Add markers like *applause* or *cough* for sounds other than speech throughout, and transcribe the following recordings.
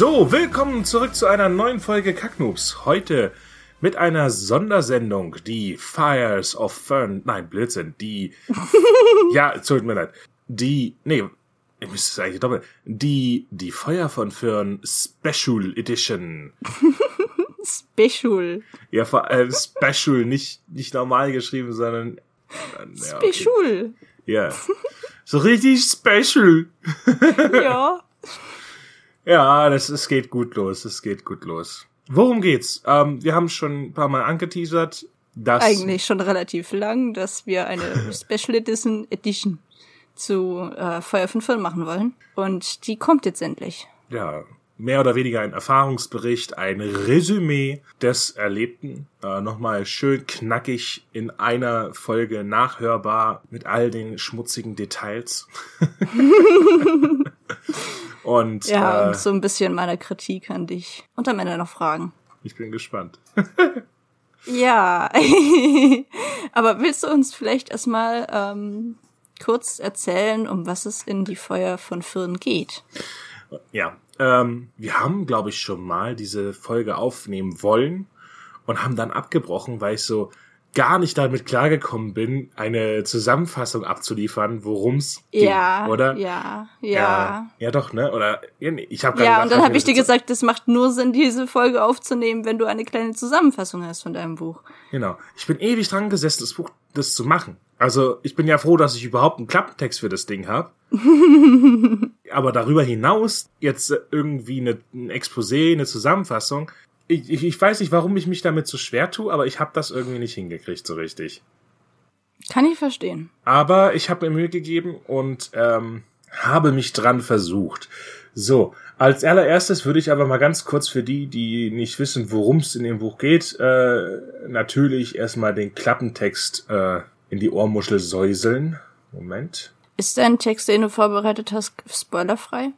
So, willkommen zurück zu einer neuen Folge Kacknoobs. Heute mit einer Sondersendung, die Fires of Fern, nein, Blödsinn, die, *laughs* ja, tut mir leid, die, nee, ich müsste es eigentlich doppelt, die, die Feuer von Fern Special Edition. *laughs* Special. Ja, vor allem Special, nicht, nicht normal geschrieben, sondern, ja, okay. Special. Ja. So richtig special. ja. *laughs* Ja, das, es geht gut los, es geht gut los. Worum geht's? Ähm, wir haben schon ein paar Mal angeteasert, dass... Eigentlich schon relativ lang, dass wir eine *laughs* Special Edition Edition zu äh, Feuer 5 machen wollen. Und die kommt jetzt endlich. Ja, mehr oder weniger ein Erfahrungsbericht, ein Resümee des Erlebten. Äh, Nochmal schön knackig in einer Folge nachhörbar mit all den schmutzigen Details. *laughs* *laughs* Und, ja, äh, und so ein bisschen meiner Kritik an dich. Und am Ende noch Fragen. Ich bin gespannt. ja. *laughs* Aber willst du uns vielleicht erstmal ähm, kurz erzählen, um was es in die Feuer von Firn geht? Ja, ähm, wir haben, glaube ich, schon mal diese Folge aufnehmen wollen und haben dann abgebrochen, weil ich so, gar nicht damit klargekommen bin, eine Zusammenfassung abzuliefern, worum's ja, ging, oder? Ja, ja, ja. Ja, doch, ne? Oder ich habe Ja, und dann habe ich dir gesagt, es macht nur Sinn, diese Folge aufzunehmen, wenn du eine kleine Zusammenfassung hast von deinem Buch. Genau. Ich bin ewig dran gesessen, das Buch das zu machen. Also, ich bin ja froh, dass ich überhaupt einen Klappentext für das Ding habe. *laughs* Aber darüber hinaus jetzt irgendwie eine, ein Exposé, eine Zusammenfassung, ich, ich, ich weiß nicht, warum ich mich damit so schwer tue, aber ich habe das irgendwie nicht hingekriegt so richtig. Kann ich verstehen. Aber ich habe mir Mühe gegeben und ähm, habe mich dran versucht. So, als allererstes würde ich aber mal ganz kurz für die, die nicht wissen, worum es in dem Buch geht, äh, natürlich erstmal den Klappentext äh, in die Ohrmuschel säuseln. Moment. Ist dein Text, den du vorbereitet hast, spoilerfrei?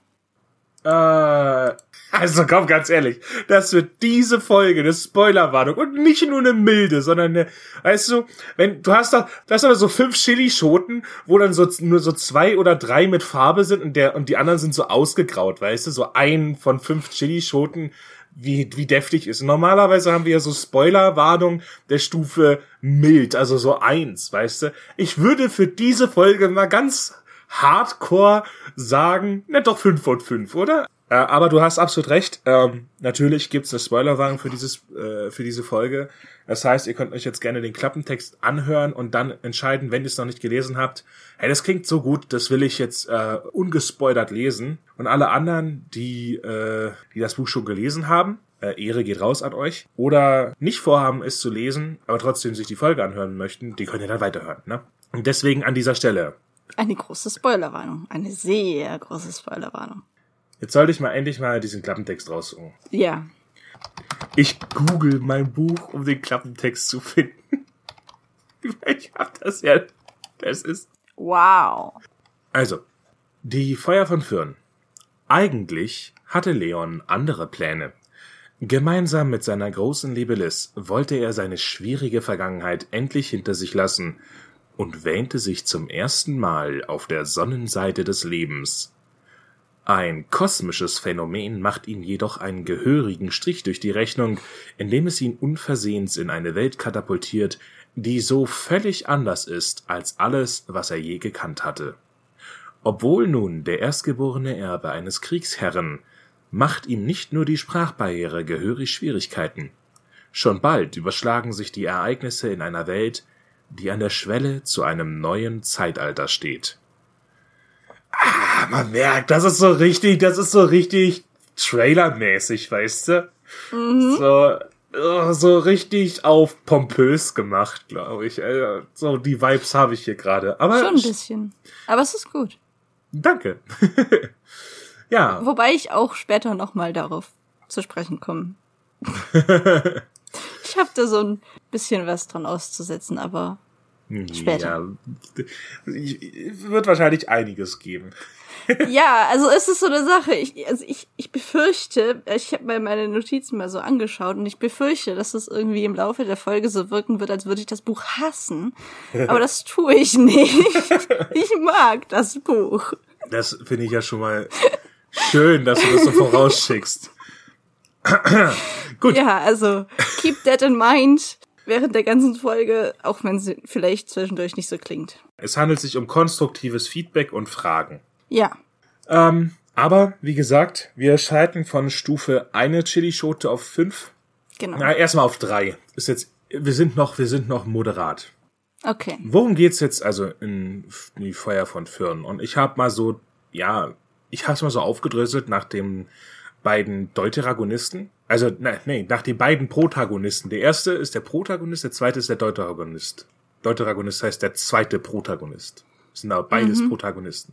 Äh, also komm, ganz ehrlich, das wird diese Folge eine Spoilerwarnung und nicht nur eine milde, sondern eine, weißt du, wenn du hast da, hast da so fünf Chilischoten, wo dann so nur so zwei oder drei mit Farbe sind und der und die anderen sind so ausgegraut, weißt du, so ein von fünf Chilischoten, wie wie deftig ist. Normalerweise haben wir ja so Spoilerwarnung der Stufe mild, also so eins, weißt du. Ich würde für diese Folge mal ganz hardcore sagen, ne doch fünf von fünf, oder? Äh, aber du hast absolut recht. Ähm, natürlich gibt's eine Spoilerwarnung für dieses äh, für diese Folge. Das heißt, ihr könnt euch jetzt gerne den Klappentext anhören und dann entscheiden, wenn ihr es noch nicht gelesen habt. Hey, das klingt so gut, das will ich jetzt äh, ungespoilert lesen. Und alle anderen, die äh, die das Buch schon gelesen haben, äh, Ehre geht raus an euch. Oder nicht vorhaben, es zu lesen, aber trotzdem sich die Folge anhören möchten, die können ja dann weiterhören. Ne? Und deswegen an dieser Stelle. Eine große Spoilerwarnung. Eine sehr große Spoilerwarnung. Jetzt sollte ich mal endlich mal diesen Klappentext raussuchen. Ja. Ich google mein Buch, um den Klappentext zu finden. *laughs* ich hab das ja. Das ist. Wow. Also, die Feuer von Fürn. Eigentlich hatte Leon andere Pläne. Gemeinsam mit seiner großen Liebe Liz wollte er seine schwierige Vergangenheit endlich hinter sich lassen und wähnte sich zum ersten Mal auf der Sonnenseite des Lebens. Ein kosmisches Phänomen macht ihm jedoch einen gehörigen Strich durch die Rechnung, indem es ihn unversehens in eine Welt katapultiert, die so völlig anders ist als alles, was er je gekannt hatte. Obwohl nun der erstgeborene Erbe eines Kriegsherren, macht ihm nicht nur die Sprachbarriere gehörig Schwierigkeiten. Schon bald überschlagen sich die Ereignisse in einer Welt, die an der Schwelle zu einem neuen Zeitalter steht. Ah, man merkt, das ist so richtig, das ist so richtig trailermäßig, weißt du? Mhm. So, äh, so richtig auf pompös gemacht, glaube ich. Äh, so die Vibes habe ich hier gerade. Aber Schon ein bisschen. Aber es ist gut. danke. *laughs* ja, Wobei ich auch später nochmal darauf zu sprechen komme. *laughs* ich habe da so ein bisschen was dran auszusetzen, aber Später. Ja, wird wahrscheinlich einiges geben. *laughs* ja, also es ist so eine Sache. Ich, also ich, ich befürchte, ich habe mir meine Notizen mal so angeschaut und ich befürchte, dass es irgendwie im Laufe der Folge so wirken wird, als würde ich das Buch hassen. Aber das *laughs* tue ich nicht. Ich mag das Buch. Das finde ich ja schon mal schön, dass du das so vorausschickst. Gut. Ja, also keep that in mind während der ganzen Folge, auch wenn sie vielleicht zwischendurch nicht so klingt. Es handelt sich um konstruktives Feedback und Fragen. Ja. Ähm, aber wie gesagt, wir schalten von Stufe eine Chilischote auf fünf. Genau. Na, erstmal auf drei. Ist jetzt, wir sind noch, wir sind noch moderat. Okay. Worum geht's jetzt also in die Feuer von Firn? Und ich habe mal so, ja, ich habe es mal so aufgedröselt nach den beiden Deuteragonisten. Also, nein, nee, nach den beiden Protagonisten. Der erste ist der Protagonist, der zweite ist der Deuteragonist. Deuteragonist heißt der zweite Protagonist. Das sind aber beides Protagonisten.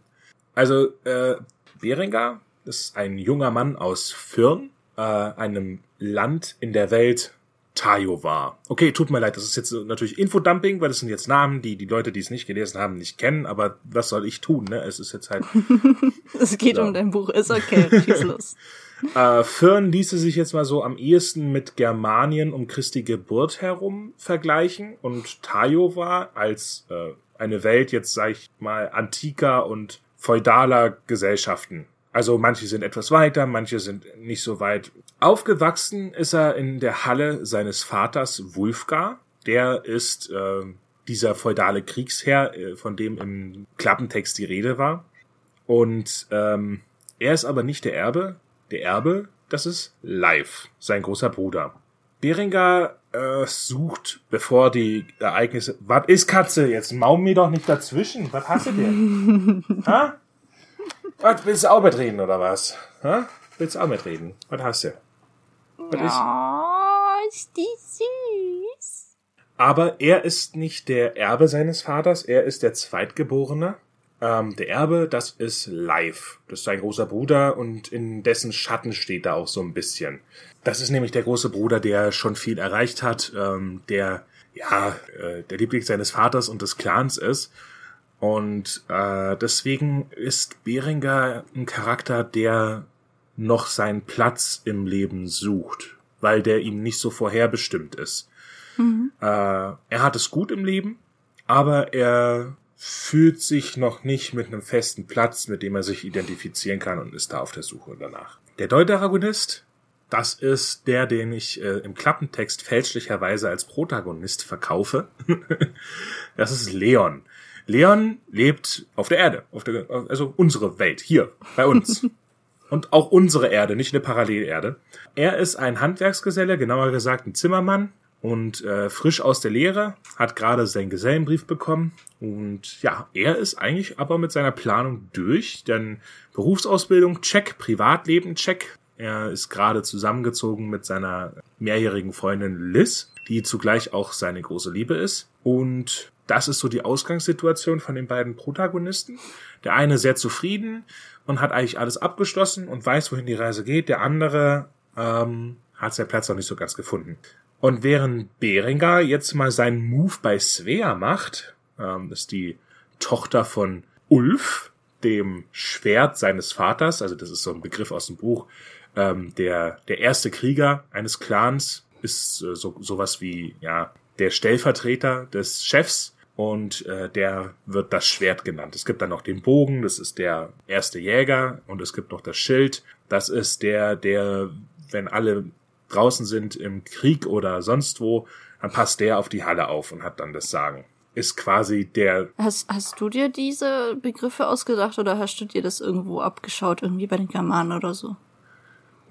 Also, äh, Berengar ist ein junger Mann aus Firn, äh, einem Land in der Welt Tayo Okay, tut mir leid, das ist jetzt natürlich Infodumping, weil das sind jetzt Namen, die die Leute, die es nicht gelesen haben, nicht kennen, aber was soll ich tun, ne? Es ist jetzt halt... *laughs* Es geht So. um dein Buch, ist okay, schieß *laughs* los. Äh, Firn ließe sich jetzt mal so am ehesten mit Germanien um Christi Geburt herum vergleichen und Tayo als äh, eine Welt jetzt, sag ich mal, antiker und feudaler Gesellschaften. Also manche sind etwas weiter, manche sind nicht so weit. Aufgewachsen ist er in der Halle seines Vaters Wulfgar. Der ist äh, dieser feudale Kriegsherr, äh, von dem im Klappentext die Rede war. Und ähm, er ist aber nicht der Erbe. Der Erbe, das ist Leif, sein großer Bruder. Beringer äh, sucht, bevor die Ereignisse. Was ist Katze? Jetzt maum mir doch nicht dazwischen. Was hast du denn? *laughs* ha? Was, willst du auch mitreden oder was? Ha? Willst du auch mitreden? Was hast du? Was ist? Oh, ist die süß. Aber er ist nicht der Erbe seines Vaters, er ist der Zweitgeborene. Ähm, der Erbe, das ist Leif. Das ist sein großer Bruder und in dessen Schatten steht er auch so ein bisschen. Das ist nämlich der große Bruder, der schon viel erreicht hat, ähm, der ja äh, der Liebling seines Vaters und des Clans ist. Und äh, deswegen ist Beringer ein Charakter, der noch seinen Platz im Leben sucht, weil der ihm nicht so vorherbestimmt ist. Äh, er hat es gut im Leben, aber er fühlt sich noch nicht mit einem festen Platz, mit dem er sich identifizieren kann und ist da auf der Suche danach. Der Deuteragonist, das ist der, den ich äh, im Klappentext fälschlicherweise als Protagonist verkaufe. *laughs* das ist Leon. Leon lebt auf der Erde, auf der, also unsere Welt, hier, bei uns. *laughs* Und auch unsere Erde, nicht eine Parallelerde. Er ist ein Handwerksgeselle, genauer gesagt ein Zimmermann und äh, frisch aus der Lehre, hat gerade seinen Gesellenbrief bekommen. Und ja, er ist eigentlich aber mit seiner Planung durch, denn Berufsausbildung check, Privatleben check. Er ist gerade zusammengezogen mit seiner mehrjährigen Freundin Liz, die zugleich auch seine große Liebe ist. Und das ist so die Ausgangssituation von den beiden Protagonisten. Der eine sehr zufrieden und hat eigentlich alles abgeschlossen und weiß, wohin die Reise geht. Der andere ähm, hat seinen Platz noch nicht so ganz gefunden. Und während Berengar jetzt mal seinen Move bei Svea macht, ähm, ist die Tochter von Ulf, dem Schwert seines Vaters, also das ist so ein Begriff aus dem Buch, ähm, der, der erste Krieger eines Clans ist äh, so sowas wie ja der Stellvertreter des Chefs und äh, der wird das Schwert genannt. Es gibt dann noch den Bogen, das ist der erste Jäger und es gibt noch das Schild, das ist der, der, wenn alle draußen sind im Krieg oder sonst wo, dann passt der auf die Halle auf und hat dann das Sagen. Ist quasi der, Hast, hast du dir diese Begriffe ausgedacht oder hast du dir das irgendwo abgeschaut, irgendwie bei den Germanen oder so?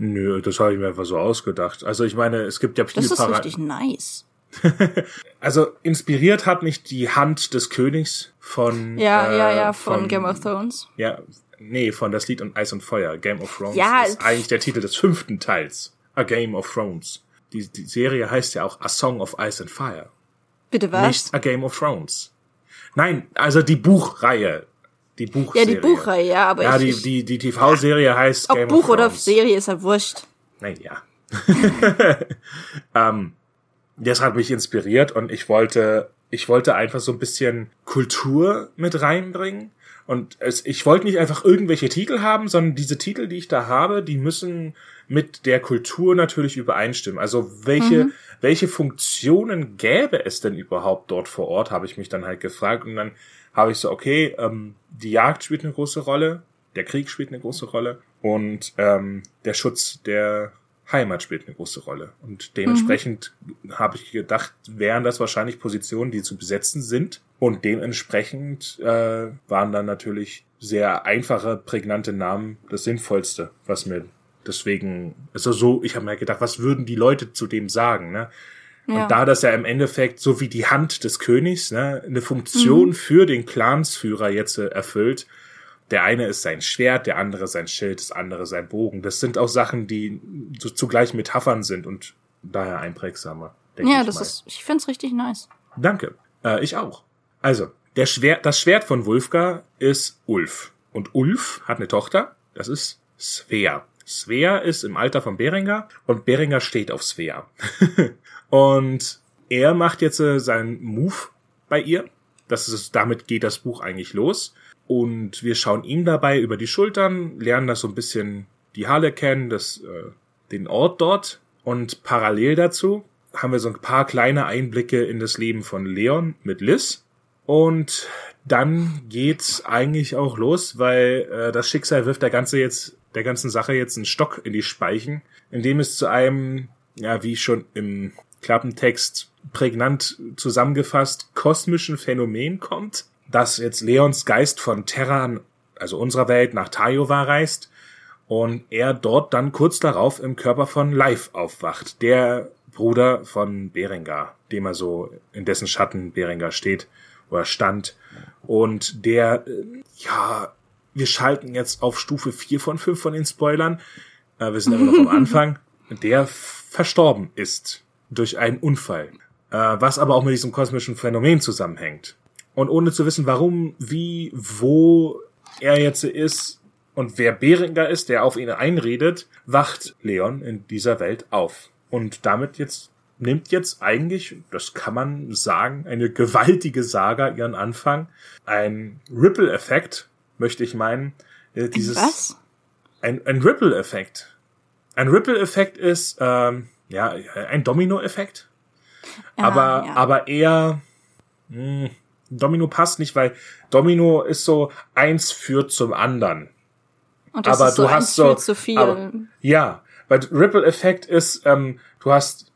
nö, das habe ich mir einfach so ausgedacht. Also ich meine, es gibt ja viele Das ist Para- richtig nice. *laughs* Also inspiriert hat mich die Hand des Königs von Ja, äh, ja, ja, von, Game of Thrones. Ja, nee, von das Lied und Eis und Feuer. Game of Thrones Ja, ist eigentlich der Titel des fünften Teils. A Game of Thrones. die, die Serie heißt ja auch A Song of Ice and Fire. Bitte was? Nicht A Game of Thrones. Nein, also die Buchreihe. Die ja, Buchserie. die Buchreihe, ja, aber Ja, ich, die, die, die TV-Serie heißt ob Game Buch of oder Thrones. Serie ist ja wurscht. Naja. *laughs* ähm, das hat mich inspiriert und ich wollte, ich wollte einfach so ein bisschen Kultur mit reinbringen. Und es, ich wollte nicht einfach irgendwelche Titel haben, sondern diese Titel, die ich da habe, die müssen mit der Kultur natürlich übereinstimmen. Also welche, welche Funktionen gäbe es denn überhaupt dort vor Ort, habe ich mich dann halt gefragt. Und dann habe ich so, okay, ähm, die Jagd spielt eine große Rolle, der Krieg spielt eine große Rolle und ähm, der Schutz der Heimat spielt eine große Rolle. Und dementsprechend habe ich gedacht, wären das wahrscheinlich Positionen, die zu besetzen sind. Und dementsprechend äh, waren dann natürlich sehr einfache, prägnante Namen das Sinnvollste, was mir deswegen, also so, ich habe mir gedacht, was würden die Leute zu dem sagen, ne? Ja. Und da das ja im Endeffekt so wie die Hand des Königs ne, eine Funktion für den Clansführer jetzt äh, erfüllt. Der eine ist sein Schwert, der andere sein Schild, das andere sein Bogen. Das sind auch Sachen, die so zugleich Metaphern sind und daher einprägsamer. denke ja, das mal. ist, ich find's richtig nice. Danke. Äh, ich auch. Also, der Schwert, das Schwert von Wulfgar ist Ulf. Und Ulf hat eine Tochter, das ist Svea. Svea ist im Alter von Berengar und Berengar steht auf Svea. *laughs* und er macht jetzt äh, seinen Move bei ihr. Das ist, damit geht das Buch eigentlich los. Und wir schauen ihm dabei über die Schultern, lernen das so ein bisschen die Halle kennen, das, äh, den Ort dort. Und parallel dazu haben wir so ein paar kleine Einblicke in das Leben von Leon mit Liz. Und dann geht's eigentlich auch los, weil äh, das Schicksal wirft der ganze jetzt, der ganzen Sache jetzt einen Stock in die Speichen, indem es zu einem, ja, wie schon im Klappentext prägnant zusammengefasst, kosmischen Phänomen kommt, dass jetzt Leons Geist von Terran, also unserer Welt, nach Tajova reist und er dort dann kurz darauf im Körper von Leif aufwacht, der Bruder von Berengar, dem er so in dessen Schatten Berengar steht oder stand. Und der, äh, ja, wir schalten jetzt auf Stufe 4 von 5 von den Spoilern, äh, wir sind immer noch am *laughs* Anfang, der verstorben ist durch einen Unfall, äh, was aber auch mit diesem kosmischen Phänomen zusammenhängt. Und ohne zu wissen, warum, wie, wo er jetzt ist und wer Berengar ist, der auf ihn einredet, wacht Leon in dieser Welt auf. Und damit jetzt nimmt jetzt eigentlich, das kann man sagen, eine gewaltige Saga ihren Anfang. Ein Ripple-Effekt, möchte ich meinen. Äh, Dieses, Was? Ein, ein Ripple-Effekt. Ein Ripple-Effekt ist, ähm, ja, ein Domino-Effekt. Ja, aber, ja. aber eher, mh, Domino passt nicht, weil Domino ist so, eins führt zum anderen. Und das aber ist so du hast so, viel zu viel. Aber, ja, weil Ripple-Effekt ist, ähm, du hast,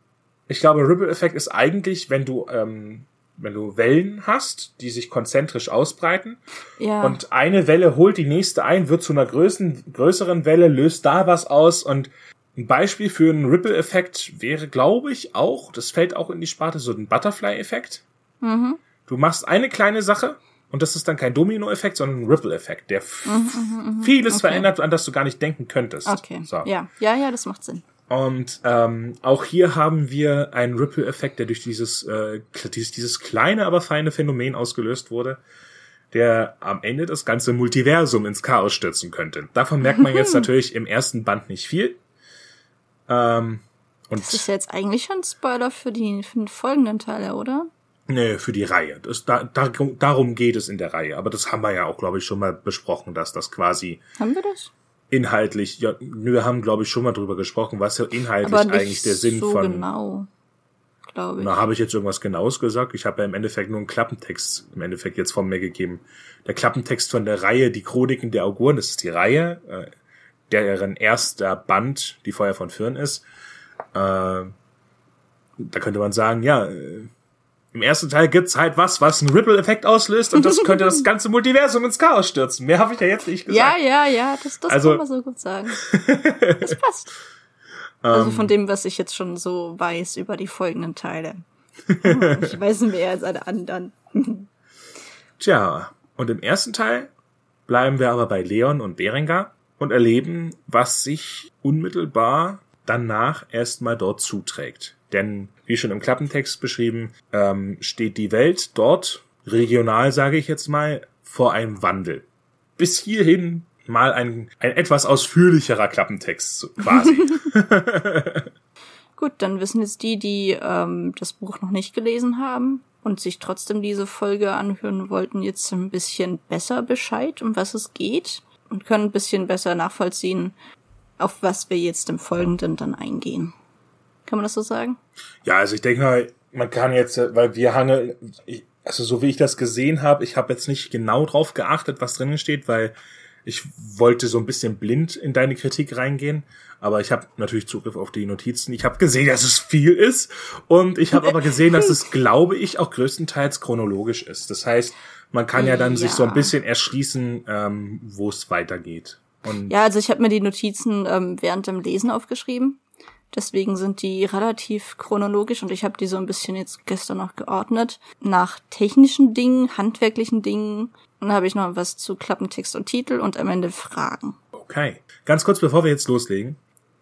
ich glaube, Ripple-Effekt ist eigentlich, wenn du, ähm, wenn du Wellen hast, die sich konzentrisch ausbreiten ja. und eine Welle holt die nächste ein, wird zu einer größeren, größeren Welle, löst da was aus und ein Beispiel für einen Ripple-Effekt wäre, glaube ich, auch, das fällt auch in die Sparte, so ein Butterfly-Effekt. mhm. Du machst eine kleine Sache und das ist dann kein Domino-Effekt, sondern ein Ripple-Effekt, der f- vieles okay. verändert, an das du gar nicht denken könntest. Okay. So. Ja, ja, ja, das macht Sinn. Und ähm, auch hier haben wir einen Ripple-Effekt, der durch dieses, äh, dieses, dieses kleine, aber feine Phänomen ausgelöst wurde, der am Ende das ganze Multiversum ins Chaos stürzen könnte. Davon merkt man jetzt *laughs* natürlich im ersten Band nicht viel. Ähm, und Das ist ja jetzt eigentlich schon ein Spoiler für, die, für den folgenden Teil, oder? Nee, für die Reihe. Das, da, da, darum geht es in der Reihe. Aber das haben wir ja auch, glaube ich, schon mal besprochen, dass das quasi Haben wir das? inhaltlich, ja, wir haben, glaube ich, schon mal drüber gesprochen, was ja inhaltlich eigentlich der Sinn so von. genau, glaube ich. Na, habe ich jetzt irgendwas Genaues gesagt? Ich habe ja im Endeffekt nur einen Klappentext im Endeffekt jetzt von mir gegeben. Der Klappentext von der Reihe Die Chroniken der Auguren, das ist die Reihe, äh, deren erster Band, die Feuer von Firn ist. Äh, da könnte man sagen, ja, äh, im ersten Teil gibt's halt was, was einen Ripple-Effekt auslöst und das könnte das ganze Multiversum ins Chaos stürzen. Mehr habe ich ja jetzt nicht gesagt. ja, ja, ja, das, das Also- kann man so gut sagen. Das passt. *laughs* Also Ähm. von dem, was ich jetzt schon so weiß über die folgenden Teile. Ich weiß mehr als alle anderen. *laughs* Tja, und im ersten Teil bleiben wir aber bei Leon und Berengar und erleben, was sich unmittelbar danach erstmal dort zuträgt. Denn, wie schon im Klappentext beschrieben, ähm, steht die Welt dort, regional sage ich jetzt mal, vor einem Wandel. Bis hierhin mal ein, ein etwas ausführlicherer Klappentext quasi. *laughs* *laughs* Gut, dann wissen jetzt die, die ähm, das Buch noch nicht gelesen haben und sich trotzdem diese Folge anhören wollten, jetzt ein bisschen besser Bescheid, um was es geht und können ein bisschen besser nachvollziehen, auf was wir jetzt im Folgenden dann eingehen. Kann man das so sagen? Ja, also ich denke mal, man kann jetzt, weil wir hange, also so wie ich das gesehen habe, ich habe jetzt nicht genau drauf geachtet, was drinnen steht, weil ich wollte so ein bisschen blind in deine Kritik reingehen, aber ich habe natürlich Zugriff auf die Notizen. Ich habe gesehen, dass es viel ist und ich habe aber gesehen, dass es, *laughs* glaube ich, auch größtenteils chronologisch ist. Das heißt, man kann ja dann ja. sich so ein bisschen erschließen, ähm, wo es weitergeht. Und ja, also ich habe mir die Notizen ähm, während dem Lesen aufgeschrieben. Deswegen sind die relativ chronologisch und ich habe die so ein bisschen jetzt gestern noch geordnet. Nach technischen Dingen, handwerklichen Dingen. Und dann habe ich noch was zu Klappentext und Titel und am Ende Fragen. Okay. Ganz kurz, bevor wir jetzt loslegen.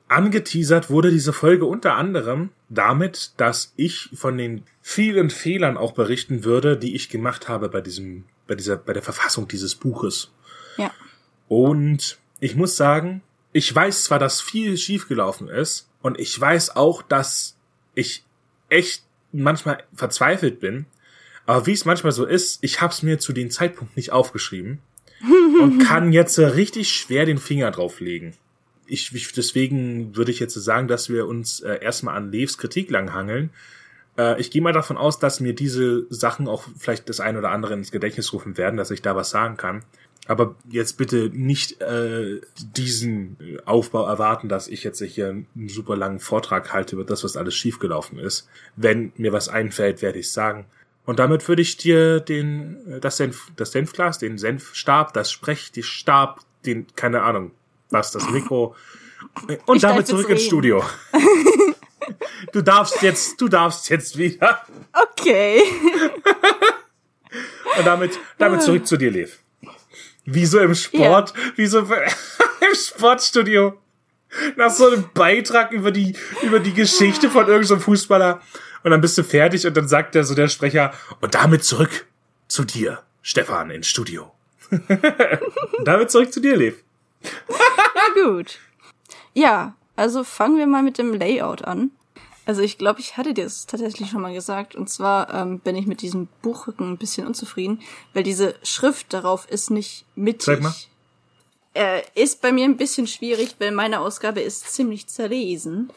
Angeteasert wurde diese Folge unter anderem damit, dass ich von den vielen Fehlern auch berichten würde, die ich gemacht habe bei diesem, bei dieser, bei der Verfassung dieses Buches. Ja. Und ich muss sagen, ich weiß zwar, dass viel schiefgelaufen ist und ich weiß auch, dass ich echt manchmal verzweifelt bin, aber wie es manchmal so ist, ich habe es mir zu dem Zeitpunkt nicht aufgeschrieben *laughs* und kann jetzt richtig schwer den Finger drauflegen ich, ich deswegen würde ich jetzt sagen, dass wir uns äh, erstmal an Levs Kritik langhangeln. Äh, ich gehe mal davon aus, dass mir diese Sachen auch vielleicht das ein oder andere ins Gedächtnis rufen werden, dass ich da was sagen kann. Aber jetzt bitte nicht äh, diesen Aufbau erwarten, dass ich jetzt hier einen super langen Vortrag halte über das, was alles schiefgelaufen ist. Wenn mir was einfällt, werde ich sagen. Und damit würde ich dir den, das Senf, das Senfglas, den Senfstab, das Sprechstab, den, keine Ahnung, was, das Mikro. Und ich damit zurück ins Studio. *laughs* Du darfst jetzt, du darfst jetzt wieder. Okay. *laughs* Und damit, damit zurück zu dir, Lev. Wie so im Sport, ja. wie so *laughs* im Sportstudio. Nach so einem Beitrag über die, über die Geschichte von irgendeinem Fußballer. Und dann bist du fertig und dann sagt der so der Sprecher, und damit zurück zu dir, Stefan, ins Studio. *laughs* damit zurück zu dir, Lev. Na *laughs* gut. Ja, also fangen wir mal mit dem Layout an. Also ich glaube, ich hatte dir das tatsächlich schon mal gesagt. Und zwar ähm, bin ich mit diesem Buchrücken ein bisschen unzufrieden, weil diese Schrift darauf ist nicht mittig. Zeig mal. Äh, ist bei mir ein bisschen schwierig, weil meine Ausgabe ist ziemlich zerlesen.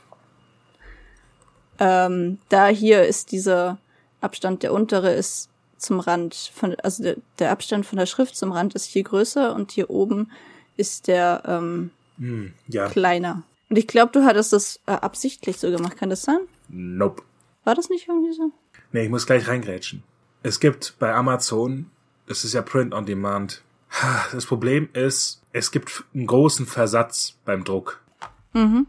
Ähm, da hier ist dieser Abstand, der untere ist zum Rand von, also der, der Abstand von der Schrift zum Rand ist hier größer und hier oben ist der ähm, hm, ja. kleiner. Und ich glaube, du hattest das äh, absichtlich so gemacht. Kann das sein? Nope. War das nicht irgendwie so? Nee, ich muss gleich reingrätschen. Es gibt bei Amazon, es ist ja Print on Demand. Das Problem ist, es gibt einen großen Versatz beim Druck. Mhm.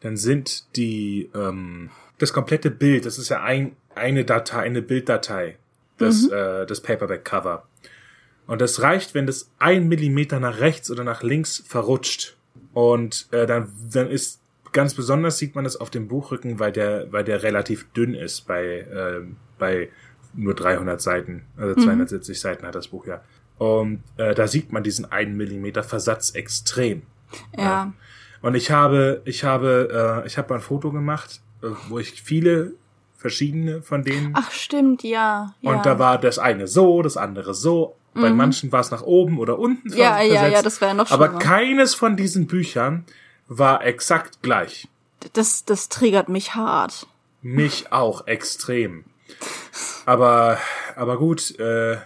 Dann sind die, ähm, das komplette Bild, das ist ja ein, eine Datei, eine Bilddatei, das, mhm. äh, das Paperback-Cover. Und das reicht, wenn das ein Millimeter nach rechts oder nach links verrutscht. Und äh, dann, dann ist ganz besonders sieht man das auf dem Buchrücken, weil der, weil der relativ dünn ist bei, äh, bei nur 300 Seiten, also 270 mhm. Seiten hat das Buch ja. Und äh, da sieht man diesen einen Millimeter Versatz extrem. Ja. ja. Und ich habe, ich habe, äh, ich habe ein Foto gemacht, äh, wo ich viele verschiedene von denen. Ach stimmt, ja. ja. Und da war das eine so, das andere so, bei mhm. manchen war es nach oben oder unten. Ja, versetzt, ja, ja, das wäre noch schlimmer. Aber keines von diesen Büchern war exakt gleich. Das, das triggert mich hart. Mich auch extrem. Aber, aber gut, äh,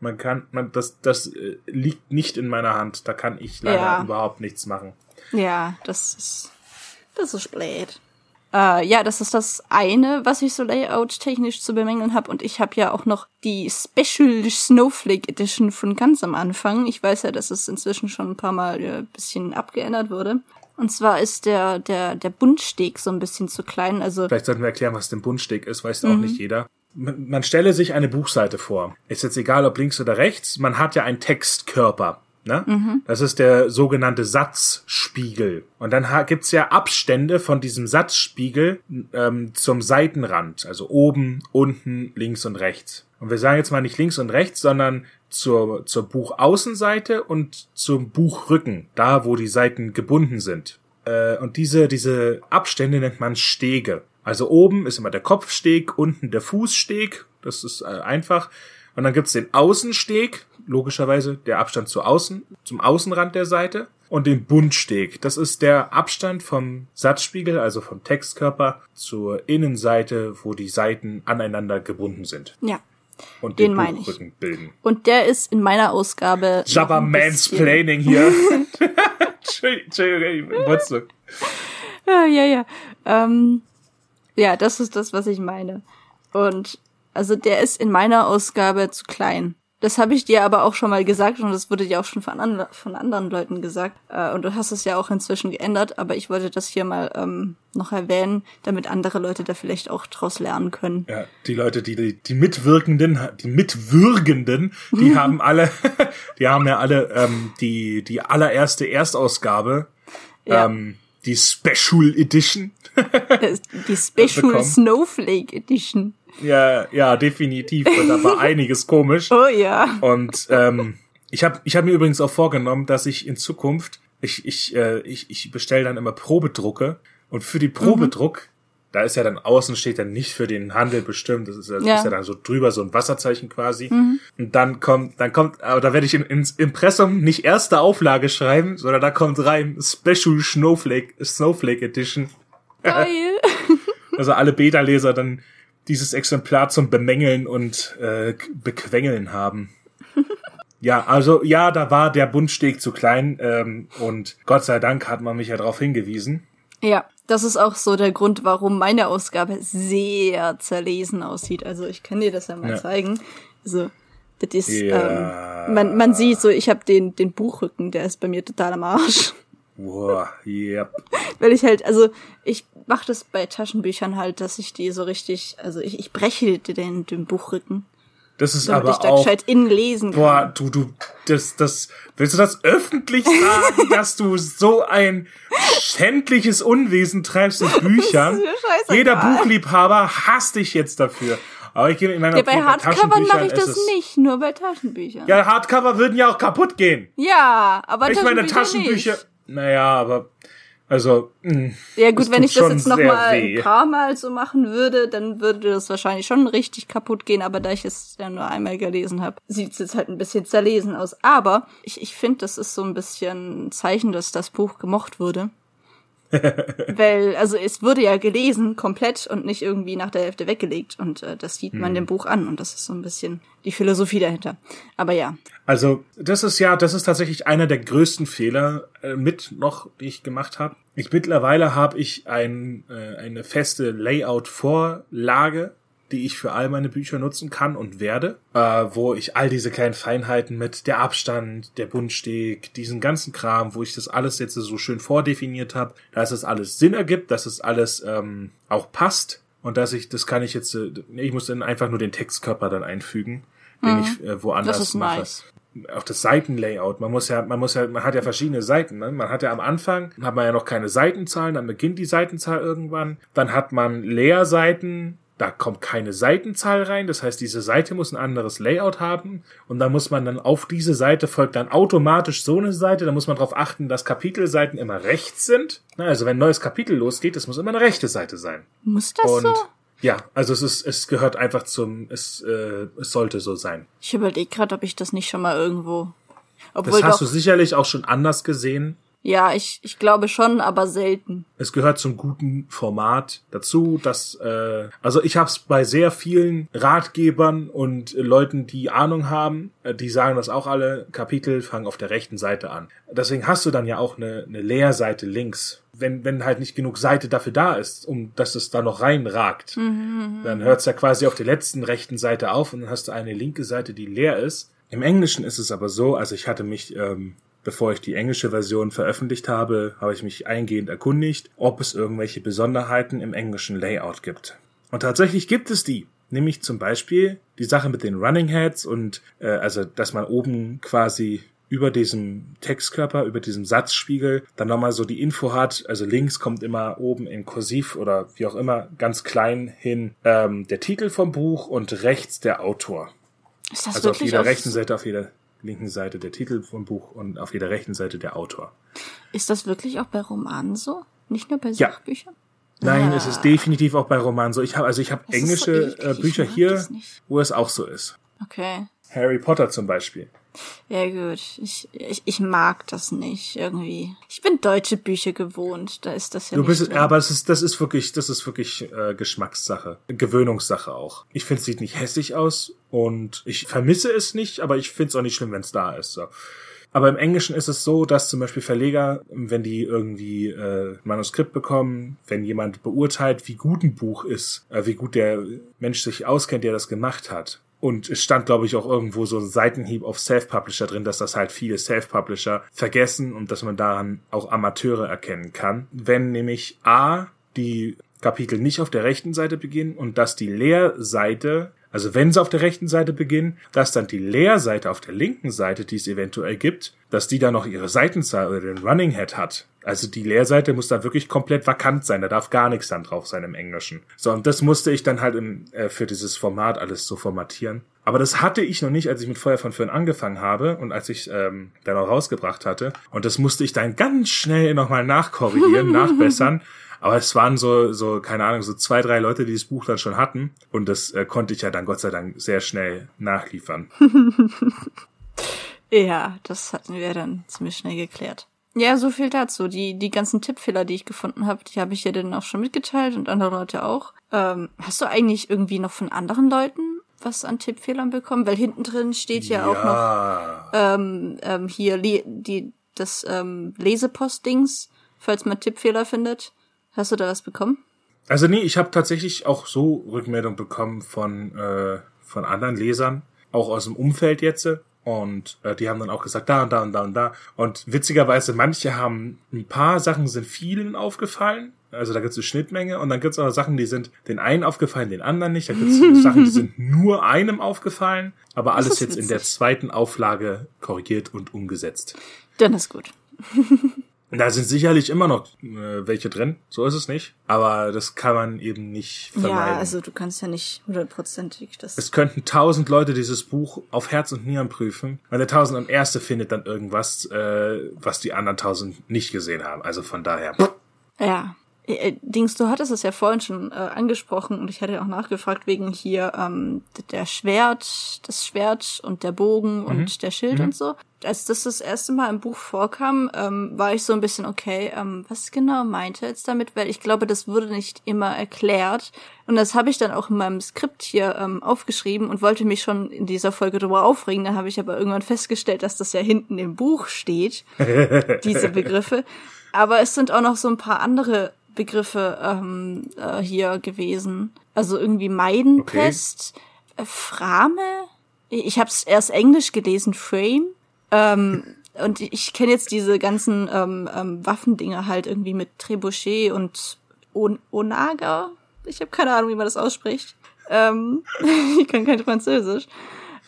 man kann, man, das, das äh, liegt nicht in meiner Hand. Da kann ich leider ja. überhaupt nichts machen. Ja, das ist, das ist blöd. Äh, ja, das ist das eine, was ich so layout-technisch zu bemängeln habe. Und ich habe ja auch noch die Special Snowflake Edition von ganz am Anfang. Ich weiß ja, dass es inzwischen schon ein paar Mal ein äh, bisschen abgeändert wurde. Und zwar ist der, der, der Buntsteg so ein bisschen zu klein. Also Vielleicht sollten wir erklären, was denn Buntsteg ist, weiß mhm. auch nicht jeder. Man, stelle sich eine Buchseite vor. Ist jetzt egal, ob links oder rechts. Man hat ja einen Textkörper. Ne? Das ist der sogenannte Satzspiegel. Und dann gibt's ja Abstände von diesem Satzspiegel ähm, zum Seitenrand. Also oben, unten, links und rechts. Und wir sagen jetzt mal nicht links und rechts, sondern zur, zur Buchaußenseite und zum Buchrücken, da wo die Seiten gebunden sind. Äh, und diese, diese Abstände nennt man Stege. Also oben ist immer der Kopfsteg, unten der Fußsteg. Das ist äh, einfach. Und dann gibt's den Außensteg, logischerweise der Abstand zu außen, zum Außenrand der Seite. Und den Bundsteg. Das ist der Abstand vom Satzspiegel, also vom Textkörper, zur Innenseite, wo die Seiten aneinander gebunden sind Ja. und Den den, meine ich. Bilden. Und der ist in meiner Ausgabe. Jabba Mansplaining hier. *laughs* Entschuldigung, wusste. Ja, ja, ja. Ähm, ja, das ist das, was ich meine. Und also der ist in meiner Ausgabe zu klein. Das habe ich dir aber auch schon mal gesagt und das wurde dir auch schon von, an, von anderen Leuten gesagt. Äh, und du hast es ja auch inzwischen geändert, aber ich wollte das hier mal ähm, noch erwähnen, damit andere Leute da vielleicht auch draus lernen können. Ja, die Leute, die, die, die Mitwirkenden, die Mitwürgenden, die *laughs* haben alle, *laughs* die haben ja alle ähm, die, die allererste Erstausgabe, Ja. ähm, die Special Edition. Ist Die *laughs* Special. Snowflake Edition. Ja, ja, definitiv. Da war *laughs* einiges komisch. Oh ja. Und ähm, ich habe ich hab mir übrigens auch vorgenommen, dass ich in Zukunft, ich, ich, äh, ich, ich bestelle dann immer Probedrucke und für die Probedruck, da ist ja dann außen steht dann nicht für den Handel bestimmt, das ist ja, Ja. ist ja dann so drüber so ein Wasserzeichen quasi. Und dann kommt, dann kommt, aber da werde ich in, ins Impressum nicht erste Auflage schreiben, sondern da kommt rein Special Snowflake, Snowflake Edition. Geil. *laughs* Also alle Beta-Leser dann dieses Exemplar zum Bemängeln und äh, Bequengeln haben. *laughs* ja, also ja, da war der Bundsteg zu klein ähm, und Gott sei Dank hat man mich ja darauf hingewiesen. Ja, das ist auch so der Grund, warum meine Ausgabe sehr zerlesen aussieht. Also ich kann dir das ja mal Ja. zeigen. Also das ist, Ja. ähm, man, man sieht so, ich habe den, den Buchrücken, der ist bei mir total am Arsch. Boah, yep. *laughs* Weil ich halt, also ich mache das bei Taschenbüchern halt, dass ich die so richtig, also ich, ich breche den, den Buchrücken, Das ist aber ich da auch. gescheit innen lesen kann. Boah, du, du, das, das, willst du das öffentlich sagen, *laughs* dass du so ein schändliches Unwesen treibst in Büchern? Jeder Buchliebhaber hasst dich jetzt dafür. Aber ich gebe in meiner ja, bei Hardcovern mache ich das nicht, nur bei Taschenbüchern. Ja, Hardcover würden ja auch kaputt gehen. Ja, aber Ich meine, Taschenbücher. Nicht. Naja, aber. Also. Mh, Ja gut, wenn ich das jetzt noch mal weh. ein paar Mal so machen würde, dann würde das wahrscheinlich schon richtig kaputt gehen. Aber da ich es ja nur einmal gelesen habe, sieht es jetzt halt ein bisschen zerlesen aus. Aber ich, ich finde, das ist so ein bisschen ein Zeichen, dass das Buch gemocht wurde. *laughs* Weil, also es wurde ja gelesen komplett und nicht irgendwie nach der Hälfte weggelegt. Und äh, das sieht Hm. man dem Buch an. Und das ist so ein bisschen die Philosophie dahinter. Aber ja. Also, das ist ja, das ist tatsächlich einer der größten Fehler äh, mit noch, die ich gemacht habe. Ich mittlerweile habe ich ein, äh, eine feste Layout-Vorlage, die ich für all meine Bücher nutzen kann und werde, äh, wo ich all diese kleinen Feinheiten mit der Abstand, der Bundsteg, diesen ganzen Kram, wo ich das alles jetzt so schön vordefiniert habe, dass es alles Sinn ergibt, dass es alles ähm, auch passt und dass ich, das kann ich jetzt, äh, ich muss dann einfach nur den Textkörper dann einfügen, den ich äh, woanders Das ist mache nice. auch das Seitenlayout. Man muss ja, man muss ja, man hat ja verschiedene Seiten. Ne? Man hat ja am Anfang hat man ja noch keine Seitenzahlen, dann beginnt die Seitenzahl irgendwann. Dann hat man Leerseiten, da kommt keine Seitenzahl rein. Das heißt, diese Seite muss ein anderes Layout haben. Und dann muss man dann auf diese Seite folgt dann automatisch so eine Seite. Da muss man darauf achten, dass Kapitelseiten immer rechts sind. Na, also wenn ein neues Kapitel losgeht, das muss immer eine rechte Seite sein. Muss das Und so? ja, also es ist, es gehört einfach zum, es, äh, es sollte so sein. Ich überlege gerade, ob ich das nicht schon mal irgendwo. Das Obwohl hast doch. du sicherlich auch schon anders gesehen. Ja, ich, ich glaube schon, aber selten. Es gehört zum guten Format dazu, dass äh, also ich habe es bei sehr vielen Ratgebern und äh, Leuten, die Ahnung haben, äh, die sagen das auch alle. Kapitel fangen auf der rechten Seite an. Deswegen hast du dann ja auch eine, eine Leerseite links. Wenn wenn halt nicht genug Seite dafür da ist, um dass es da noch reinragt, dann hört es ja quasi auf der letzten rechten Seite auf und dann hast du eine linke Seite, die leer ist. Im Englischen ist es aber so, also ich hatte mich ähm, Bevor ich die englische Version veröffentlicht habe, habe ich mich eingehend erkundigt, ob es irgendwelche Besonderheiten im englischen Layout gibt. Und tatsächlich gibt es die. Nämlich zum Beispiel die Sache mit den Running Heads und äh, also dass man oben quasi über diesem Textkörper, über diesem Satzspiegel dann nochmal so die Info hat. Also links kommt immer oben in Kursiv oder wie auch immer ganz klein hin ähm, der Titel vom Buch und rechts der Autor. Ist das Also auf wirklich jeder auf, rechten Seite, auf jeder linken Seite der Titel vom Buch und auf jeder rechten Seite der Autor. ist das wirklich auch bei Romanen so? Nicht nur bei Ja. Sachbüchern? Nein, Ah. es ist definitiv auch bei Romanen so. Ich habe also ich habe englische so äh, eklig, Bücher ich mag hier, wo es auch so ist. Okay. Harry Potter zum Beispiel. Ja gut, ich, ich, ich mag das nicht irgendwie. Ich bin deutsche Bücher gewohnt, da ist das ja Du nicht bist, drin. aber es ist, das ist wirklich, das ist wirklich äh, Geschmackssache, Gewöhnungssache auch. Ich finde, es sieht nicht hässlich aus und ich vermisse es nicht, aber ich finde es auch nicht schlimm, wenn es da ist. So. Aber im Englischen ist es so, dass zum Beispiel Verleger, wenn die irgendwie äh, ein Manuskript bekommen, wenn jemand beurteilt, wie gut ein Buch ist, äh, wie gut der Mensch sich auskennt, der das gemacht hat. Und es stand, glaube ich, auch irgendwo so ein Seitenhieb auf Self-Publisher drin, dass das halt viele Self-Publisher vergessen und dass man daran auch Amateure erkennen kann. Wenn nämlich A, die Kapitel nicht auf der rechten Seite beginnen und dass die Leerseite, also wenn sie auf der rechten Seite beginnen, dass dann die Leerseite auf der linken Seite, die es eventuell gibt, dass die dann noch ihre Seitenzahl oder den Running Head hat. Also die Leerseite muss da wirklich komplett vakant sein, da darf gar nichts dann drauf sein im Englischen. So, und das musste ich dann halt im, äh, für dieses Format alles so formatieren. Aber das hatte ich noch nicht, als ich mit Feuer von Föhn angefangen habe und als ich ähm, dann auch rausgebracht hatte. Und das musste ich dann ganz schnell nochmal nachkorrigieren, *laughs* nachbessern. Aber es waren so, so, keine Ahnung, so zwei, drei Leute, die das Buch dann schon hatten. Und das äh, konnte ich ja dann Gott sei Dank sehr schnell nachliefern. *laughs* Ja, das hatten wir dann ziemlich schnell geklärt. Ja, so viel dazu. Die, die ganzen Tippfehler, die ich gefunden habe, die habe ich dir dann auch schon mitgeteilt und andere Leute auch. Ähm, hast du eigentlich irgendwie noch von anderen Leuten was an Tippfehlern bekommen? Weil hinten drin steht ja, auch noch ähm, ähm, hier die, das ähm, Lesepostdings, falls man Tippfehler findet. Hast du da was bekommen? Also nee, ich habe tatsächlich auch so Rückmeldung bekommen von, äh, von anderen Lesern, auch aus dem Umfeld jetzt. Und äh, die haben dann auch gesagt, da und da und da und da. Und witzigerweise, manche haben, ein paar Sachen sind vielen aufgefallen. Also da gibt es eine Schnittmenge und dann gibt es auch Sachen, die sind den einen aufgefallen, den anderen nicht. Da gibt es *laughs* Sachen, die sind nur einem aufgefallen, aber alles jetzt in der witzig. zweiten Auflage korrigiert und umgesetzt. Dann ist gut. *laughs* Da sind sicherlich immer noch äh, welche drin, so ist es nicht. Aber das kann man eben nicht vermeiden. Ja, also du kannst ja nicht hundertprozentig das. Es könnten tausend Leute dieses Buch auf Herz und Nieren prüfen. Und der tausend und erste findet dann irgendwas, äh, was die anderen tausend nicht gesehen haben. Also von daher. Ja. Äh, Dings, du hattest es ja vorhin schon äh, angesprochen und ich hatte ja auch nachgefragt wegen hier ähm, der Schwert, das Schwert und der Bogen und der Schild und so. Als das das erste Mal im Buch vorkam, ähm, war ich so ein bisschen okay, ähm, was genau meinte er jetzt damit? Weil ich glaube, das wurde nicht immer erklärt. Und das habe ich dann auch in meinem Skript hier ähm, aufgeschrieben und wollte mich schon in dieser Folge darüber aufregen. Da habe ich aber irgendwann festgestellt, dass das ja hinten im Buch steht, *laughs* diese Begriffe. Aber es sind auch noch so ein paar andere Begriffe ähm, äh, hier gewesen. Also irgendwie Meidenpest, äh, Frame. Ich habe es erst Englisch gelesen, Frame. Ähm, *laughs* und ich kenne jetzt diese ganzen ähm, ähm, Waffendinger halt irgendwie mit Trebuchet und On Onaga. Ich habe keine Ahnung, wie man das ausspricht. Ähm, *laughs* ich kann kein Französisch.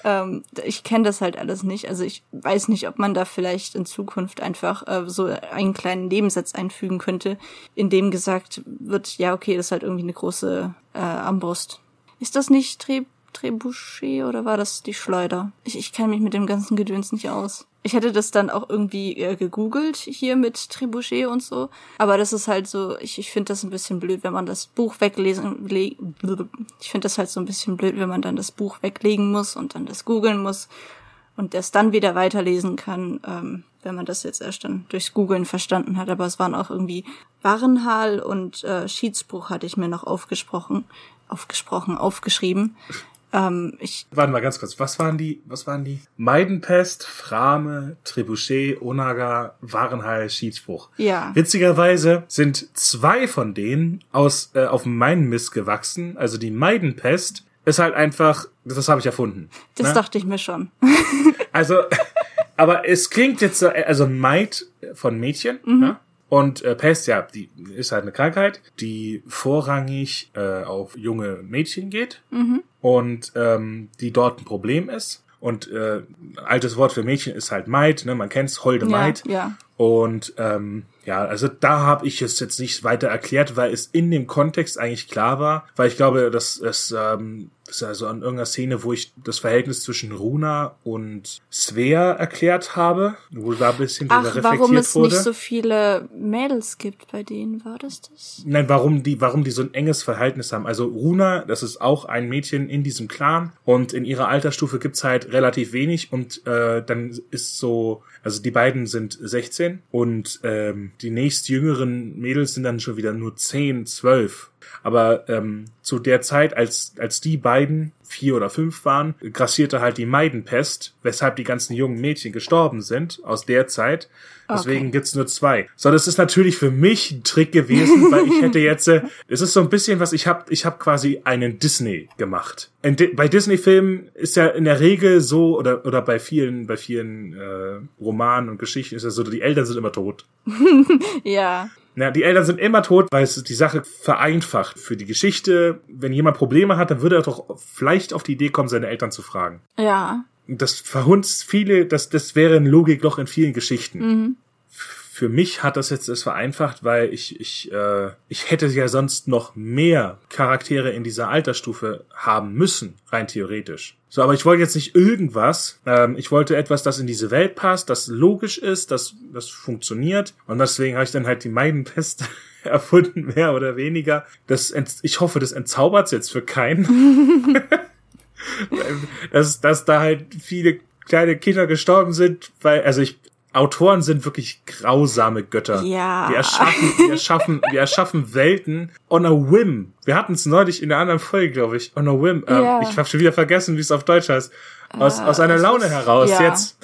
Ähm, ich kenne das halt alles nicht. Also ich weiß nicht, ob man da vielleicht in Zukunft einfach äh, so einen kleinen Nebensatz einfügen könnte, in dem gesagt wird, ja, okay, das ist halt irgendwie eine große äh, Armbrust. Ist das nicht Tre Trebuchet oder war das die Schleuder? Ich, ich kenne mich mit dem ganzen Gedöns nicht aus. Ich hätte das dann auch irgendwie äh, gegoogelt hier mit Trebuchet und so. Aber das ist halt so, ich, ich finde das ein bisschen blöd, wenn man das Buch weglesen, le ich finde das halt so ein bisschen blöd, wenn man dann das Buch weglegen muss und dann das googeln muss und das dann wieder weiterlesen kann, ähm, wenn man das jetzt erst dann durchs Googeln verstanden hat. Aber es waren auch irgendwie Warenhal und äh, Schiedsbruch hatte ich mir noch aufgesprochen, aufgesprochen, aufgeschrieben. Ähm, ich Warte mal ganz kurz. Was waren die? Was waren die? Meidenpest, Frame, Trebuchet, Onaga, Warenheil, Schiedsbruch. Ja. Witzigerweise sind zwei von denen aus äh, auf meinen Mist gewachsen. Also die Meidenpest ist halt einfach, das habe ich erfunden. das ne? dachte ich mir schon. *laughs* Also, aber es klingt jetzt so, also Maid von Mädchen, ne? Und äh, Pest, ja, die ist halt eine Krankheit, die vorrangig äh, auf junge Mädchen geht und ähm, die dort ein Problem ist. Und äh, altes Wort für Mädchen ist halt Maid, ne? Man kennt's, holde Ja, Maid. ja. Und ähm, ja, also da habe ich es jetzt nicht weiter erklärt, weil es in dem Kontext eigentlich klar war, weil ich glaube, dass es ähm, ist also an irgendeiner Szene, wo ich das Verhältnis zwischen Runa und Svea erklärt habe, wo da ein bisschen drüber Ach, reflektiert warum es wurde. nicht so viele Mädels gibt bei denen, war das das? Nein, warum die, warum die so ein enges Verhältnis haben. Also Runa, das ist auch ein Mädchen in diesem Clan und in ihrer Altersstufe gibt's halt relativ wenig und äh, dann ist so, also die beiden sind 16 und ähm, die nächstjüngeren Mädels sind dann schon wieder nur 10, 12. Aber ähm, zu der Zeit, als, als die beiden vier oder fünf waren, grassierte halt die Meidenpest, weshalb die ganzen jungen Mädchen gestorben sind aus der Zeit. Deswegen Okay. gibt's nur zwei. So, das ist natürlich für mich ein Trick gewesen, weil ich hätte jetzt, äh, *laughs* es ist so ein bisschen was, ich habe ich hab quasi einen Disney gemacht. Di bei Disney-Filmen ist ja in der Regel so, oder, oder bei vielen, bei vielen äh, Romanen und Geschichten ist ja so, die Eltern sind immer tot. *laughs* Ja. Ja, die Eltern sind immer tot, weil es die Sache vereinfacht für die Geschichte. Wenn jemand Probleme hat, dann würde er doch vielleicht auf die Idee kommen, seine Eltern zu fragen. Ja. Das verhunzt viele, das, das wäre ein Logikloch in vielen Geschichten. Für mich hat das jetzt das vereinfacht, weil ich, ich, äh, ich hätte ja sonst noch mehr Charaktere in dieser Altersstufe haben müssen, rein theoretisch. So, aber ich wollte jetzt nicht irgendwas. Ähm, ich wollte etwas, das in diese Welt passt, das logisch ist, das, das funktioniert. Und deswegen habe ich dann halt die Meidenpest *laughs* erfunden, mehr oder weniger. Das, ich hoffe, das entzaubert jetzt für keinen. *laughs* *laughs* dass, dass da halt viele kleine Kinder gestorben sind, weil, also ich, Autoren sind wirklich grausame Götter. Ja. Die erschaffen, die erschaffen, die erschaffen Welten on a whim. Wir hatten es neulich in der anderen Folge, glaube ich. On a whim. Ähm, Ja. Ich habe schon wieder vergessen, wie es auf Deutsch heißt. Aus, Äh, aus einer Laune ist- heraus, ja. jetzt.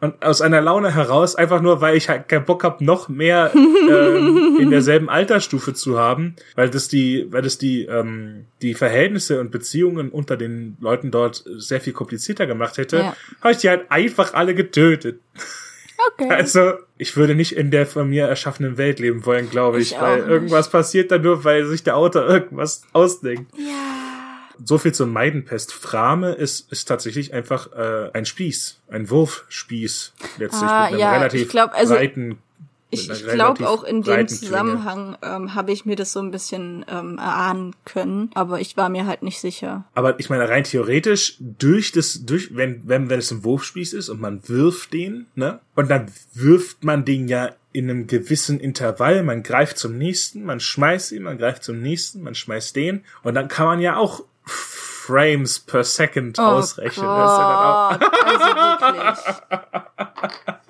Und aus einer Laune heraus, einfach nur, weil ich halt keinen Bock hab, noch mehr *laughs* ähm, in derselben Altersstufe zu haben, weil das die, weil das die, ähm, die Verhältnisse und Beziehungen unter den Leuten dort sehr viel komplizierter gemacht hätte, Ja. habe ich die halt einfach alle getötet. Okay. Also, ich würde nicht in der von mir erschaffenen Welt leben wollen, glaube ich, Ich weil nicht. irgendwas passiert dann nur, weil sich der Autor irgendwas ausdenkt. ja. So viel zur Meidenpest. Frame ist, ist tatsächlich einfach äh, ein Spieß, ein Wurfspieß letztlich Ah, mit einem ja, relativ ich glaub, also- breiten. Ich, ich glaube auch in dem. Zusammenhang ähm, habe ich mir das so ein bisschen ähm, erahnen können, aber ich war mir halt nicht sicher. Aber ich meine, rein theoretisch, durch das, durch, wenn, wenn, wenn es ein Wurfspieß ist und man wirft den, ne? Und dann wirft man den ja in einem gewissen Intervall, man greift zum nächsten, man schmeißt ihn, man greift zum nächsten, man schmeißt den. Und dann kann man ja auch Frames per Second ausrechnen. Oh Gott, also wirklich. *laughs*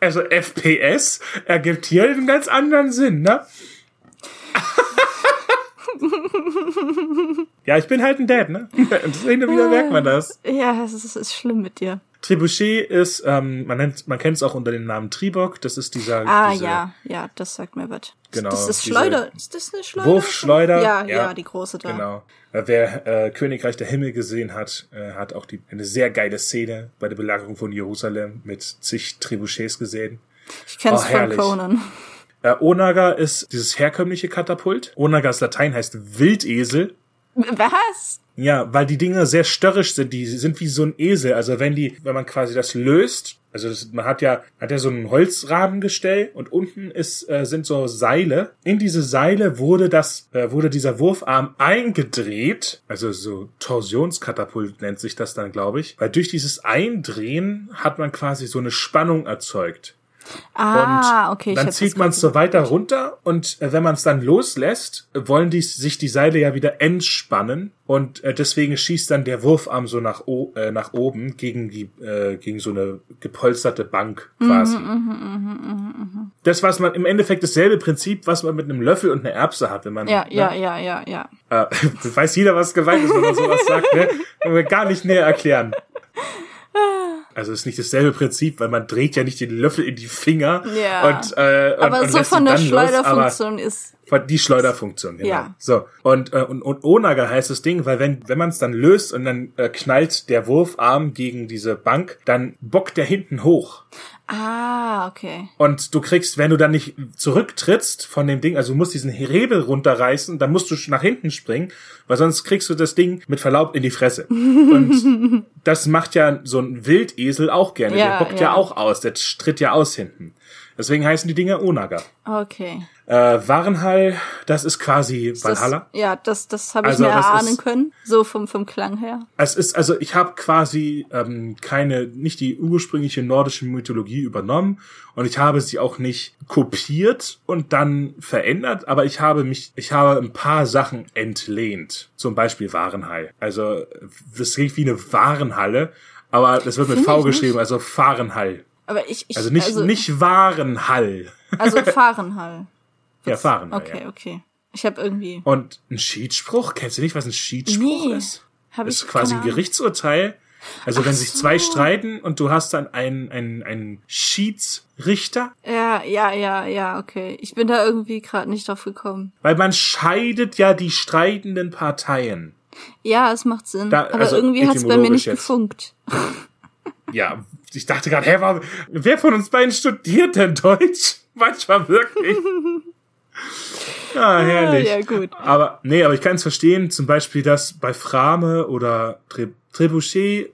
also FPS ergibt hier einen ganz anderen Sinn, ne? *laughs* ja, ich bin halt ein Dad, ne? Hin *laughs* und wieder merkt man das. Ja, es ist, es ist schlimm mit dir. Trebuchet ist, ähm, man nennt, man kennt es auch unter dem Namen Tribok. Das ist dieser, Ah, diese ja, ja, das sagt mir was. Genau, Das ist Schleuder. Ist das eine Schleuder? Wurfschleuder. Ja, Ja, ja, die große da. Genau. Wer äh, Königreich der Himmel gesehen hat, äh, hat auch die, eine sehr geile Szene bei der Belagerung von Jerusalem mit zig Trebuchets gesehen. Ich kenn's Oh, von. Conan. Äh, Onaga ist dieses herkömmliche Katapult. Onagas Latein heißt Wildesel. Was? Ja, weil die Dinger sehr störrisch sind. Die sind wie so ein Esel. Also wenn die, wenn man quasi das löst, also das, man hat ja, hat ja so ein Holzrahmengestell und unten ist, äh, sind so Seile. In diese Seile wurde das, äh, wurde dieser Wurfarm eingedreht. Also so Torsionskatapult nennt sich das dann, glaube ich. Weil durch dieses Eindrehen hat man quasi so eine Spannung erzeugt. Ah, Und okay. dann zieht man es so weiter runter und äh, wenn man es dann loslässt, wollen die sich die Seile ja wieder entspannen und äh, deswegen schießt dann der Wurfarm so nach, äh, nach oben gegen die äh, gegen so eine gepolsterte Bank quasi. Mhm, Das was man im Endeffekt dasselbe Prinzip, was man mit einem Löffel und einer Erbse hat, wenn man Ja, ne? ja, ja, ja, ja. Äh, *laughs* weiß jeder, was gemeint ist, wenn man sowas sagt, ne? Wollen wir gar nicht näher erklären. *laughs* Also es ist nicht dasselbe Prinzip, weil man dreht ja nicht den Löffel in die Finger Ja. und, äh, und, Aber und so von der Schleuderfunktion ist, Die Schleuderfunktion, genau. Ja. So. Und, äh, und, und Onaga heißt das Ding, weil wenn, wenn man es dann löst und dann äh, knallt der Wurfarm gegen diese Bank, dann bockt der hinten hoch. Ah, okay. Und du kriegst, wenn du dann nicht zurücktrittst von dem Ding, also du musst diesen Hebel runterreißen, dann musst du nach hinten springen, weil sonst kriegst du das Ding mit Verlaub in die Fresse. *laughs* Und das macht ja so ein Wildesel auch gerne. Ja, der bockt ja. ja. auch aus, der tritt ja aus hinten. Deswegen heißen die Dinger Onaga. Okay. Äh, Warenhall, das ist quasi Valhalla. Das, ja, das, das habe ich Also mir erahnen ist- können. So vom, vom Klang her. Es ist, also ich habe quasi ähm, keine, nicht die ursprüngliche nordische Mythologie übernommen und ich habe sie auch nicht kopiert und dann verändert, aber ich habe mich, ich habe ein paar Sachen entlehnt. Zum Beispiel Warenhall. Also das klingt wie eine Warenhalle, aber das wird mit Finde V geschrieben, also Fahrenhall. Aber ich, ich Also nicht, also, nicht Warenhall. Also *laughs* Fahrenhall. Ja, Fahrenhall. Okay, Ja. okay. Ich habe irgendwie. Und ein Schiedsspruch, kennst du nicht, was ein Schiedsspruch Nee, ist? Hab Das ich ist quasi ein. Gerichtsurteil. Also Ach wenn sich zwei streiten und du hast dann einen, einen, einen Schiedsrichter, Ja, ja, ja, ja, okay. Ich bin da irgendwie gerade nicht drauf gekommen. weil man scheidet ja die streitenden Parteien. Ja, es macht Sinn. Da- aber also irgendwie hat's bei mir nicht jetzt. gefunkt. Ja, *laughs* ich dachte gerade, hä, warum, wer von uns beiden studiert denn Deutsch? *laughs* Manchmal wirklich. *laughs* Ah, herrlich. Ah, ja, gut. Aber, nee, aber ich kann es verstehen, zum Beispiel, dass bei Frame oder Tre Trebuchet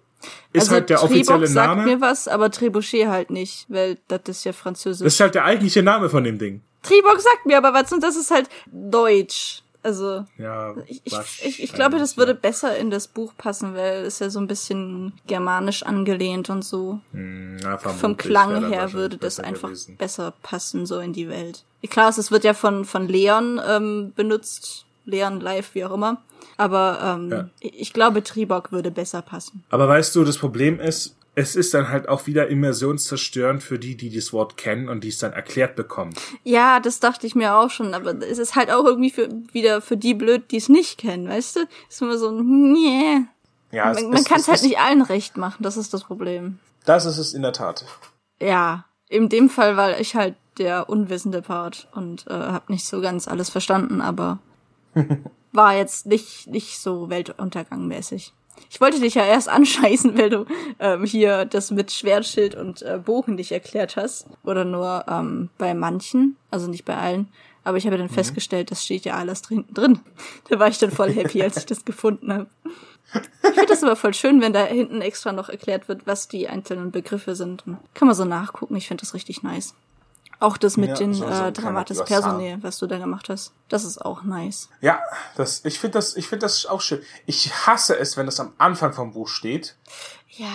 ist also halt der offizielle sagt Name. mir was, aber Trebuchet halt nicht, weil das ist ja französisch. Das ist halt der eigentliche Name von dem Ding. Trebok sagt mir aber was und das ist halt Deutsch. Also Ja, ich, ich, ich, glaube, das würde ja. besser in das Buch passen, weil es ja so ein bisschen germanisch angelehnt und so. Hm, na, Vom Klang her würde das einfach gewesen. besser passen, so in die Welt. Klar, es wird ja von, von Leon ähm, benutzt. Leon live, wie auch immer. Aber ähm, Ja. ich ich glaube, Tribok würde besser passen. Aber weißt du, das Problem ist, es ist dann halt auch wieder immersionszerstörend für die, die das Wort kennen und die es dann erklärt bekommen. Ja, das dachte ich mir auch schon, aber es ist halt auch irgendwie für, wieder für die blöd, die es nicht kennen, weißt du? Ist immer so, nee. Ja, Man, man kann es halt nicht allen recht machen, das ist das Problem. Das ist es in der Tat. Ja, in dem Fall war ich halt der unwissende Part und äh, habe nicht so ganz alles verstanden, aber *laughs* war jetzt nicht nicht so Weltuntergangmäßig. Ich wollte dich ja erst *laughs* anscheißen, weil du ähm, hier das mit Schwertschild und äh, Bogen nicht erklärt hast. Oder nur ähm, bei manchen, also nicht bei allen. Aber ich habe dann festgestellt, das steht ja alles drin. drin. *laughs* Da war ich dann voll happy, als ich das gefunden habe. Ich finde das aber voll schön, wenn da hinten extra noch erklärt wird, was die einzelnen Begriffe sind. Kann man so nachgucken. Ich finde das richtig nice. Auch das mit Ja, den so- so äh, Dramatis. Personae, was du da gemacht hast. Das ist auch nice. Ja, das, ich finde das, ich finde das auch schön. Ich hasse es, wenn das am Anfang vom Buch steht, Ja.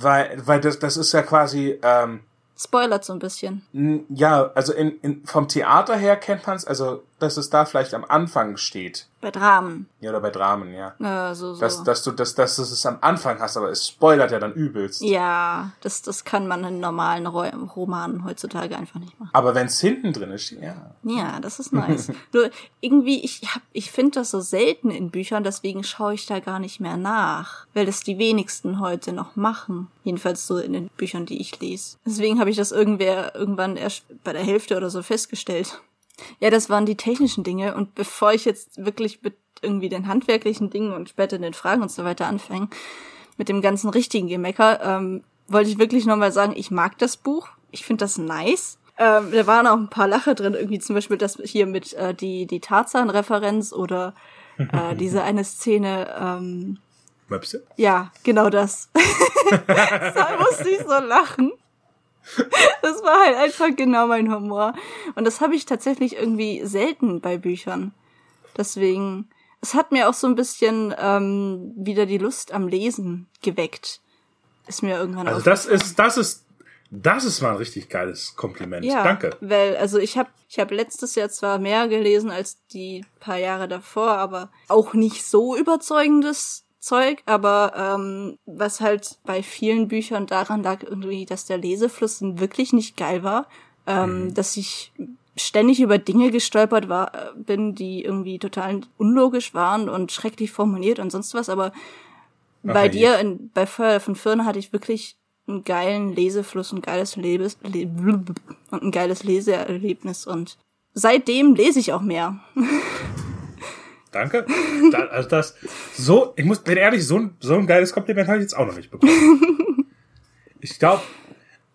weil, weil das, das ist ja quasi, ähm, Spoilert so ein bisschen. ja, also in, in, vom Theater her kennt man es, also, dass es da vielleicht am Anfang steht. Bei Dramen. Ja, oder bei Dramen, ja. Äh, so, so. Dass, dass du, dass, dass du es am Anfang hast, aber es spoilert ja dann übelst. ja, das, das kann man in normalen Ro Romanen heutzutage einfach nicht machen. Aber wenn es hinten drin ist, ja. Ja, das ist nice. *laughs* Nur irgendwie, ich hab, ich finde das so selten in Büchern, deswegen schaue ich da gar nicht mehr nach, weil das die wenigsten heute noch machen. Jedenfalls so in den Büchern, die ich lese. Deswegen habe ich das irgendwer irgendwann erst bei der Hälfte oder so festgestellt. Ja, das waren die technischen Dinge und bevor ich jetzt wirklich mit irgendwie den handwerklichen Dingen und später den Fragen und so weiter anfange, mit dem ganzen richtigen Gemecker, ähm, wollte ich wirklich nochmal sagen, ich mag das Buch. Ich finde das nice. Ähm, da waren auch ein paar Lacher drin, irgendwie zum Beispiel das hier mit äh, die, die Tarzan-Referenz oder äh, *laughs* diese eine Szene, ähm, Möpse? ja, genau das. *laughs* da musste ich so lachen. *laughs* Das war halt einfach genau mein Humor. Und das habe ich tatsächlich irgendwie selten bei Büchern. Deswegen, es hat mir auch so ein bisschen ähm, wieder die Lust am Lesen geweckt. Ist mir irgendwann Also das ist, das ist, das ist mal ein richtig geiles Kompliment. Ja, Danke. weil also ich habe ich hab letztes Jahr zwar mehr gelesen als die paar Jahre davor, aber auch nicht so überzeugendes Zeug, aber ähm, was halt bei vielen Büchern daran lag irgendwie, dass der Lesefluss wirklich nicht geil war, ähm, dass ich ständig über Dinge gestolpert war, bin, die irgendwie total unlogisch waren und schrecklich formuliert und sonst was, aber bei je. dir, in, bei Feuer von Firn hatte ich wirklich einen geilen Lesefluss, ein geiles Lebes, Le und ein geiles Leseerlebnis und seitdem lese ich auch mehr. *laughs* Danke. Da, also das, so, ich muss, bin ehrlich, so ein, so ein geiles Kompliment habe ich jetzt auch noch nicht bekommen. *laughs* Ich glaube,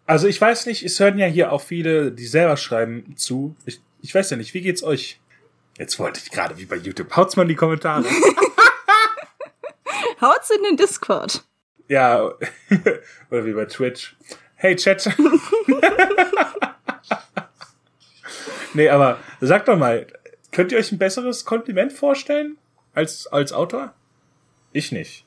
also ich weiß nicht, es hören ja hier auch viele, die selber schreiben, zu. Ich, ich weiß ja nicht, wie geht's euch? Jetzt wollte ich gerade wie bei YouTube. Haut's mal in die Kommentare. *laughs* Haut's in den Discord. ja, *laughs* oder wie bei Twitch. Hey Chat. nee, aber sagt doch mal, könnt ihr euch ein besseres Kompliment vorstellen als als Autor? Ich nicht.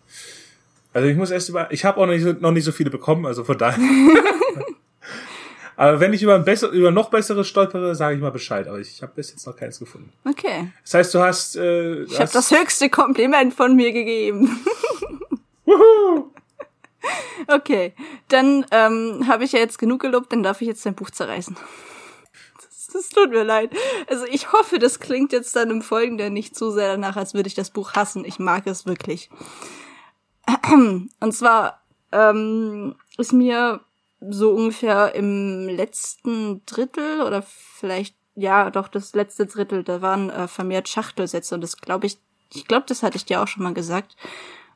Also ich muss erst über, ich habe auch noch nicht, so, noch nicht so viele bekommen, also von daher. *laughs* aber wenn ich über ein besser, über noch besseres stolpere, sage ich mal Bescheid. Aber ich habe bis jetzt noch keins gefunden. Okay. Das heißt, du hast, äh, Ich habe das höchste Kompliment von mir gegeben. *laughs* Wuhu! Okay, dann ähm, habe ich ja jetzt genug gelobt, dann darf ich jetzt dein Buch zerreißen. Das tut mir leid. Also ich hoffe, das klingt jetzt dann im Folgenden nicht zu sehr danach, als würde ich das Buch hassen. Ich mag es wirklich. Und zwar ähm, ist mir so ungefähr im letzten Drittel oder vielleicht ja doch das letzte Drittel, da waren äh, vermehrt Schachtelsätze und das glaube ich, ich glaube, das hatte ich dir auch schon mal gesagt.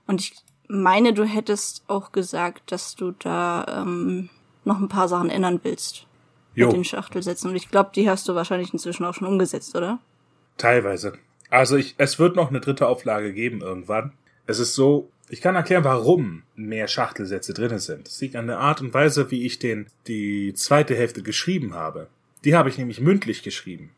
Und ich meine, du hättest auch gesagt, dass du da ähm, noch ein paar Sachen ändern willst Jo. mit den Schachtelsätzen. Und ich glaube, die hast du wahrscheinlich inzwischen auch schon umgesetzt, oder? Teilweise. Also ich, es wird noch eine dritte Auflage geben irgendwann. Es ist so, ich kann erklären, warum mehr Schachtelsätze drinne sind. Es liegt an der Art und Weise, wie ich den, die zweite Hälfte geschrieben habe. Die habe ich nämlich mündlich geschrieben.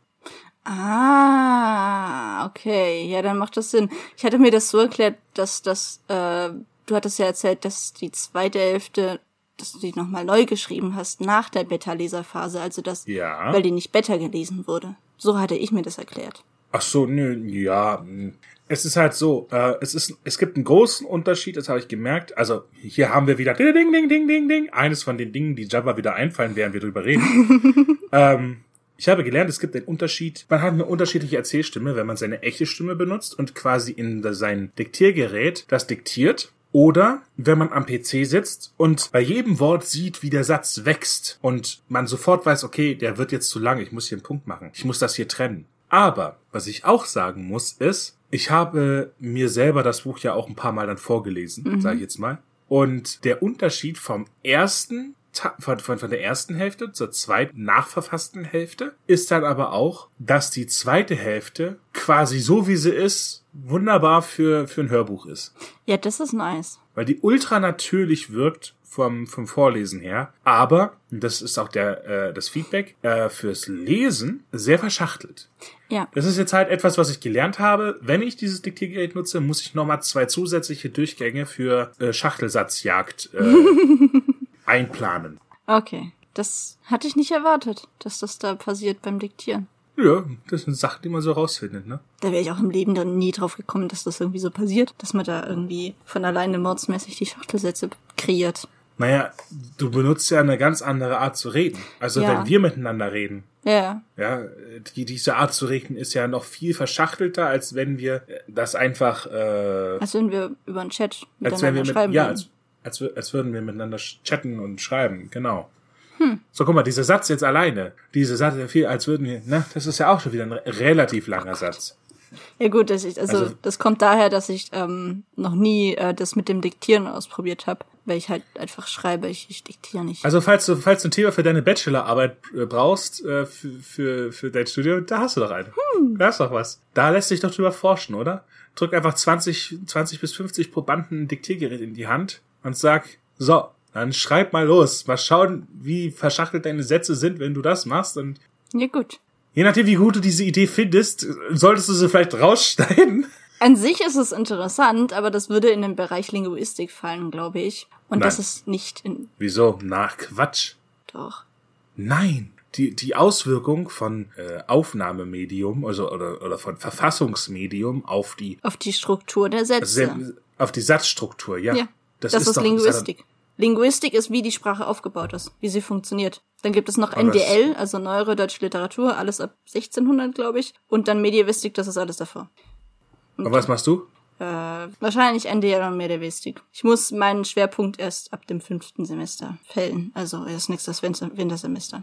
Ah, okay. Ja, dann macht das Sinn. Ich hatte mir das so erklärt, dass das, äh, du hattest ja erzählt, dass die zweite Hälfte, dass du die nochmal neu geschrieben hast nach der Beta-Leserphase, also das, Ja. weil die nicht Beta gelesen wurde. So hatte ich mir das erklärt. Ach so, nö, ja. mh. Es ist halt so, äh, es ist, es gibt einen großen Unterschied, das habe ich gemerkt. Also hier haben wir wieder ding, ding, ding, ding, ding. Eines von den Dingen, die Jabba wieder einfallen, während wir drüber reden. *laughs* ähm, ich habe gelernt, es gibt einen Unterschied. Man hat eine unterschiedliche Erzählstimme, wenn man seine echte Stimme benutzt und quasi in sein Diktiergerät das diktiert. Oder wenn man am PC sitzt und bei jedem Wort sieht, wie der Satz wächst und man sofort weiß, okay, der wird jetzt zu lang, ich muss hier einen Punkt machen, ich muss das hier trennen. Aber was ich auch sagen muss, ist, ich habe mir selber das Buch ja auch ein paar Mal dann vorgelesen, sage ich jetzt mal. Und der Unterschied vom ersten von, von, von der ersten Hälfte zur zweiten nachverfassten Hälfte ist dann aber auch, dass die zweite Hälfte quasi so wie sie ist, wunderbar für, für ein Hörbuch ist. Ja, das ist nice. Weil die ultra natürlich wirkt vom, vom Vorlesen her, aber, das ist auch der, äh, das Feedback, äh, fürs Lesen sehr verschachtelt. Ja. Das ist jetzt halt etwas, was ich gelernt habe. Wenn ich dieses Diktiergerät nutze, muss ich nochmal zwei zusätzliche Durchgänge für äh, Schachtelsatzjagd äh, *laughs* einplanen. Okay. Das hatte ich nicht erwartet, dass das da passiert beim Diktieren. Ja, das sind Sachen, die man so rausfindet, ne? Da wäre ich auch im Leben dann nie drauf gekommen, dass das irgendwie so passiert, dass man da irgendwie von alleine mordsmäßig die Schachtelsätze kreiert. Naja, du benutzt ja eine ganz andere Art zu reden. Also Ja. wenn wir miteinander reden, Ja, ja, die, diese Art zu reden ist ja noch viel verschachtelter, als wenn wir das einfach, äh, als wenn wir über einen Chat als wenn miteinander wir mit, schreiben ja, als, als, als würden wir miteinander chatten und schreiben, genau. So, guck mal, dieser Satz jetzt alleine, dieser Satz, als würden wir, ne, das ist ja auch schon wieder ein re- relativ langer Satz. Ja gut, dass ich, also, Also- das kommt daher, dass ich ähm, noch nie äh, das mit dem Diktieren ausprobiert habe, weil ich halt einfach schreibe, ich, ich diktiere nicht. Also, falls du, falls du ein Thema für deine Bachelorarbeit äh, brauchst, äh, für, für, für dein Studio, da hast du doch eine. Da hast du doch was. Da lässt sich doch drüber forschen, oder? Drück einfach 20, 20 bis 50 Probanden ein Diktiergerät in die Hand und sag, so, dann schreib mal los. Mal schauen, wie verschachtelt deine Sätze sind, wenn du das machst. Und ja gut. je nachdem, wie gut du diese Idee findest, solltest du sie vielleicht rausschneiden. An sich ist es interessant, aber das würde in den Bereich Linguistik fallen, glaube ich. Und das Nein. ist nicht in. Wieso? Na, Quatsch. Doch. Nein. Die, die Auswirkung von äh, Aufnahmemedium also, oder, oder von Verfassungsmedium auf die, Auf die Struktur der Sätze. auf die Satzstruktur, ja. ja. Das, ist, doch- Linguistik. Linguistik ist, wie die Sprache aufgebaut ist, wie sie funktioniert. Dann gibt es noch Aber das- NDL, also Neuere Deutsche Literatur, alles ab 1600, glaube ich. Und dann Medievistik, das ist alles davor. Und was machst du? Äh, wahrscheinlich NDL und Medievistik. Ich muss meinen Schwerpunkt erst ab dem fünften Semester fällen. Also erst nächstes Winter- Wintersemester.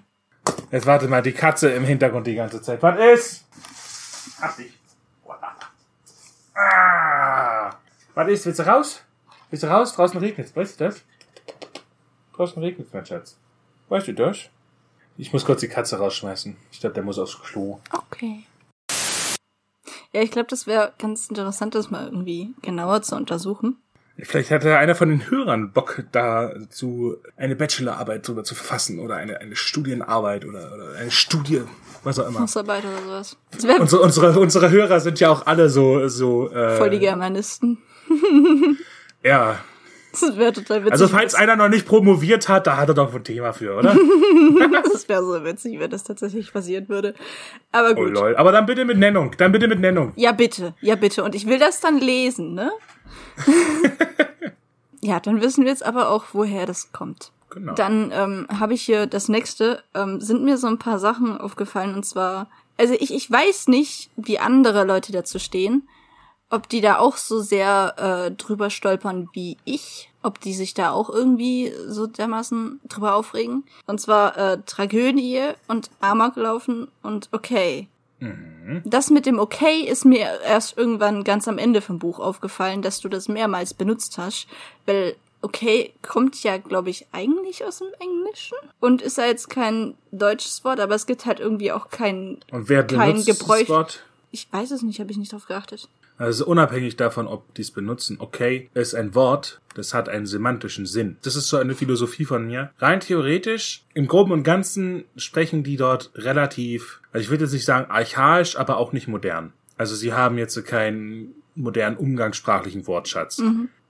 Jetzt warte mal, die Katze im Hintergrund die ganze Zeit. Was ist? Ach dich. Ah. Was ist? Willst du raus? Willst du raus? Draußen regnet Weißt du das? Draußen regnet mein Schatz. Weißt du das? Ich muss kurz die Katze rausschmeißen. Ich glaube, der muss aufs Klo. Okay. Ja, ich glaube, das wäre ganz interessant, das mal irgendwie genauer zu untersuchen. Vielleicht hatte einer von den Hörern Bock, dazu eine Bachelorarbeit drüber zu verfassen oder eine, eine Studienarbeit oder, oder eine Studie, was auch immer. Hausarbeit oder sowas. Unsere, unsere, unsere Hörer sind ja auch alle so, so, äh, Voll die Germanisten. *laughs* ja. Das wäre total witzig. Also falls einer noch nicht promoviert hat, da hat er doch ein Thema für, oder? *laughs* das wäre so witzig, wenn das tatsächlich passieren würde. Aber Oh gut. lol. Aber dann bitte mit Nennung. Dann bitte mit Nennung. Ja, bitte. Ja, bitte. Und ich will das dann lesen, ne? *laughs* ja, dann wissen wir jetzt aber auch, woher das kommt. Genau. Dann ähm, habe ich hier das nächste, ähm, sind mir so ein paar Sachen aufgefallen und zwar, also ich, ich weiß nicht, wie andere Leute dazu stehen, ob die da auch so sehr äh, drüber stolpern wie ich, ob die sich da auch irgendwie so dermaßen drüber aufregen. Und zwar äh, Tragödie und Amoklaufen und okay. Das mit dem Okay ist mir erst irgendwann ganz am Ende vom Buch aufgefallen, dass du das mehrmals benutzt hast, weil okay kommt ja, glaube ich, eigentlich aus dem Englischen und ist ja jetzt kein deutsches Wort, aber es gibt halt irgendwie auch kein, Und wer kein Gebräuch. das Wort? Ich weiß es nicht, habe ich nicht drauf geachtet. Also unabhängig davon, ob die es benutzen, okay, ist ein Wort, das hat einen semantischen Sinn. Das ist so eine Philosophie von mir. Rein theoretisch, im Groben und Ganzen sprechen die dort relativ, also ich würde jetzt nicht sagen archaisch, aber auch nicht modern. Also sie haben jetzt keinen modernen umgangssprachlichen Wortschatz.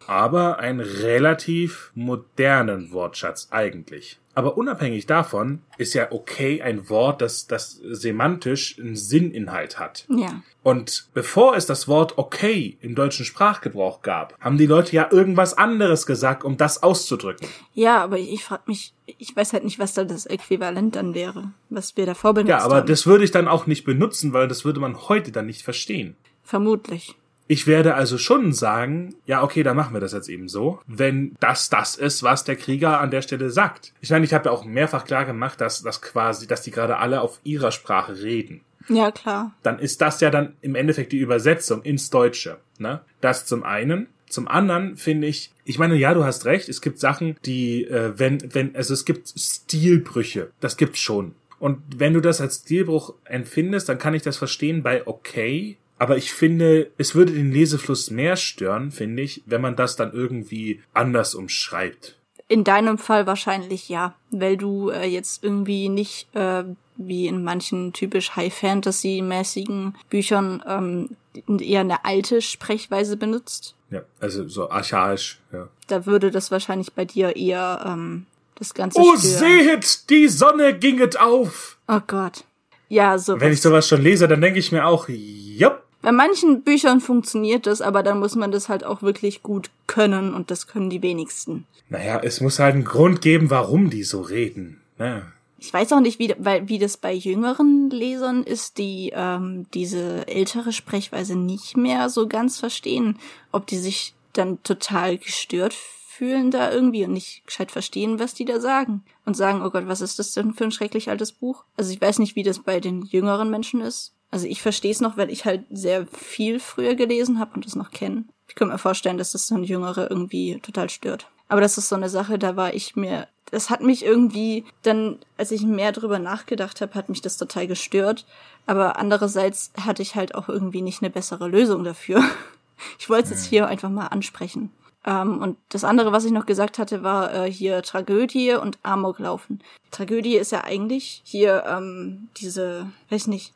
Aber einen relativ modernen Wortschatz eigentlich. Aber unabhängig davon ist ja okay ein Wort, das, das semantisch einen Sinninhalt hat. Ja. Und bevor es das Wort okay im deutschen Sprachgebrauch gab, haben die Leute ja irgendwas anderes gesagt, um das auszudrücken. Ja, aber ich, frage mich, ich weiß halt nicht, was da das Äquivalent dann wäre, was wir davor benutzt Ja, aber haben. das würde ich dann auch nicht benutzen, weil das würde man heute dann nicht verstehen. Vermutlich. Ich werde also schon sagen, ja, okay, dann machen wir das jetzt eben so, wenn das das ist, was der Krieger an der Stelle sagt. Ich meine, ich habe ja auch mehrfach klar gemacht, dass das quasi, dass die gerade alle auf ihrer Sprache reden. Ja, klar. dann ist das ja dann im Endeffekt die Übersetzung ins Deutsche. Ne? Das zum einen. Zum anderen finde ich, ich meine, ja, du hast recht, es gibt Sachen, die, äh, wenn, wenn, also es gibt Stilbrüche, das gibt's schon. Und wenn du das als Stilbruch empfindest, dann kann ich das verstehen bei okay. Aber ich finde, es würde den Lesefluss mehr stören, finde ich, wenn man das dann irgendwie anders umschreibt. In deinem Fall wahrscheinlich ja, weil du äh, jetzt irgendwie nicht äh, wie in manchen typisch High-Fantasy-mäßigen Büchern ähm, eher eine alte Sprechweise benutzt. Ja, also so archaisch, ja. Da würde das wahrscheinlich bei dir eher ähm, das Ganze Oh, stören. sehet, die Sonne ginget auf! Oh Gott. Ja, so. Wenn ich sowas schon lese, dann denke ich mir auch, jupp, Bei manchen Büchern funktioniert das, aber dann muss man das halt auch wirklich gut können und das können die wenigsten. Naja, es muss halt einen Grund geben, warum die so reden. Ne? Ich weiß auch nicht, wie, weil, wie das bei jüngeren Lesern ist, die ähm, diese ältere Sprechweise nicht mehr so ganz verstehen, ob die sich dann total gestört fühlen da irgendwie und nicht gescheit verstehen, was die da sagen. Und sagen, oh Gott, was ist das denn für ein schrecklich altes Buch? Also ich weiß nicht, wie das bei den jüngeren Menschen ist. Also ich verstehe es noch, weil ich halt sehr viel früher gelesen habe und es noch kenne. Ich könnte mir vorstellen, dass das so ein Jüngere irgendwie total stört. Aber das ist so eine Sache, da war ich mir, das hat mich irgendwie dann, als ich mehr drüber nachgedacht habe, hat mich das total gestört. Aber andererseits hatte ich halt auch irgendwie nicht eine bessere Lösung dafür. *laughs* Ich wollte es jetzt hier einfach mal ansprechen. Ähm, und das andere, was ich noch gesagt hatte, war äh, hier Tragödie und Amoklaufen. Tragödie ist ja eigentlich hier ähm, diese, weiß nicht,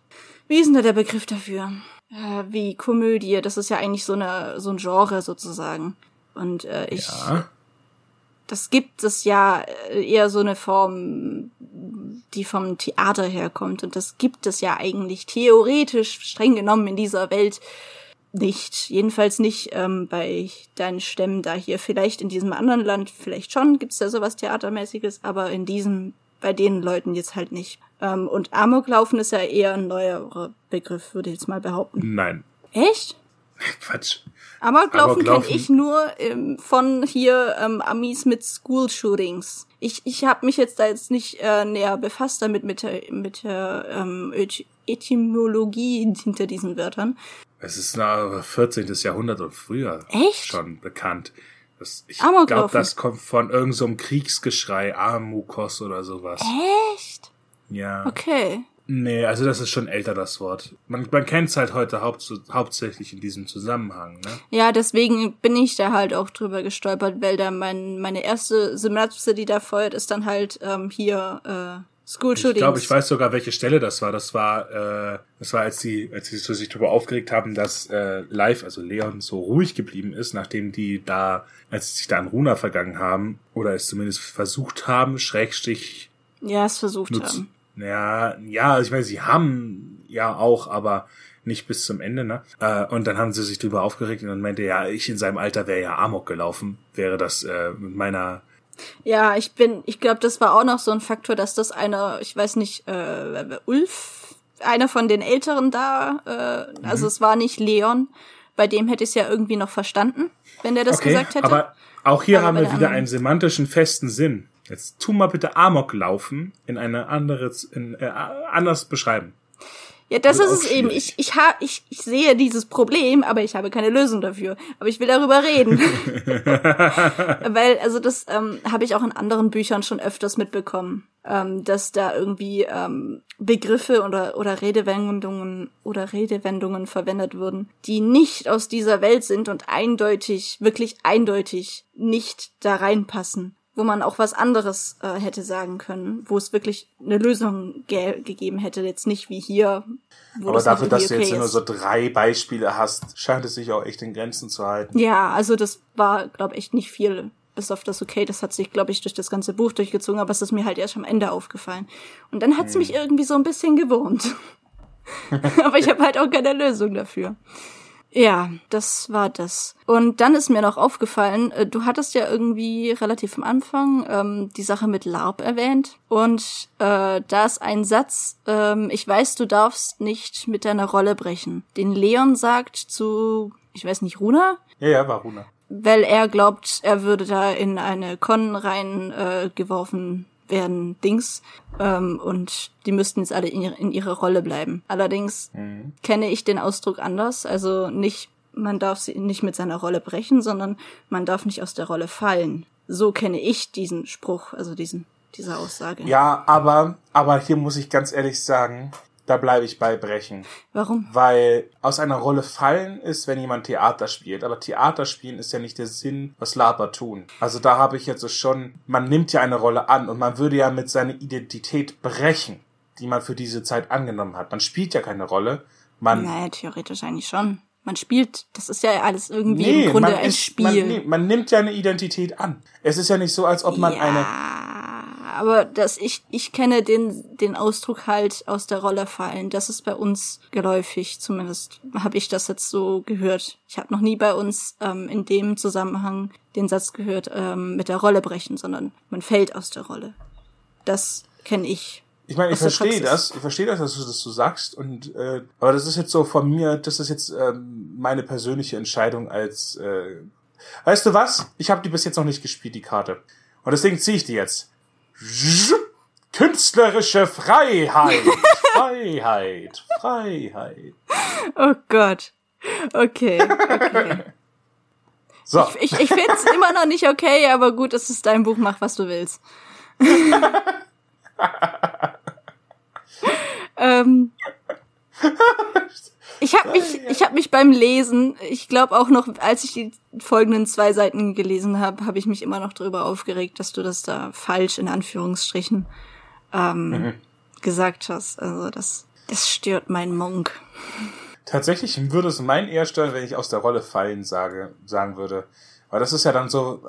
wie ist denn da der Begriff dafür? Äh, wie Komödie, das ist ja eigentlich so eine so ein Genre sozusagen. Und äh, ich, Ja. das gibt es ja äh, eher so eine Form, die vom Theater herkommt. Und das gibt es ja eigentlich theoretisch streng genommen in dieser Welt nicht. Jedenfalls nicht ähm, bei deinen Stämmen da hier. Vielleicht in diesem anderen Land, vielleicht schon, gibt's da sowas Theatermäßiges, aber in diesem, bei den Leuten jetzt halt nicht. Ähm, und Amoklaufen ist ja eher ein neuerer Begriff, würde ich jetzt mal behaupten. Nein. Echt? Quatsch. Amoklaufen kenne ich nur ähm, von hier ähm, Amis mit School Shootings. Ich, ich habe mich jetzt da jetzt nicht äh, näher befasst damit mit der, mit der ähm, Etymologie hinter diesen Wörtern. Es ist nach 14. Jahrhundert und früher Echt? schon bekannt. Das, ich Amoklaufen. glaube, das kommt von irgendeinem so Kriegsgeschrei, Amukos oder sowas. Echt? Ja. Okay. Nee, also das ist schon älter, das Wort. Man, man kennt es halt heute haupt, hauptsächlich in diesem Zusammenhang, ne? Ja, deswegen bin ich da halt auch drüber gestolpert, weil da mein, meine erste Synapse, die da feuert, ist dann halt ähm, hier äh, School Ich Shootings. glaube, ich weiß sogar, welche Stelle das war. Das war, äh, das war, als sie, als sie sich darüber aufgeregt haben, dass äh, Live, also Leon, so ruhig geblieben ist, nachdem die da, als sie sich da an Runa vergangen haben, oder es zumindest versucht haben, Schrägstich Ja, es versucht nutz- haben. Ja, ja, ich meine, sie haben ja auch, aber nicht bis zum Ende, ne? Äh, und dann haben sie sich drüber aufgeregt und dann meinte, ja, ich in seinem Alter wäre ja Amok gelaufen, wäre das äh, mit meiner Ja, ich bin, ich glaube, das war auch noch so ein Faktor, dass das einer, ich weiß nicht, äh, Ulf, einer von den Älteren da, äh, Mhm. also es war nicht Leon, bei dem hätte ich es ja irgendwie noch verstanden, wenn der das gesagt hätte. Aber auch hier Aber haben wir der wieder einen semantischen festen Sinn. Jetzt tu mal bitte Amok laufen in eine andere, in, äh, anders beschreiben. Ja, das Wird ist es eben. Ich, ich, ha, ich, ich sehe dieses Problem, aber ich habe keine Lösung dafür. Aber ich will darüber reden. *laughs* Weil, also das ähm, habe ich auch in anderen Büchern schon öfters mitbekommen, ähm, dass da irgendwie ähm, Begriffe oder, oder Redewendungen oder Redewendungen verwendet wurden, die nicht aus dieser Welt sind und eindeutig, wirklich eindeutig nicht da reinpassen wo man auch was anderes äh, hätte sagen können, wo es wirklich eine Lösung ge gegeben hätte, jetzt nicht wie hier. Wo Aber das dafür, dass irgendwie du jetzt okay nur ist. so drei Beispiele hast, scheint es sich auch echt in Grenzen zu halten. Ja, also das war, glaube ich, nicht viel. Bis auf das Okay, das hat sich, glaube ich, durch das ganze Buch durchgezogen, aber es ist mir halt erst am Ende aufgefallen. Und dann hat's mich irgendwie so ein bisschen gewurmt. *laughs* aber ich *laughs* habe halt auch keine Lösung dafür. Ja, das war das. Und dann ist mir noch aufgefallen, äh, du hattest ja irgendwie relativ am Anfang ähm, die Sache mit LARP erwähnt. Und äh, da ist ein Satz, ähm, ich weiß, du darfst nicht mit deiner Rolle brechen. Den Leon sagt zu, ich weiß nicht, Runa? Ja, ja, war Runa. weil er glaubt, er würde da in eine Con rein äh, geworfen werden, Dings. Ähm, und die müssten jetzt alle in, ihre- in ihrer Rolle bleiben. Allerdings kenne ich den Ausdruck anders. Also nicht, man darf sie nicht mit seiner Rolle brechen, sondern man darf nicht aus der Rolle fallen. So kenne ich diesen Spruch, also diesen, diese Aussage. Ja, aber, aber hier muss ich ganz ehrlich sagen, da bleibe ich bei Brechen. Warum? Weil aus einer Rolle fallen ist, wenn jemand Theater spielt. Aber Theater spielen ist ja nicht der Sinn, was Laber tun. Also da habe ich jetzt so schon, man nimmt ja eine Rolle an und man würde ja mit seiner Identität brechen, die man für diese Zeit angenommen hat. Man spielt ja keine Rolle. Man, Naja, theoretisch eigentlich schon. Man spielt, das ist ja alles irgendwie im Grunde man ein ist- Spiel. Man, nee, man nimmt ja eine Identität an. Es ist ja nicht so, als ob man ja, eine, aber das ich ich kenne den den Ausdruck halt aus der Rolle fallen. Das ist bei uns geläufig, zumindest habe ich das jetzt so gehört. Ich habe noch nie bei uns ähm, in dem Zusammenhang den Satz gehört ähm, mit der Rolle brechen, sondern man fällt aus der Rolle. Das kenne ich. Ich meine, ich verstehe das, ich verstehe das, dass du das so sagst, und äh, aber das ist jetzt so von mir, das ist jetzt ähm, meine persönliche Entscheidung als äh, weißt du was? Ich habe die bis jetzt noch nicht gespielt, die Karte. Und deswegen ziehe ich die jetzt. Künstlerische Freiheit. Freiheit. Freiheit. Oh Gott. Okay. okay. So. Ich, ich finde es immer noch nicht okay, aber gut, es ist dein Buch, mach was du willst. *laughs* ähm, ich habe mich, ich habe mich beim Lesen, ich glaube auch noch, als ich die folgenden zwei Seiten gelesen habe, habe ich mich immer noch darüber aufgeregt, dass du das da falsch in Anführungsstrichen ähm, gesagt hast. Also das, das stört meinen Monk. Tatsächlich würde es mein eher stören, wenn ich aus der Rolle fallen sage, sagen würde. Weil das ist ja dann so,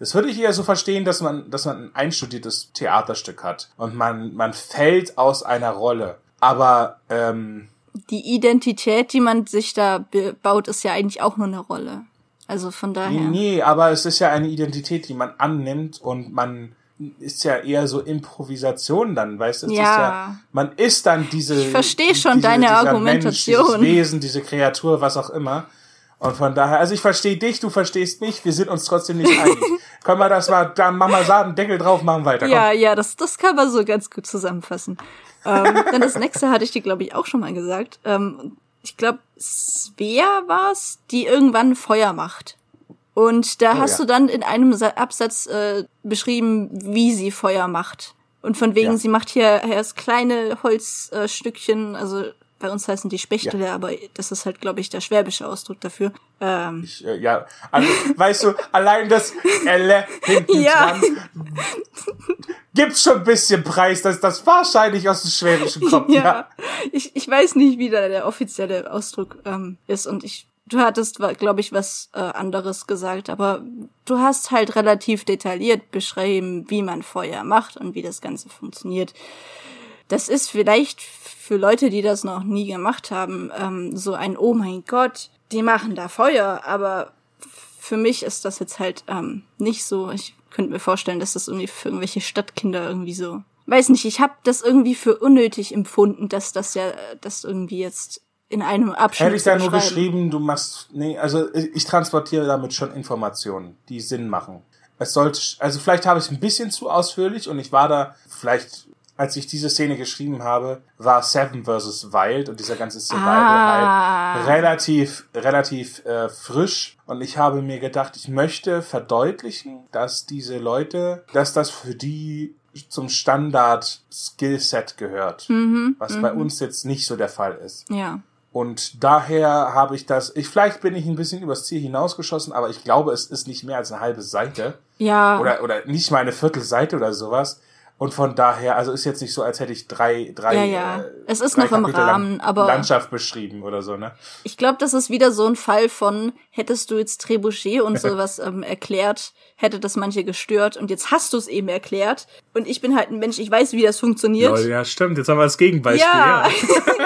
das würde ich eher so verstehen, dass man, dass man ein einstudiertes Theaterstück hat und man, man fällt aus einer Rolle. Aber ähm, Die Identität, die man sich da baut, ist ja eigentlich auch nur eine Rolle. Also von daher. nee, aber es ist ja eine Identität, die man annimmt und man ist ja eher so Improvisation dann, weißt du? Ja. Ja, man ist dann diese. Ich verstehe schon diese, deine Argumentation. Mensch, dieses Wesen, diese Kreatur, was auch immer. Und von daher, also ich verstehe dich, du verstehst mich, wir sind uns trotzdem nicht einig. *laughs* Können wir das mal, dann machen wir sagen, Deckel drauf, machen weiter. Komm. Ja, ja, das, das kann man so ganz gut zusammenfassen. ähm, dann das nächste hatte ich dir, glaube ich, auch schon mal gesagt. Ähm, ich glaube, Svea war's, die irgendwann Feuer macht. Und da Oh, hast ja. du dann in einem Sa- Absatz äh, beschrieben, wie sie Feuer macht. Und von wegen, Ja. sie macht hier erst kleine Holzstückchen, äh, also bei uns heißen die Spechtele, aber das ist halt, glaube ich, der schwäbische Ausdruck dafür. Ähm, Ich, äh, ja, also, weißt du, allein das Elle hinten *laughs* Ja. dran gibt schon ein bisschen Preis, dass das wahrscheinlich aus dem Schwäbischen kommt. *laughs* Ja. ja, Ich, ich weiß nicht, wie da der offizielle Ausdruck ähm, ist und ich, du hattest, glaube ich, was äh, anderes gesagt, aber du hast halt relativ detailliert beschrieben, wie man Feuer macht und wie das Ganze funktioniert. Das ist vielleicht für Leute, die das noch nie gemacht haben, ähm, so ein Oh mein Gott, die machen da Feuer, aber für mich ist das jetzt halt ähm, nicht so. Ich könnte mir vorstellen, dass das irgendwie für irgendwelche Stadtkinder irgendwie so. Weiß nicht, ich habe das irgendwie für unnötig empfunden, dass das ja das irgendwie jetzt in einem Abschnitt Hätte ich da nur geschrieben, du machst, nee, also ich transportiere damit schon Informationen, die Sinn machen. Es sollte, also vielleicht habe ich es ein bisschen zu ausführlich und ich war da, vielleicht, als ich diese Szene geschrieben habe, war Seven vs. Wild und dieser ganze Survival Ah. halt relativ, relativ äh, frisch und ich habe mir gedacht, ich möchte verdeutlichen, dass diese Leute, dass das für die zum Standard Skillset gehört, Mhm, was bei uns jetzt nicht so der Fall ist. Ja. Und daher habe ich das, ich, vielleicht bin ich ein bisschen übers Ziel hinausgeschossen, aber ich glaube, es ist nicht mehr als eine halbe Seite. Ja. Oder, oder nicht mal eine Viertelseite oder sowas. Und von daher, also ist jetzt nicht so, als hätte ich drei, drei, Ja, ja. äh, Es ist noch im Kapitel lang Rahmen, aber- Landschaft beschrieben oder so, ne? Ich glaube, das ist wieder so ein Fall von, hättest du jetzt Trebuchet und *laughs* sowas ähm, erklärt, hätte das manche gestört und jetzt hast du es eben erklärt und ich bin halt ein Mensch, ich weiß, wie das funktioniert. Lol, ja, stimmt. Jetzt haben wir das Gegenbeispiel. ja.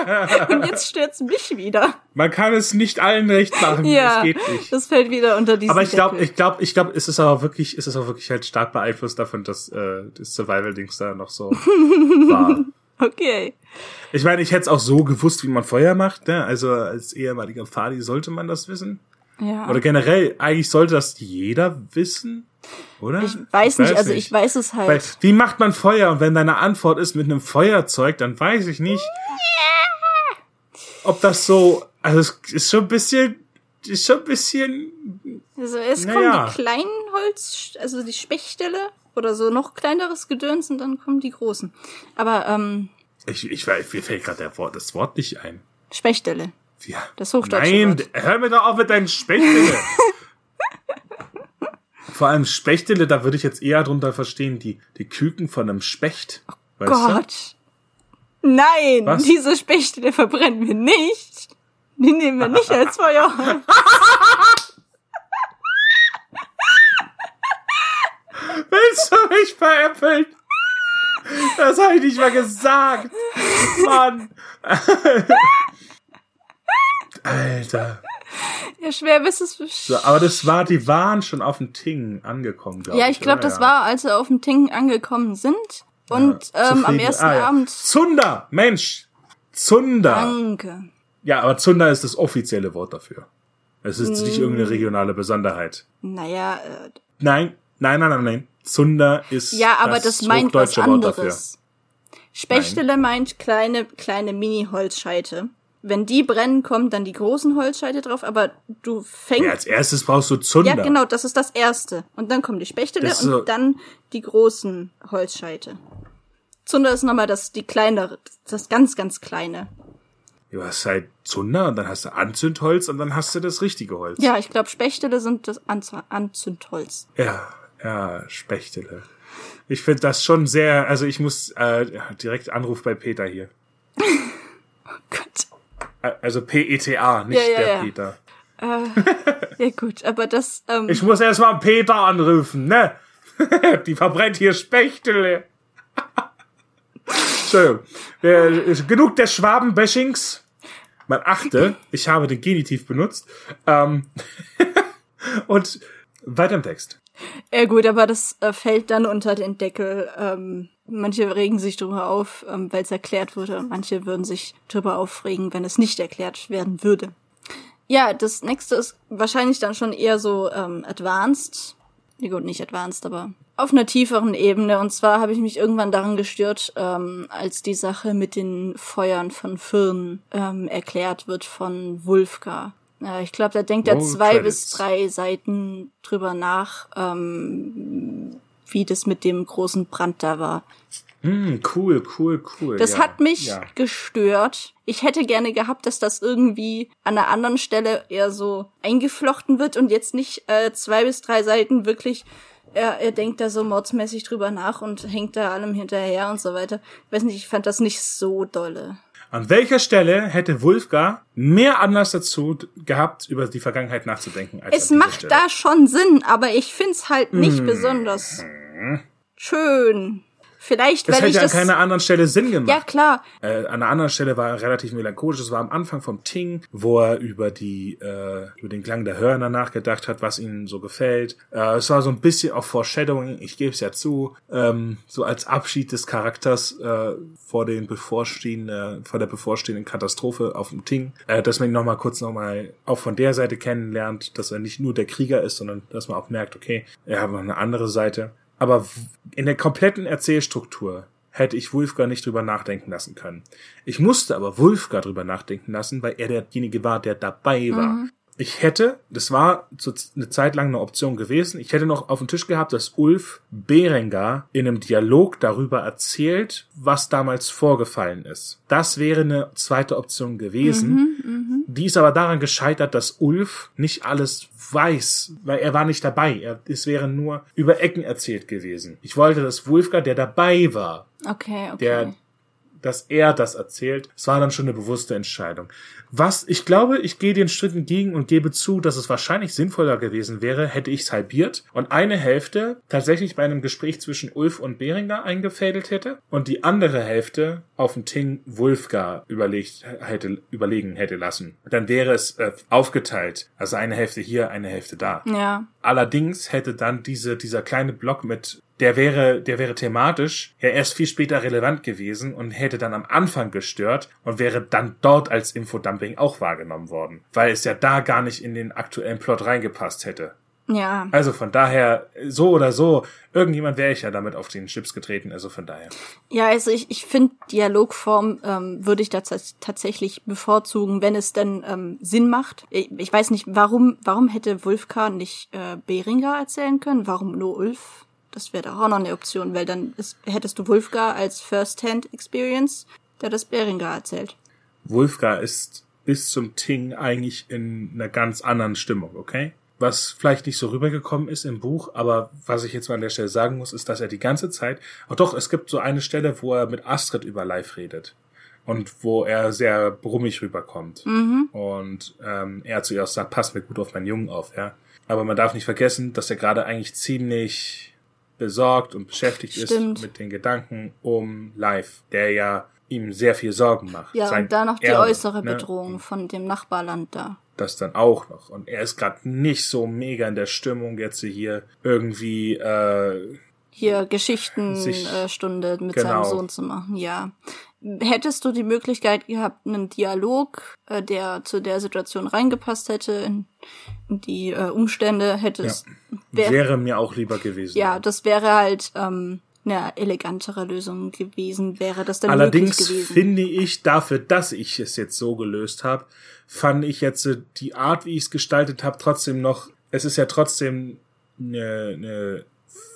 ja. *laughs* und jetzt stört's mich wieder. Man kann es nicht allen recht machen. Ja, Das geht nicht. das fällt wieder unter diesen Aber ich glaube, ich glaube, ich glaube, es ist aber wirklich, es ist auch wirklich halt stark beeinflusst davon, dass äh, das Survival-Dings da noch so *laughs* war. Okay. Ich meine, ich hätte es auch so gewusst, wie man Feuer macht. Ne? Also als ehemaliger Fadi sollte man das wissen. Ja. Oder generell, eigentlich sollte das jeder wissen, oder? ich weiß nicht, also ich weiß es halt. Weil, wie macht man Feuer? Und wenn deine Antwort ist mit einem Feuerzeug, dann weiß ich nicht, ob das so, also es ist schon ein bisschen, ist schon ein bisschen, Also es Naja. kommen die kleinen Holz, also die Spechtele oder so noch kleineres Gedöns und dann kommen die großen. Aber ähm, ich, ich weiß, mir fällt gerade der Wort, das Wort nicht ein. Spechtele. Ja. Das hochdeutsche Nein, Wort. hör mir doch auf mit deinen Spechtele. *laughs* Vor allem Spechtele, da würde ich jetzt eher drunter verstehen, die, die Küken von einem Specht. Weißt Gott. Nein, Was? diese Spechtele verbrennen wir nicht. Die nehmen wir nicht als Feuer. Du? Willst du mich veräppeln? Das habe ich nicht mal gesagt. Mann. Alter. Ja, schwer ist es. So, aber das war, die waren schon auf dem Ting angekommen, glaube Ja, ich glaube, das war, als wir auf dem Tinken angekommen sind. Und ähm, am ersten Ah, ja. Abend. Zunder, Mensch. Zunder. Danke. Ja, aber Zunder ist das offizielle Wort dafür. Es ist Mm. nicht irgendeine regionale Besonderheit. Naja, äh, Nein, nein, nein, nein, nein. Zunder ist ja, aber das, meint was hochdeutsche Wort dafür. anderes. Spechtele meint kleine, kleine Mini-Holzscheite. Wenn die brennen, kommen dann die großen Holzscheite drauf, aber du fängst. Ja, als erstes brauchst du Zunder. Ja, genau, das ist das erste. Und dann kommen die Spechtele und so- dann die großen Holzscheite. Zunder ist nochmal das, die kleinere, das ganz, ganz kleine. Du hast halt Zunder und dann hast du Anzündholz und dann hast du das richtige Holz. Ja, ich glaube, Spechtele sind das Anz Anzündholz. Ja, ja, Spechtele. Ich finde das schon sehr, also ich muss äh, direkt Anruf bei Peter hier. *laughs* Gott. Äh, Also P-E-T-A, nicht Ja, ja, der ja. Peter. Ja gut, aber das, ähm, Ich muss erst mal Peter anrufen, ne? *laughs* Die verbrennt hier Spechtele. *laughs* Entschuldigung. Äh, genug der Schwabenbashings. Man achte, ich habe den Genitiv benutzt. Ähm, *laughs* und weiter im Text. Ja gut, aber das äh, fällt dann unter den Deckel. Ähm, manche regen sich drüber auf, ähm, weil es erklärt wurde. Manche würden sich drüber aufregen, wenn es nicht erklärt werden würde. Ja, das nächste ist wahrscheinlich dann schon eher so ähm, advanced. Ja gut, nicht advanced, aber auf einer tieferen Ebene. Und zwar habe ich mich irgendwann daran gestört, ähm, als die Sache mit den Feuern von Firn ähm, erklärt wird von Wulfgar. Äh, ich glaube, da denkt er zwei Credits. bis drei Seiten drüber nach, ähm, wie das mit dem großen Brand da war. Hm, cool, cool, cool. Das ja. hat mich Ja. gestört. Ich hätte gerne gehabt, dass das irgendwie an einer anderen Stelle eher so eingeflochten wird und jetzt nicht äh, zwei bis drei Seiten wirklich. Er, er denkt da so mordsmäßig drüber nach und hängt da allem hinterher und so weiter. Ich weiß nicht, ich fand das nicht so dolle. An welcher Stelle hätte Wolfgar mehr Anlass dazu gehabt, über die Vergangenheit nachzudenken? Als Es macht Stelle? da schon Sinn, aber ich find's halt nicht Hm. besonders schön. Vielleicht, weil ich hätte an das. keiner anderen Stelle Sinn gemacht. ja, klar. Äh, an einer anderen Stelle war er relativ melancholisch. Das war am Anfang vom Ting, wo er über die äh, über den Klang der Hörner nachgedacht hat, was ihm so gefällt. Äh, es war so ein bisschen auch Foreshadowing. Ich gebe es ja zu, ähm, so als Abschied des Charakters äh, vor den bevorstehenden vor der bevorstehenden Katastrophe auf dem Ting, äh, dass man ihn noch mal kurz noch mal auch von der Seite kennenlernt, dass er nicht nur der Krieger ist, sondern dass man auch merkt, okay, er hat noch eine andere Seite. Aber in der kompletten Erzählstruktur hätte ich Wulfgar nicht drüber nachdenken lassen können. Ich musste aber Wulfgar drüber nachdenken lassen, weil er derjenige war, der dabei war. Ich hätte, das war eine Zeit lang eine Option gewesen, ich hätte noch auf dem Tisch gehabt, dass Ulf Berengar in einem Dialog darüber erzählt, was damals vorgefallen ist. Das wäre eine zweite Option gewesen. Die ist aber daran gescheitert, dass Ulf nicht alles weiß, weil er war nicht dabei. Er, es wäre nur über Ecken erzählt gewesen. Ich wollte, dass Wulfgar, der dabei war, Okay, okay. der, dass er das erzählt. Es war dann schon eine bewusste Entscheidung. Was, ich glaube, ich gehe den Schritt entgegen und gebe zu, dass es wahrscheinlich sinnvoller gewesen wäre, hätte ich es halbiert und eine Hälfte tatsächlich bei einem Gespräch zwischen Ulf und Beringer eingefädelt hätte und die andere Hälfte auf dem Ting Wulfgar überlegt hätte, überlegen hätte lassen. Dann wäre es äh, aufgeteilt. Also eine Hälfte hier, eine Hälfte da. ja. Allerdings hätte dann diese, dieser kleine Block mit, der wäre, der wäre thematisch ja erst viel später relevant gewesen und hätte dann am Anfang gestört und wäre dann dort als Infodumping auch wahrgenommen worden, weil es ja da gar nicht in den aktuellen Plot reingepasst hätte. Ja. Also von daher, so oder so, irgendjemand wäre ich ja damit auf den Chips getreten, also von daher. Ja, also ich, ich finde Dialogform ähm, würde ich da tats- tatsächlich bevorzugen, wenn es denn ähm, Sinn macht. Ich, ich weiß nicht, warum warum hätte Wulfkar nicht äh, Beringer erzählen können? Warum nur Ulf? Das wäre doch auch noch eine Option, weil dann ist, hättest du Wulfgar als First-Hand-Experience, der das Beringer erzählt. Wulfgar ist bis zum Ting eigentlich in einer ganz anderen Stimmung, okay? Was vielleicht nicht so rübergekommen ist im Buch, aber was ich jetzt mal an der Stelle sagen muss, ist, dass er die ganze Zeit, oh doch, es gibt so eine Stelle, wo er mit Astrid über Live redet und wo er sehr brummig rüberkommt und ähm, er zu ihr auch sagt, pass mir gut auf meinen Jungen auf, ja. Aber man darf nicht vergessen, dass er gerade eigentlich ziemlich besorgt und beschäftigt Stimmt. ist mit den Gedanken um Live, der ja ihm sehr viel Sorgen macht. Ja, Sein und da noch die Erbe, äußere ne? Bedrohung von dem Nachbarland da. Das dann auch noch. Und er ist gerade nicht so mega in der Stimmung, jetzt hier irgendwie äh, Hier Geschichtenstunde äh, mit Genau. seinem Sohn zu machen, ja. Hättest du die Möglichkeit gehabt, einen Dialog, äh, der zu der Situation reingepasst hätte, in, in die äh, Umstände, hättest, wär, wäre mir auch lieber gewesen. ja, das wäre halt ähm, eine elegantere Lösung gewesen, wäre das dann Allerdings möglich gewesen. finde ich dafür, dass ich es jetzt so gelöst habe, fand ich jetzt äh, die Art, wie ich es gestaltet habe, trotzdem noch, es ist ja trotzdem eine, eine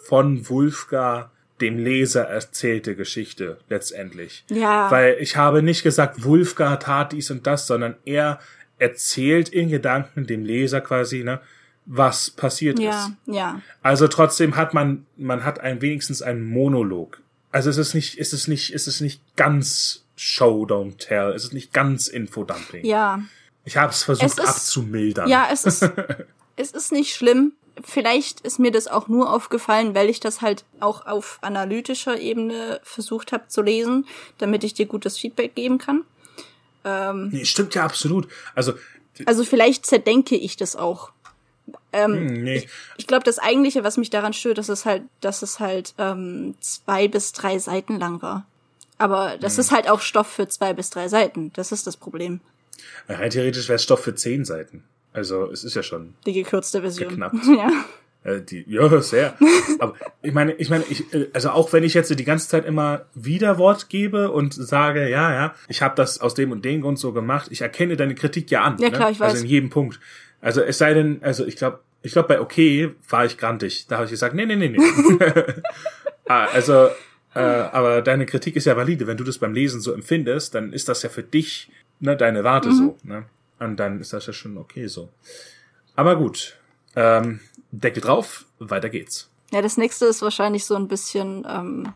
von Wulfgar dem Leser erzählte Geschichte letztendlich. Ja. Weil ich habe nicht gesagt, Wulfgar tat dies und das, sondern er erzählt in Gedanken dem Leser quasi, ne, was passiert ist. ja, ja. Also trotzdem hat man, man hat ein wenigstens einen Monolog. Also es ist nicht, es ist nicht, es ist nicht ganz Show Don't Tell, es ist nicht ganz Infodumping. Ja, Ich habe es versucht abzumildern. Ja, es ist, *laughs* es ist nicht schlimm. Vielleicht ist mir das auch nur aufgefallen, weil ich das halt auch auf analytischer Ebene versucht habe zu lesen, damit ich dir gutes Feedback geben kann. Nee, stimmt ja absolut. Also Also vielleicht zerdenke ich das auch. hm, nee, Ich glaube, das Eigentliche, was mich daran stört, ist es halt, dass es halt ähm, zwei bis drei Seiten lang war. Aber das ist halt auch Stoff für zwei bis drei Seiten. Das ist das Problem. rein theoretisch wäre es Stoff für zehn Seiten. Also es ist ja schon. Die gekürzte Version. Geknappt. *laughs* Ja. Äh, die, ja, sehr. *laughs* Aber ich meine, ich meine, ich, äh, also auch wenn ich jetzt die ganze Zeit immer Widerwort gebe und sage, ja, ja, ich habe das aus dem und dem Grund so gemacht, ich erkenne deine Kritik ja an. Ja, klar, ne? ich weiß. Also in jedem Punkt. Also es sei denn, also ich glaube, ich glaube bei okay war ich grantig. Da habe ich gesagt, nee, nee, nee, nee. *laughs* ah, also, äh, aber deine Kritik ist ja valide. Wenn du das beim Lesen so empfindest, dann ist das ja für dich ne, deine Warte so. Ne? Und dann ist das ja schon okay so. Aber gut. Ähm, Deckel drauf, weiter geht's. Ja, das nächste ist wahrscheinlich so ein bisschen ähm,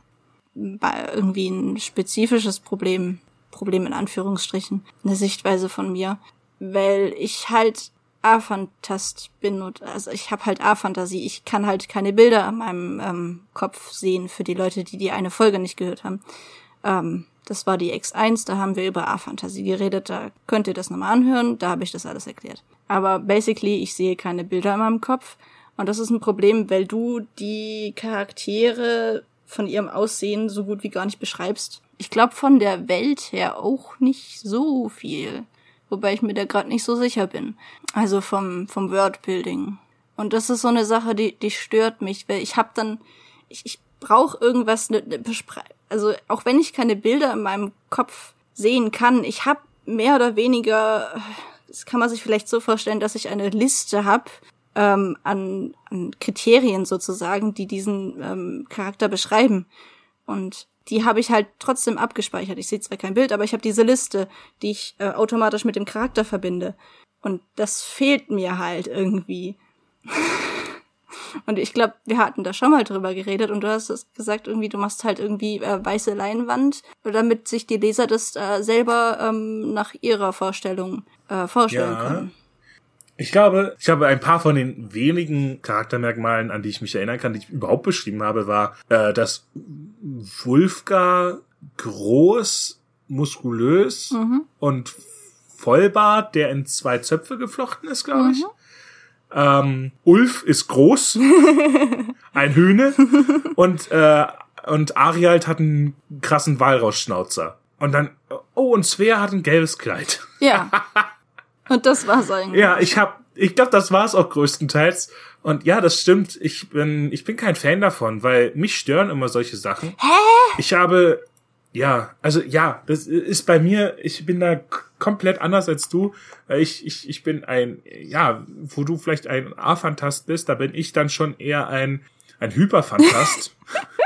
irgendwie ein spezifisches Problem, Problem in Anführungsstrichen, eine Sichtweise von mir, weil ich halt A-Fantast bin und also ich habe halt A-Fantasie. Ich kann halt keine Bilder in meinem ähm, Kopf sehen für die Leute, die die eine Folge nicht gehört haben. Ähm, das war die X1, da haben wir über A-Fantasie geredet, da könnt ihr das nochmal anhören, da habe ich das alles erklärt. Aber basically, ich sehe keine Bilder in meinem Kopf und das ist ein Problem, weil du die Charaktere von ihrem Aussehen so gut wie gar nicht beschreibst. Ich glaube von der Welt her auch nicht so viel, wobei ich mir da gerade nicht so sicher bin. Also vom vom Wordbuilding. Und das ist so eine Sache, die die stört mich, weil ich habe dann ich, ich brauche irgendwas ne, ne Bespre also auch wenn ich keine Bilder in meinem Kopf sehen kann, ich habe mehr oder weniger das kann man sich vielleicht so vorstellen, dass ich eine Liste habe ähm, an, an Kriterien sozusagen, die diesen ähm, Charakter beschreiben. Und die habe ich halt trotzdem abgespeichert. Ich sehe zwar kein Bild, aber ich habe diese Liste, die ich äh, automatisch mit dem Charakter verbinde. Und das fehlt mir halt irgendwie. *laughs* Und ich glaube, wir hatten da schon mal drüber geredet und du hast es gesagt, irgendwie, du machst halt irgendwie äh, weiße Leinwand, damit sich die Leser das äh, selber ähm, nach ihrer Vorstellung äh, vorstellen Ja. können. Ich glaube, ich habe ein paar von den wenigen Charaktermerkmalen, an die ich mich erinnern kann, die ich überhaupt beschrieben habe, war, äh, dass Wulfgar groß, muskulös und Vollbart, der in zwei Zöpfe geflochten ist, glaube ich. Ähm, Ulf ist groß, *laughs* ein Hühne und äh, und Ariald hat einen krassen Walrossschnauzer. Und dann, oh, und Svea hat ein gelbes Kleid. Ja. *laughs* Und das war's eigentlich. Ja, ich hab, ich glaube, das war's auch größtenteils. Und ja, das stimmt. Ich bin, ich bin kein Fan davon, weil mich stören immer solche Sachen. Hä? Ich habe, ja, also ja, das ist bei mir. Ich bin da komplett anders als du. Weil Ich, ich, ich bin ein, ja, wo du vielleicht ein A-Fantast bist, da bin ich dann schon eher ein, ein Hyperfantast.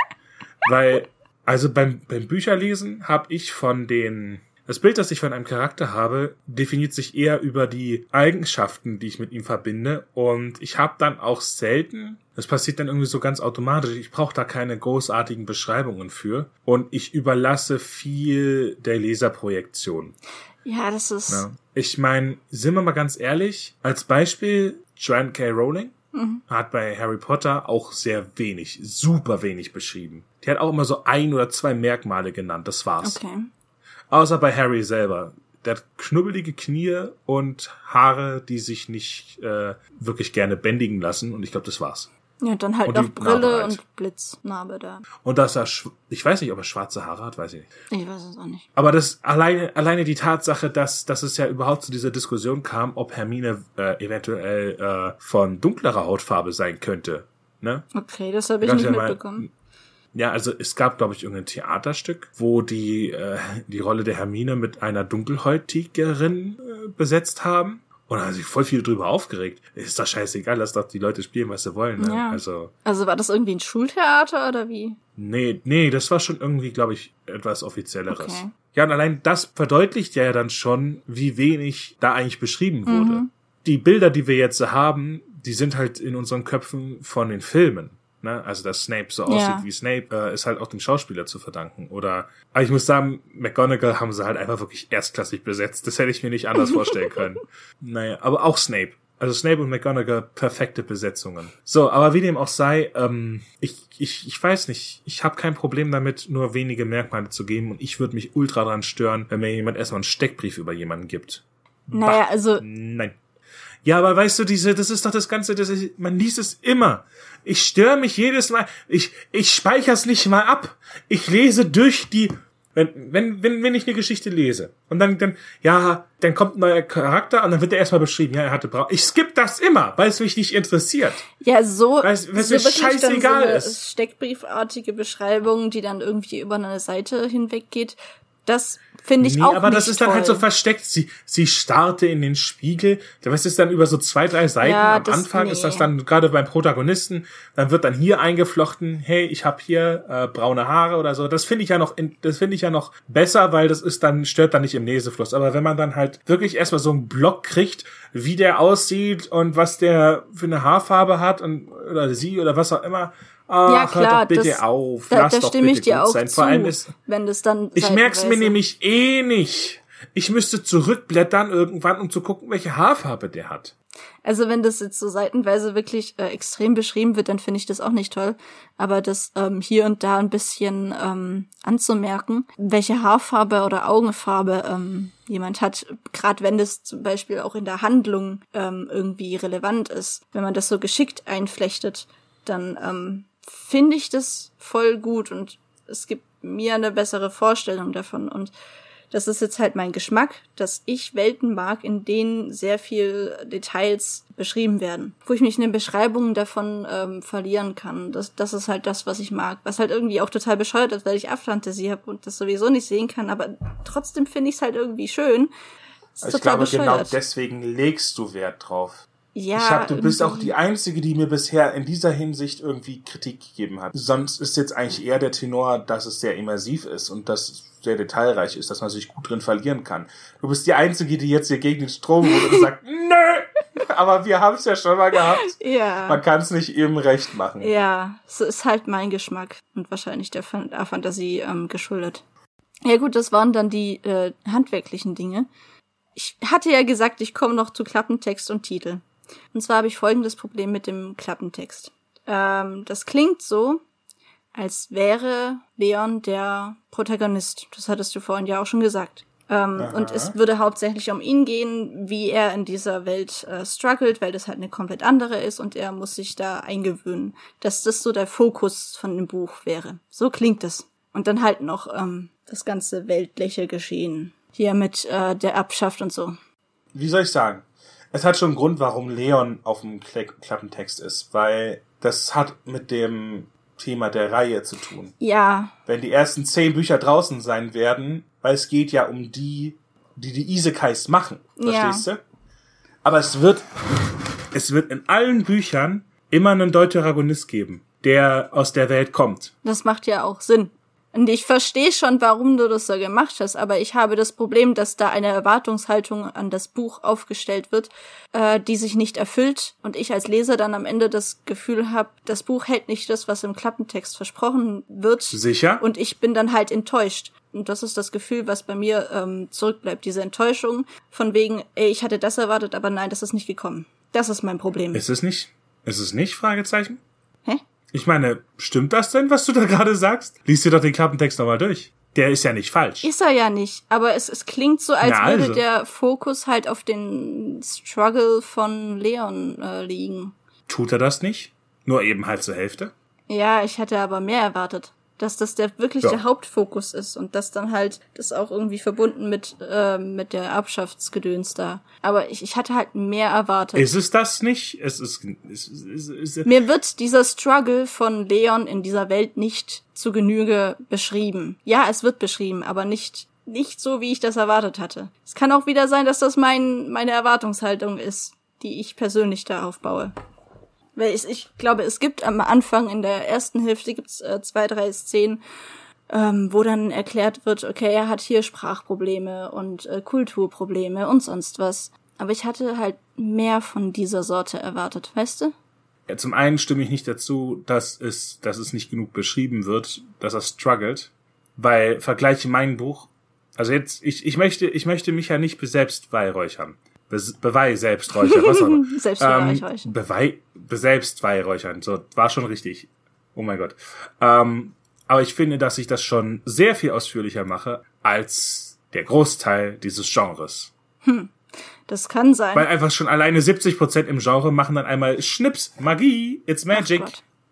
*laughs* weil, also beim, beim Bücherlesen habe ich von den das Bild, das ich von einem Charakter habe, definiert sich eher über die Eigenschaften, die ich mit ihm verbinde. Und ich habe dann auch selten, das passiert dann irgendwie so ganz automatisch, ich brauche da keine großartigen Beschreibungen für. Und ich überlasse viel der Leserprojektion. Ja, das ist. Ja. Ich meine, sind wir mal ganz ehrlich, als Beispiel Joanne K. Rowling hat bei Harry Potter auch sehr wenig, super wenig beschrieben. Die hat auch immer so ein oder zwei Merkmale genannt, das war's. Okay. Außer bei Harry selber. Der hat knubbelige Knie und Haare, die sich nicht äh, wirklich gerne bändigen lassen. Und ich glaube, das war's. Ja, dann halt Und noch Brille halt. und Blitznarbe da. Und dass er, ich weiß nicht, ob er schwarze Haare hat, weiß ich nicht. Ich weiß es auch nicht. Aber das alleine, alleine die Tatsache, dass, dass es ja überhaupt zu dieser Diskussion kam, ob Hermine äh, eventuell äh, von dunklerer Hautfarbe sein könnte. Ne? Okay, das habe ich Kannst nicht ja mal- mitbekommen. Ja, also es gab, glaube ich, irgendein Theaterstück, wo die äh, die Rolle der Hermine mit einer Dunkelhäutigerin äh, besetzt haben. Und da haben sich voll viel drüber aufgeregt. Ist doch scheißegal, lass doch die Leute spielen, was sie wollen. Ne? Ja. Also, Also war das irgendwie ein Schultheater oder wie? nee, nee, das war schon irgendwie, glaube ich, etwas Offizielleres. Okay. Ja, und allein das verdeutlicht ja dann schon, wie wenig da eigentlich beschrieben wurde. Die Bilder, die wir jetzt haben, die sind halt in unseren Köpfen von den Filmen. Ne? Also, dass Snape so aussieht Ja. wie Snape, äh, ist halt auch dem Schauspieler zu verdanken. Oder, aber ich muss sagen, McGonagall haben sie halt einfach wirklich erstklassig besetzt. Das hätte ich mir nicht anders vorstellen *laughs* können. Naja, aber auch Snape. Also Snape und McGonagall, perfekte Besetzungen. So, aber wie dem auch sei, ähm, ich, ich, ich weiß nicht, ich habe kein Problem damit, nur wenige Merkmale zu geben und ich würde mich ultra dran stören, wenn mir jemand erstmal einen Steckbrief über jemanden gibt. Naja, also Nein. Ja, aber weißt du, diese, das ist doch das Ganze, das ist, man liest es immer. Ich störe mich jedes Mal. Ich, ich speichere es nicht mal ab. Ich lese durch die wenn, wenn, wenn, wenn ich eine Geschichte lese und dann, dann, ja, dann kommt ein neuer Charakter und dann wird er erstmal beschrieben, ja, er hatte Braun. Ich skipp das immer, weil es mich nicht interessiert. Ja, so, Weil es- weil es so mir scheißegal so eine ist. Steckbriefartige Beschreibung, die dann irgendwie über eine Seite hinweg geht. Das finde ich nee, auch aber nicht das ist dann halt so toll. versteckt. Sie, sie starrte in den Spiegel. Das ist dann über so zwei, drei Seiten. Ja, Am Anfang ist das nee. dann gerade beim Protagonisten. Dann wird dann hier eingeflochten, hey, ich habe hier äh, braune Haare oder so. Das finde ich ja noch, das finde ich ja noch besser, weil das ist dann, stört dann nicht im Lesefluss. Aber wenn man dann halt wirklich erstmal so einen Block kriegt, wie der aussieht und was der für eine Haarfarbe hat und, oder sie oder was auch immer. Ach, ja, klar, hört doch bitte das, auf. da, Lass da doch stimme ich dir auch sein. zu, Vor allem ist, wenn das dann ich merk's mir seitenweise- nämlich eh nicht. Ich müsste zurückblättern irgendwann, um zu gucken, welche Haarfarbe der hat. Also wenn das jetzt so seitenweise wirklich äh, extrem beschrieben wird, dann finde ich das auch nicht toll. Aber das ähm, hier und da ein bisschen ähm, anzumerken, welche Haarfarbe oder Augenfarbe ähm, jemand hat, gerade wenn das zum Beispiel auch in der Handlung ähm, irgendwie relevant ist, wenn man das so geschickt einflechtet, dann ähm, finde ich das voll gut und es gibt mir eine bessere Vorstellung davon und das ist jetzt halt mein Geschmack, dass ich Welten mag, in denen sehr viel Details beschrieben werden, wo ich mich in den Beschreibungen davon ähm, verlieren kann. Das, das ist halt das, was ich mag, was halt irgendwie auch total bescheuert ist, weil ich Abfantasie habe und das sowieso nicht sehen kann, aber trotzdem finde ich es halt irgendwie schön. Ich glaube, genau bescheuert. deswegen legst du Wert drauf. Ja, ich hab, du bist auch die Einzige, die mir bisher in dieser Hinsicht irgendwie Kritik gegeben hat. Sonst ist jetzt eigentlich eher der Tenor, dass es sehr immersiv ist und dass es sehr detailreich ist, dass man sich gut drin verlieren kann. Du bist die Einzige, die jetzt hier gegen den Strom geht und sagt, *laughs* nö! Aber wir haben es ja schon mal gehabt. Ja. Man kann es nicht eben recht machen. Ja, so ist halt mein Geschmack und wahrscheinlich der, Fan der Fantasie ähm, geschuldet. Ja gut, das waren dann die äh, handwerklichen Dinge. Ich hatte ja gesagt, ich komme noch zu Klappentext und Titel. Und zwar habe ich folgendes Problem mit dem Klappentext. Ähm, das klingt so, als wäre Leon der Protagonist. Das hattest du vorhin ja auch schon gesagt. Ähm, und es würde hauptsächlich um ihn gehen, wie er in dieser Welt äh, struggelt, weil das halt eine komplett andere ist und er muss sich da eingewöhnen. Dass das so der Fokus von dem Buch wäre. So klingt es. Und dann halt noch ähm, das ganze weltliche Geschehen. Hier mit äh, der Erbschaft und so. wie soll ich sagen? Es hat schon einen Grund, warum Leon auf dem Kle Klappentext ist, weil das hat mit dem Thema der Reihe zu tun. Ja, Wenn die ersten zehn Bücher draußen sein werden, weil es geht ja um die, die die Isekais machen, Ja. verstehst du? Aber es wird, es wird in allen Büchern immer einen Deuteragonist geben, der aus der Welt kommt. Das macht ja auch Sinn. Und ich verstehe schon, warum du das so gemacht hast, aber ich habe das Problem, dass da eine Erwartungshaltung an das Buch aufgestellt wird, äh, die sich nicht erfüllt und ich als Leser dann am Ende das Gefühl habe, das Buch hält nicht das, was im Klappentext versprochen wird. Sicher? Und ich bin dann halt enttäuscht. Und das ist das Gefühl, was bei mir ähm, zurückbleibt, diese Enttäuschung von wegen, ey, ich hatte das erwartet, aber nein, das ist nicht gekommen. Das ist mein Problem. Ist es nicht? Ist es nicht? Fragezeichen? Hä? Ich meine, stimmt das denn, was du da gerade sagst? Lies dir doch den Klappentext nochmal durch. Der ist ja nicht falsch. Ist er ja nicht, aber es, es klingt so, als Na, würde also. der Fokus halt auf den Struggle von Leon äh, liegen. Tut er das nicht? Nur eben halt zur Hälfte? Ja, ich hätte aber mehr erwartet. Dass das der wirklich Ja. der Hauptfokus ist und das dann halt das auch irgendwie verbunden mit, äh, mit der Erbschaftsgedöns da. Aber ich, ich hatte halt mehr erwartet. Ist es das nicht? Es ist, es ist, es ist Mir wird dieser Struggle von Leon in dieser Welt nicht zu Genüge beschrieben. Ja, es wird beschrieben, aber nicht, nicht so, wie ich das erwartet hatte. Es kann auch wieder sein, dass das mein, meine Erwartungshaltung ist, die ich persönlich da aufbaue. Weil ich, ich glaube, es gibt am Anfang in der ersten Hälfte gibt's äh, zwei, drei Szenen, ähm, wo dann erklärt wird, okay, er hat hier Sprachprobleme und äh, Kulturprobleme und sonst was. Aber ich hatte halt mehr von dieser Sorte erwartet, weißt du? Ja, zum einen stimme ich nicht dazu, dass es, dass es nicht genug beschrieben wird, dass er struggelt, weil vergleiche mein Buch. Also jetzt, ich, ich möchte, ich möchte mich ja nicht selbst beweihräuchern. Be Beweih selbsträuchern, was auch immer. Selbstbeweihräuchern. *laughs* Ähm, Beweih, be selbst beweihräuchern. So, war schon richtig. Oh mein Gott. Ähm, aber ich finde, dass ich das schon sehr viel ausführlicher mache als der Großteil dieses Genres. Das kann sein. Weil einfach schon alleine 70% im Genre machen dann einmal Schnips, Magie, it's magic.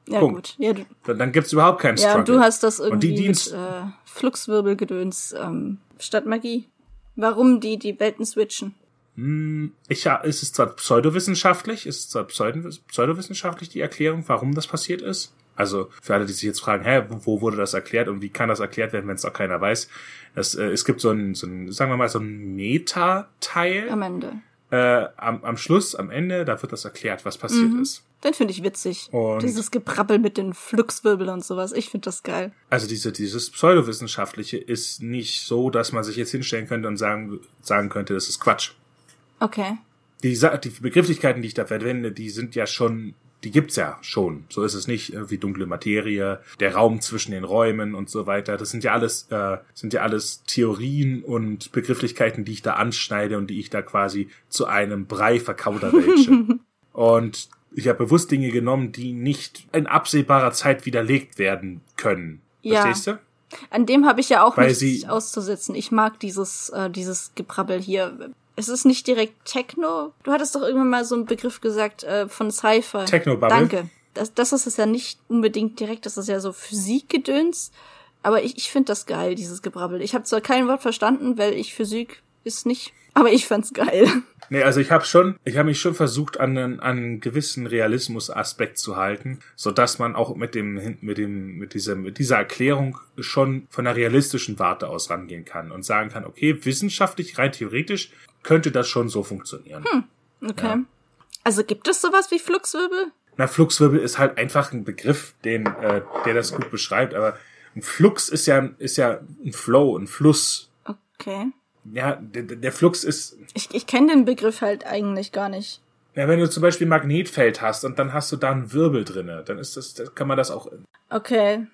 Ja, Punkt. gut. Ja, du, Dann, dann gibt's überhaupt keinen ja, Struggle. und du hast das irgendwie die mit äh, Fluxwirbelgedöns ähm, statt Magie. Warum die die Welten switchen? Ich, ja, es ist zwar pseudowissenschaftlich, es ist zwar pseudo- pseudowissenschaftlich die Erklärung, warum das passiert ist. Also für alle, die sich jetzt fragen, hä, wo wurde das erklärt und wie kann das erklärt werden, wenn es auch keiner weiß. Das, äh, es gibt so ein, so ein, sagen wir mal, so ein Meta-Teil Am Ende. äh, am, am Schluss, am Ende, da wird das erklärt, was passiert ist. Den finde ich witzig. Und- Dieses Gebrabbel mit den Fluxwirbeln und sowas. Ich finde das geil. Also diese, dieses Pseudowissenschaftliche ist nicht so, dass man sich jetzt hinstellen könnte und sagen, sagen könnte, das ist Quatsch. Okay. die, die Begrifflichkeiten, die ich da verwende, die sind ja schon, die gibt's ja schon. So ist es nicht irgendwie dunkle Materie, der Raum zwischen den Räumen und so weiter. Das sind ja alles, äh, sind ja alles Theorien und Begrifflichkeiten, die ich da anschneide und die ich da quasi zu einem Brei verkauderwelche. *laughs* und ich habe bewusst Dinge genommen, die nicht in absehbarer Zeit widerlegt werden können. Ja. Verstehst du? An dem habe ich ja auch Weil nichts auszusetzen. Ich mag dieses, äh, dieses Gebrabbel hier. Es ist nicht direkt Techno. Du hattest doch irgendwann mal so einen Begriff gesagt äh, von Cypher. Technobubble. Danke. Das, das ist es ja nicht unbedingt direkt, das ist ja so Physikgedöns. Aber ich, ich finde das geil, dieses Gebrabbel. Ich habe zwar kein Wort verstanden, weil ich Physik ist nicht, aber ich fand's geil. Nee, also ich habe schon, ich habe mich schon versucht, an einen, an einen gewissen Realismus-Aspekt zu halten, so dass man auch mit dem, mit dem, mit dieser, mit dieser Erklärung schon von einer realistischen Warte aus rangehen kann und sagen kann, okay, wissenschaftlich, rein theoretisch könnte das schon so funktionieren. Okay. Also gibt es sowas wie Fluxwirbel? Na, Fluxwirbel ist halt einfach ein Begriff, den, äh, der das gut beschreibt, aber ein Flux ist ja, ist ja ein Flow, ein Fluss. Okay. Ja, der, der Flux ist, Ich, ich kenne den Begriff halt eigentlich gar nicht. ja, wenn du zum Beispiel ein Magnetfeld hast und dann hast du da einen Wirbel drinne, dann ist das, dann kann man das auch Okay.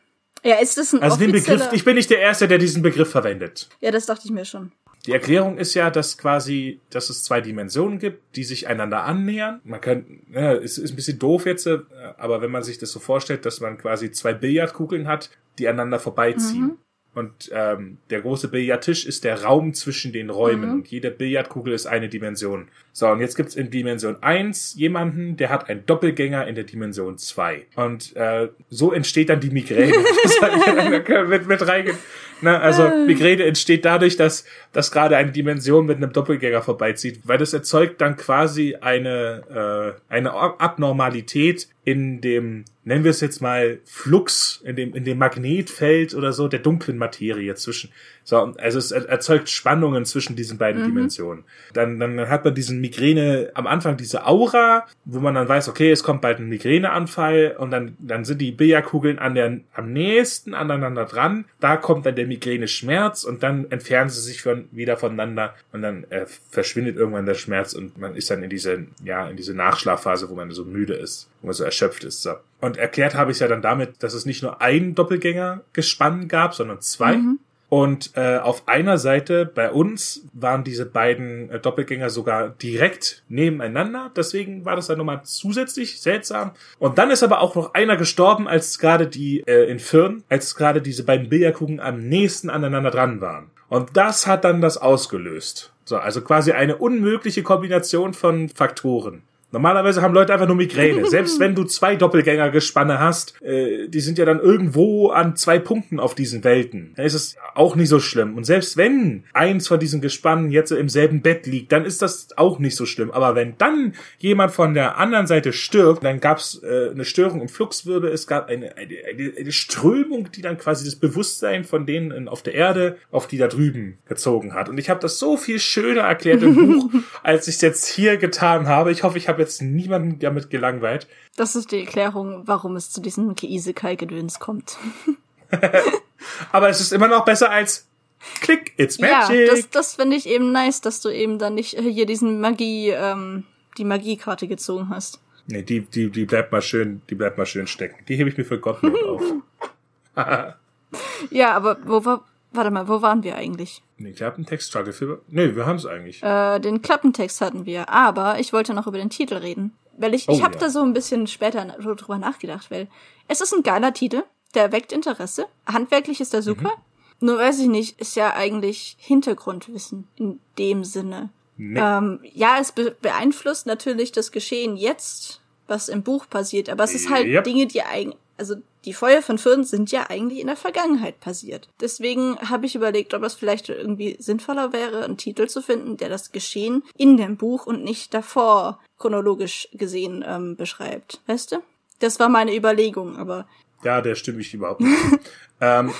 Ja, ist das ein Also den. Begriff, ich bin nicht der Erste, der diesen Begriff verwendet. ja, das dachte ich mir schon. Die Erklärung ist ja, dass quasi, dass es zwei Dimensionen gibt, die sich einander annähern. Man kann, ja, es ist ein bisschen doof jetzt, äh, aber wenn man sich das so vorstellt, dass man quasi zwei Billardkugeln hat, die aneinander vorbeiziehen. Und ähm, der große Billardtisch ist der Raum zwischen den Räumen und jede Billardkugel ist eine Dimension. So, und jetzt gibt's in Dimension 1 jemanden, der hat einen Doppelgänger in der Dimension 2. Und äh, so entsteht dann die Migräne. *laughs* *laughs* Mit, mit reingehen. Na, also Migräne entsteht dadurch, dass, dass gerade eine Dimension mit einem Doppelgänger vorbeizieht, weil das erzeugt dann quasi eine, äh, eine Abnormalität in dem, nennen wir es jetzt mal, Flux, in dem, in dem Magnetfeld oder so der dunklen Materie zwischen. So, also es er- erzeugt Spannungen zwischen diesen beiden Dimensionen. Dann, dann hat man diesen Migräne, am Anfang diese Aura, wo man dann weiß, okay, es kommt bald ein Migräneanfall und dann, dann sind die Billardkugeln an der, am nächsten aneinander dran. Da kommt dann der Migräne-Schmerz und dann entfernen sie sich von, wieder voneinander und dann äh, verschwindet irgendwann der Schmerz und man ist dann in diese, ja, in diese Nachschlafphase, wo man so müde ist, wo man so erschöpft ist. So. Und erklärt habe ich es ja dann damit, dass es nicht nur ein Doppelgängergespann gab, sondern zwei. Und äh, auf einer Seite bei uns waren diese beiden äh, Doppelgänger sogar direkt nebeneinander. Deswegen war das dann nochmal zusätzlich seltsam. Und dann ist aber auch noch einer gestorben, als gerade die äh, in Firn, als gerade diese beiden Billardkugeln am nächsten aneinander dran waren. Und das hat dann das ausgelöst. So, also quasi eine unmögliche Kombination von Faktoren. Normalerweise haben Leute einfach nur Migräne. *laughs* Selbst wenn du zwei Doppelgängergespanne hast, äh, die sind ja dann irgendwo an zwei Punkten auf diesen Welten. Dann ist es auch nicht so schlimm. Und selbst wenn eins von diesen Gespannen jetzt im selben Bett liegt, dann ist das auch nicht so schlimm. Aber wenn dann jemand von der anderen Seite stirbt, dann gab es äh, eine Störung im Fluxwirbel. Es gab eine, eine, eine, Strömung, die dann quasi das Bewusstsein von denen auf der Erde auf die da drüben gezogen hat. Und ich habe das so viel schöner erklärt im Buch, *laughs* als ich es jetzt hier getan habe. Ich hoffe, ich habe jetzt niemanden damit gelangweilt. Das ist die Erklärung, warum es zu diesem Isekai-Gedöns kommt. *laughs* Aber es ist immer noch besser als Klick, it's Ja, magic. das, das finde ich eben nice, dass du eben dann nicht hier diesen Magie, ähm, die Magiekarte gezogen hast. nee, die, die, die bleibt mal schön, die bleibt mal schön stecken. Die hebe ich mir für Gott auf. *laughs* Ja, aber wo war, warte mal, wo waren wir eigentlich? Nee, Klappentext, Struggle für, nee, wir haben es eigentlich. Äh, den Klappentext hatten wir, aber ich wollte noch über den Titel reden. Weil ich, ich Oh, habe ja. da so ein bisschen später drüber nachgedacht, weil es ist ein geiler Titel, der weckt Interesse. Handwerklich ist er super. Nur weiß ich nicht, ist ja eigentlich Hintergrundwissen in dem Sinne. Nee. Ähm, ja, es be beeinflusst natürlich das Geschehen jetzt, was im Buch passiert, aber es ist halt Yep. Dinge, die eigen also die Feuer von Firn sind ja eigentlich in der Vergangenheit passiert. Deswegen habe ich überlegt, ob es vielleicht irgendwie sinnvoller wäre, einen Titel zu finden, der das Geschehen in dem Buch und nicht davor chronologisch gesehen ähm, beschreibt. Weißt du? Das war meine Überlegung, aber. Ja, der stimme ich überhaupt nicht. *laughs* ähm,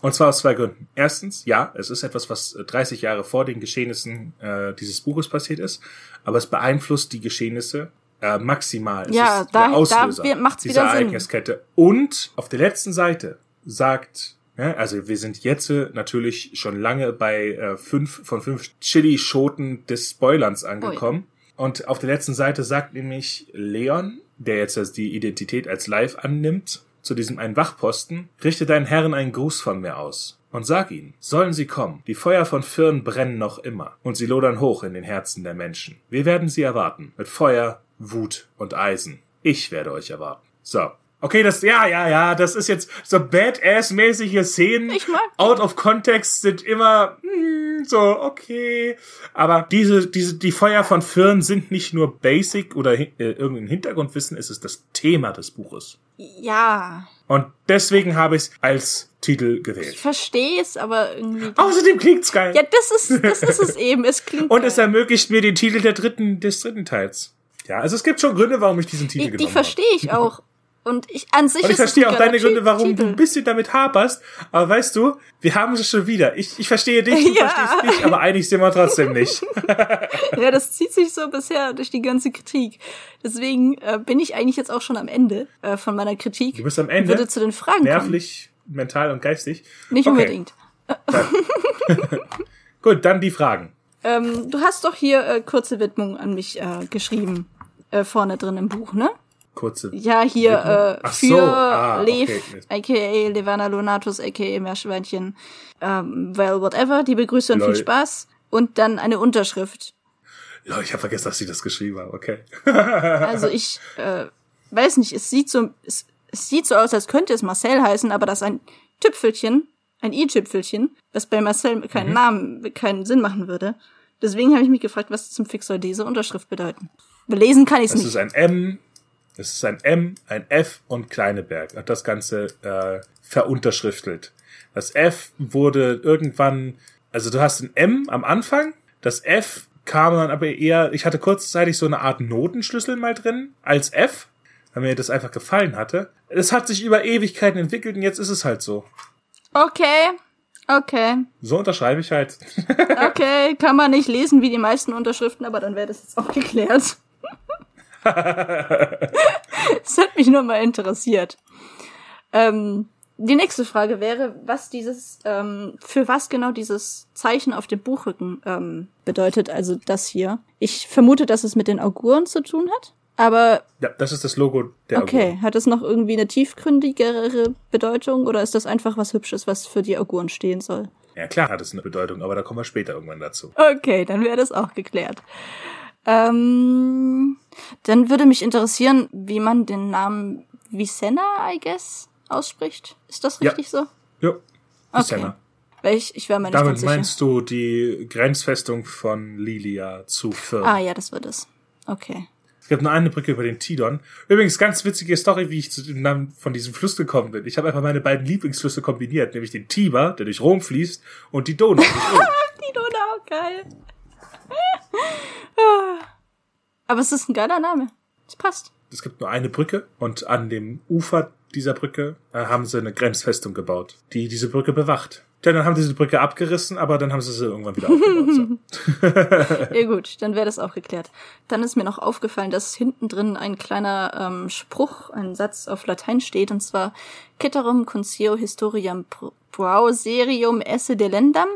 und zwar aus zwei Gründen. Erstens, ja, es ist etwas, was 30 Jahre vor den Geschehnissen äh, dieses Buches passiert ist, aber es beeinflusst die Geschehnisse äh, maximal. Es ja, ist da, der Auslöser da macht's dieser wieder Sinn. Ereigniskette. Und auf der letzten Seite sagt, also wir sind jetzt äh, natürlich schon lange bei äh, fünf von fünf Chili-Schoten des Spoilerns angekommen. Und auf der letzten Seite sagt nämlich Leon, der jetzt die Identität als Live annimmt, zu diesem einen Wachposten, richte deinen Herren einen Gruß von mir aus. Und sag ihnen, sollen sie kommen. Die Feuer von Firn brennen noch immer. Und sie lodern hoch in den Herzen der Menschen. Wir werden sie erwarten. Mit Feuer, Wut und Eisen. Ich werde euch erwarten. So. Okay, das, ja, ja, ja, das ist jetzt so badass-mäßige Szenen. Ich mag. Out of context sind immer, hm, so, okay. Aber diese, diese, die Feuer von Firn sind nicht nur basic oder äh, irgendein Hintergrundwissen, es ist das Thema des Buches. Ja, Und deswegen habe ich es als Titel gewählt. ich verstehe es, aber irgendwie. Außerdem klingt's geil. Ja, das ist, das ist es eben. Es klingt. Und es ermöglicht mir den Titel der dritten, des dritten Teils. Ja, also es gibt schon Gründe, warum ich diesen Titel die, die genommen verstehe ich auch. Und ich an sich habe. Und ich verstehe auch deine Gründe, warum du Titel. ein bisschen damit haperst. Aber weißt du, wir haben es schon wieder. Ich, ich verstehe dich, du *laughs* Ja. verstehst mich, aber einig sind wir trotzdem nicht. *laughs* Ja, das zieht sich so bisher durch die ganze Kritik. Deswegen äh, bin ich eigentlich jetzt auch schon am Ende äh, von meiner Kritik. Du bist am Ende. Würde zu den Fragen kommen. Nervlich, mental und geistig. Nicht Okay. unbedingt. *laughs* Gut, dann die Fragen. Ähm, du hast doch hier äh, kurze Widmung an mich äh, geschrieben. Äh, vorne drin im Buch, ne? Kurze. Ja, hier äh, für so, ah, Lev, okay. aka Levana Lonatus, aka Meerschweinchen, ähm, well, whatever, die Begrüße und Lol. viel Spaß. Und dann eine Unterschrift. Ja, ich habe vergessen, dass sie das geschrieben haben. Okay. *laughs* Also ich äh, weiß nicht, es sieht so, es, es sieht so aus, als könnte es Marcel heißen, aber das ist ein Tüpfelchen, ein i-Tüpfelchen, was bei Marcel Mhm. keinen Namen, keinen Sinn machen würde. Deswegen habe ich mich gefragt, was zum Fix soll diese Unterschrift bedeuten. Belesen kann ich es Das nicht. ist ein M, das ist ein M, ein F und Kleineberg. Hat das Ganze äh, verunterschriftelt. Das F wurde irgendwann, also du hast ein M am Anfang, das F kam dann aber eher, ich hatte kurzzeitig so eine Art Notenschlüssel mal drin als F, weil mir das einfach gefallen hatte. Es hat sich über Ewigkeiten entwickelt und jetzt ist es halt so. Okay, okay, So unterschreibe ich halt. *laughs* okay, kann man nicht lesen wie die meisten Unterschriften, aber dann wäre das jetzt auch geklärt. *laughs* Das hat mich nur mal interessiert. Ähm, die nächste Frage wäre, was dieses, ähm, für was genau dieses Zeichen auf dem Buchrücken ähm, bedeutet, also das hier. Ich vermute, dass es mit den Auguren zu tun hat, aber Ja, das ist das Logo der okay, Auguren. hat es noch irgendwie eine tiefgründigere Bedeutung oder ist das einfach was Hübsches, was für die Auguren stehen soll? Ja, klar hat es eine Bedeutung, aber da kommen wir später irgendwann dazu. Okay, dann wäre das auch geklärt. Ähm, dann würde mich interessieren, wie man den Namen Vicenna, I guess, ausspricht. Ist das Ja. richtig so? Ja, Okay. Senna. Weil ich, ich wäre mir nicht Damit meinst du die Grenzfestung von Lilia zu Firn. ah ja, das wird es. Okay. Es gibt nur eine Brücke über den Tidon. Übrigens, ganz witzige Story, wie ich zu dem Namen von diesem Fluss gekommen bin. Ich habe einfach meine beiden Lieblingsflüsse kombiniert, nämlich den Tiber, der durch Rom fließt, und die Donau. *laughs* Die Donau, geil. Aber es ist ein geiler Name. Es passt. es gibt nur eine Brücke und an dem Ufer dieser Brücke äh, haben sie eine Grenzfestung gebaut, die diese Brücke bewacht. Denn dann haben sie diese Brücke abgerissen, aber dann haben sie sie irgendwann wieder aufgebaut. So. *laughs* Ja gut, dann wäre das auch geklärt. Dann ist mir noch aufgefallen, dass hinten drin ein kleiner ähm, Spruch, ein Satz auf Latein steht, und zwar Ceterum consio historiam pro- brauserium esse delendam.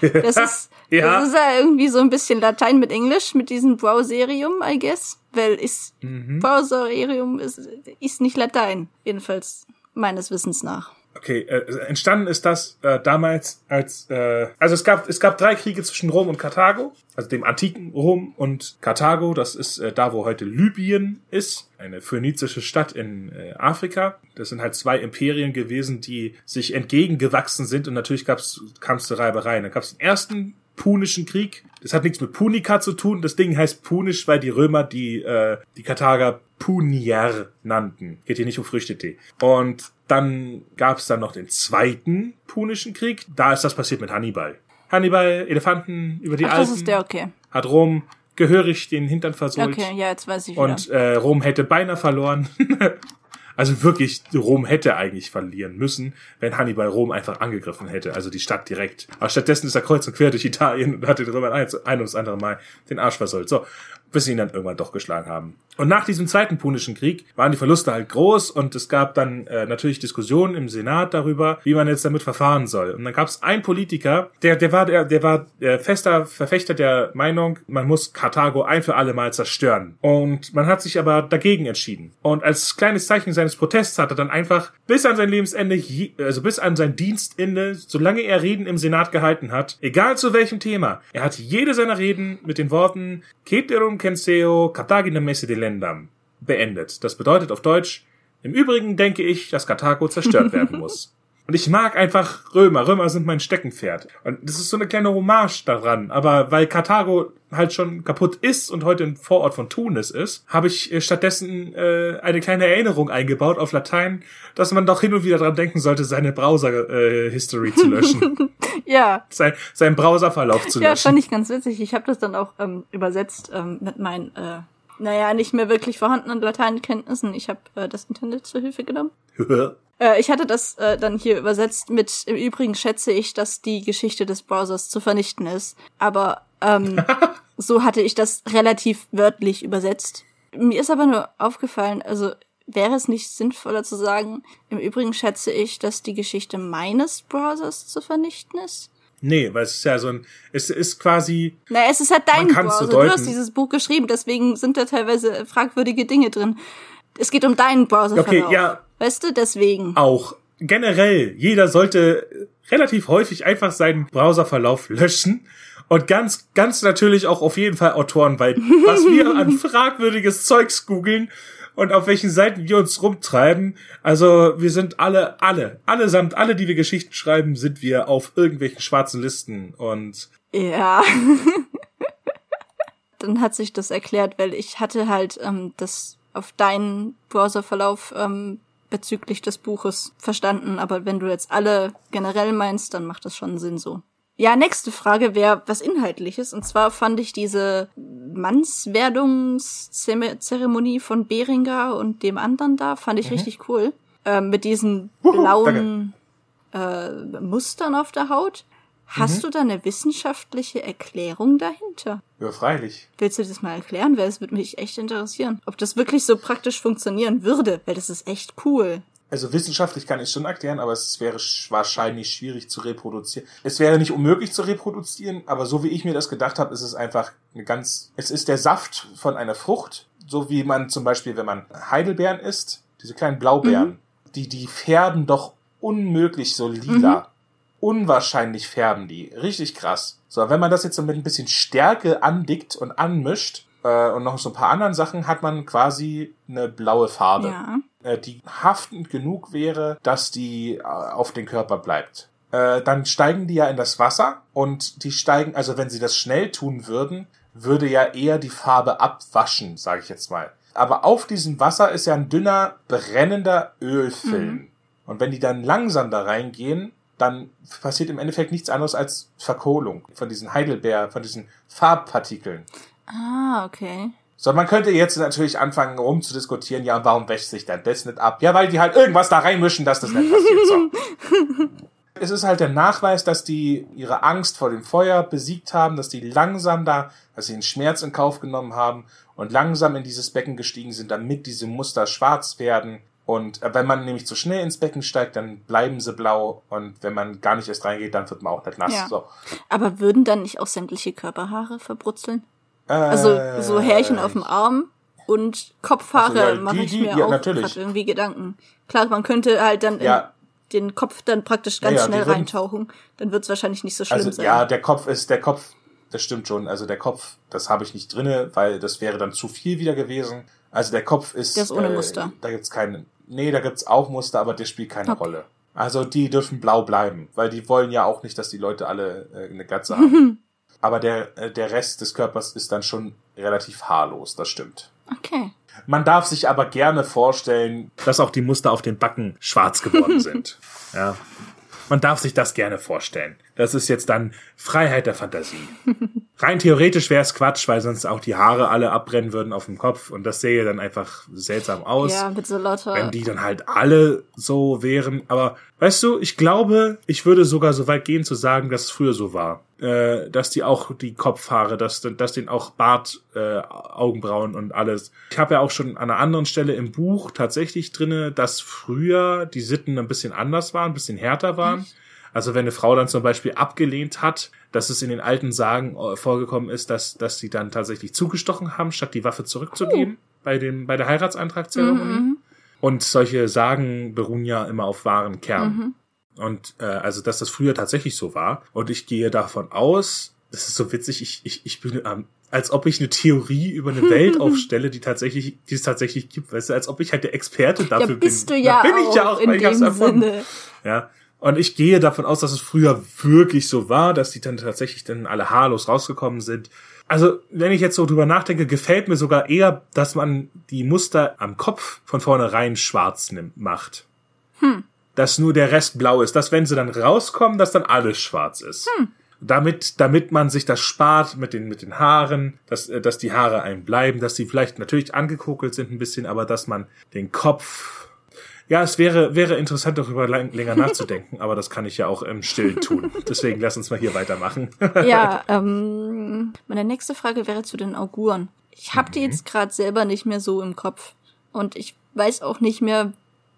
Das *laughs* ist, Ja. das ist ja irgendwie so ein bisschen Latein mit Englisch, mit diesem brauserium, I guess. Weil ist, Mhm. brauserium ist, ist nicht Latein. Jedenfalls meines Wissens nach. Okay, äh, entstanden ist das äh, damals als äh, also es gab es gab drei Kriege zwischen Rom und Karthago, also dem antiken Rom und Karthago. Das ist äh, da, wo heute Libyen ist, eine phönizische Stadt in äh, Afrika. Das sind halt zwei Imperien gewesen, die sich entgegengewachsen sind und natürlich gab's kam es zu Reibereien. Dann gab es den ersten Punischen Krieg. Das hat nichts mit Punika zu tun. Das Ding heißt Punisch, weil die Römer die äh, die Karthager Punier nannten. Geht hier nicht um Früchtetee. Und dann gab es dann noch den zweiten Punischen Krieg. Da ist das passiert mit Hannibal. Hannibal, Elefanten über die Ach, Alpen, das ist der, okay. hat Rom gehörig den Hintern versohlt. Okay, ja, jetzt weiß ich wieder. Und äh, Rom hätte beinahe verloren. *laughs* also wirklich, Rom hätte eigentlich verlieren müssen, wenn Hannibal Rom einfach angegriffen hätte, also die Stadt direkt. Aber stattdessen ist er kreuz und quer durch Italien und hat den Römern ein, ein und das andere Mal den Arsch versollt. So, bis sie ihn dann irgendwann doch geschlagen haben. Und nach diesem zweiten Punischen Krieg waren die Verluste halt groß und es gab dann äh, natürlich Diskussionen im Senat darüber, wie man jetzt damit verfahren soll. Und dann gab es einen Politiker, der, der war der, der war der fester Verfechter der Meinung, man muss Karthago ein für alle Mal zerstören. Und man hat sich aber dagegen entschieden. Und als kleines Zeichen seines Protests hat er dann einfach bis an sein Lebensende, also bis an sein Dienstende, solange er Reden im Senat gehalten hat, egal zu welchem Thema, er hat jede seiner Reden mit den Worten Ceterum censeo Carthaginem messe delendam beendet. Das bedeutet auf Deutsch, im Übrigen denke ich, dass Karthago zerstört werden muss. Und ich mag einfach Römer. Römer sind mein Steckenpferd. Und das ist so eine kleine Hommage daran. Aber weil Karthago halt schon kaputt ist und heute ein Vorort von Tunis ist, habe ich äh, stattdessen äh, eine kleine Erinnerung eingebaut auf Latein, dass man doch hin und wieder dran denken sollte, seine Browser-History zu löschen. *laughs* ja, sein, seinen Browserverlauf zu ja, löschen. fand ich ganz witzig. Ich habe das dann auch ähm, übersetzt ähm, mit meinen, äh, naja, nicht mehr wirklich vorhandenen Lateinkenntnissen. Ich habe äh, das Internet zur Hilfe genommen. *laughs* Äh, ich hatte das äh, dann hier übersetzt mit, im Übrigen schätze ich, dass die Geschichte des Browsers zu vernichten ist. Aber ähm, *laughs* so hatte ich das relativ wörtlich übersetzt. Mir ist aber nur aufgefallen, also wäre es nicht sinnvoller zu sagen, im Übrigen schätze ich, dass die Geschichte meines Browsers zu vernichten ist? nee, weil es ist ja so ein, es ist quasi, Na, es ist halt dein Browser. so du hast dieses Buch geschrieben, deswegen sind da teilweise fragwürdige Dinge drin. Es geht um deinen Browser. Okay, ja. Weißt du, deswegen. auch generell, jeder sollte relativ häufig einfach seinen Browserverlauf löschen. Und ganz, ganz natürlich auch auf jeden Fall Autoren, weil was wir *laughs* an fragwürdiges Zeugs googeln und auf welchen Seiten wir uns rumtreiben, also wir sind alle, alle, allesamt, alle, die wir Geschichten schreiben, sind wir auf irgendwelchen schwarzen Listen und Ja. *laughs* Dann hat sich das erklärt, weil ich hatte halt ähm, das auf deinen Browserverlauf ähm, bezüglich des Buches verstanden, aber wenn du jetzt alle generell meinst, dann macht das schon Sinn so. Ja, nächste Frage wäre was Inhaltliches. Und zwar fand ich diese Mannswerdungszeremonie von Beringer und dem anderen da, fand ich richtig cool. Ähm, mit diesen blauen äh, Mustern auf der Haut. Hast du da eine wissenschaftliche Erklärung dahinter? ja, freilich. Willst du das mal erklären? Weil es würde mich echt interessieren. Ob das wirklich so praktisch funktionieren würde, weil das ist echt cool. Also wissenschaftlich kann ich schon erklären, aber es wäre sch wahrscheinlich schwierig zu reproduzieren. Es wäre nicht unmöglich zu reproduzieren, aber so wie ich mir das gedacht habe, ist es einfach eine ganz. Es ist der Saft von einer Frucht, so wie man zum Beispiel, wenn man Heidelbeeren isst, diese kleinen Blaubeeren, die die färben doch unmöglich so lila. Unwahrscheinlich färben die, richtig krass. So, wenn man das jetzt so mit ein bisschen Stärke andickt und anmischt äh, und noch so ein paar anderen Sachen, hat man quasi eine blaue Farbe Ja. äh, die haftend genug wäre, dass die äh, auf den Körper bleibt. Äh, dann steigen die ja in das Wasser und die steigen, also wenn sie das schnell tun würden, würde ja eher die Farbe abwaschen, sage ich jetzt mal. Aber auf diesem Wasser ist ja ein dünner, brennender Ölfilm. Und wenn die dann langsam da reingehen, dann passiert im Endeffekt nichts anderes als Verkohlung von diesen Heidelbeer, von diesen Farbpartikeln. Ah, okay. So, man könnte jetzt natürlich anfangen rumzudiskutieren, ja, warum wäscht sich dann das nicht ab? Ja, weil die halt irgendwas da reinmischen, dass das nicht passiert. So. *laughs* es ist halt der Nachweis, dass die ihre Angst vor dem Feuer besiegt haben, dass die langsam da, dass sie den Schmerz in Kauf genommen haben und langsam in dieses Becken gestiegen sind, damit diese Muster schwarz werden. Und äh, wenn man nämlich zu schnell ins Becken steigt, dann bleiben sie blau. Und wenn man gar nicht erst reingeht, dann wird man auch nicht nass. Ja. So. Aber würden dann nicht auch sämtliche Körperhaare verbrutzeln? Äh, Also so Härchen auf dem Arm und Kopfhaare Ach so, ja, die- mache ich die- mir ja, auch natürlich. irgendwie Gedanken. Klar, man könnte halt dann Ja. in den Kopf dann praktisch ganz schnell die würden- reintauchen. Dann wird es wahrscheinlich nicht so schlimm Also sein. ja, der Kopf ist der Kopf, das stimmt schon. Also der Kopf, das habe ich nicht drinne, weil das wäre dann zu viel wieder gewesen. Also der Kopf ist. Der ist ohne Muster. Da gibt's keine. Nee, da gibt's auch Muster, aber der spielt keine Okay. Rolle. Also die dürfen blau bleiben, weil die wollen ja auch nicht, dass die Leute alle äh, eine Glatze haben. *laughs* aber der äh, der Rest des Körpers ist dann schon relativ haarlos. Das stimmt. Okay. Man darf sich aber gerne vorstellen, dass auch die Muster auf den Backen schwarz geworden *laughs* sind. Ja. Man darf sich das gerne vorstellen. Das ist jetzt dann Freiheit der Fantasie. *laughs* Rein theoretisch wäre es Quatsch, weil sonst auch die Haare alle abbrennen würden auf dem Kopf und das sähe dann einfach seltsam aus. Ja, mit so lauter. Wenn die dann halt alle so wären. Aber weißt du, ich glaube, ich würde sogar so weit gehen zu sagen, dass es früher so war. Äh, dass die auch die Kopfhaare, dass, dass denen auch Bart, äh, Augenbrauen und alles. Ich habe ja auch schon an einer anderen Stelle im Buch tatsächlich drinne, dass früher die Sitten ein bisschen anders waren, ein bisschen härter waren. Also wenn eine Frau dann zum Beispiel abgelehnt hat, dass es in den alten Sagen äh, vorgekommen ist, dass, dass sie dann tatsächlich zugestochen haben, statt die Waffe zurückzugeben bei dem, bei der Heiratsantragzeremonie. Und solche Sagen beruhen ja immer auf wahren Kernen. Und äh, also, dass das früher tatsächlich so war. Und ich gehe davon aus, das ist so witzig, ich, ich, ich bin ähm, als ob ich eine Theorie über eine Welt *laughs* aufstelle, die tatsächlich, die es tatsächlich gibt, weißt du, als ob ich halt der Experte ja, dafür bist bin. du ja, bin auch ich ja auch, in weil ich hab's dem. Sinne. Ja. Und ich gehe davon aus, dass es früher wirklich so war, dass die dann tatsächlich dann alle haarlos rausgekommen sind. Also, wenn ich jetzt so drüber nachdenke, gefällt mir sogar eher, dass man die Muster am Kopf von vornherein schwarz nimmt, macht. Hm. Dass nur der Rest blau ist. Dass, wenn sie dann rauskommen, dass dann alles schwarz ist. Hm. Damit, damit man sich das spart mit den, mit den Haaren, dass, äh, dass die Haare einem bleiben, dass die vielleicht natürlich angekokelt sind ein bisschen, aber dass man den Kopf ja, es wäre, wäre interessant, darüber lang, länger nachzudenken, aber das kann ich ja auch im Stillen tun. Deswegen lass uns mal hier weitermachen. Ja, ähm, meine nächste Frage wäre zu den Auguren. Ich habe die jetzt gerade selber nicht mehr so im Kopf. Und ich weiß auch nicht mehr,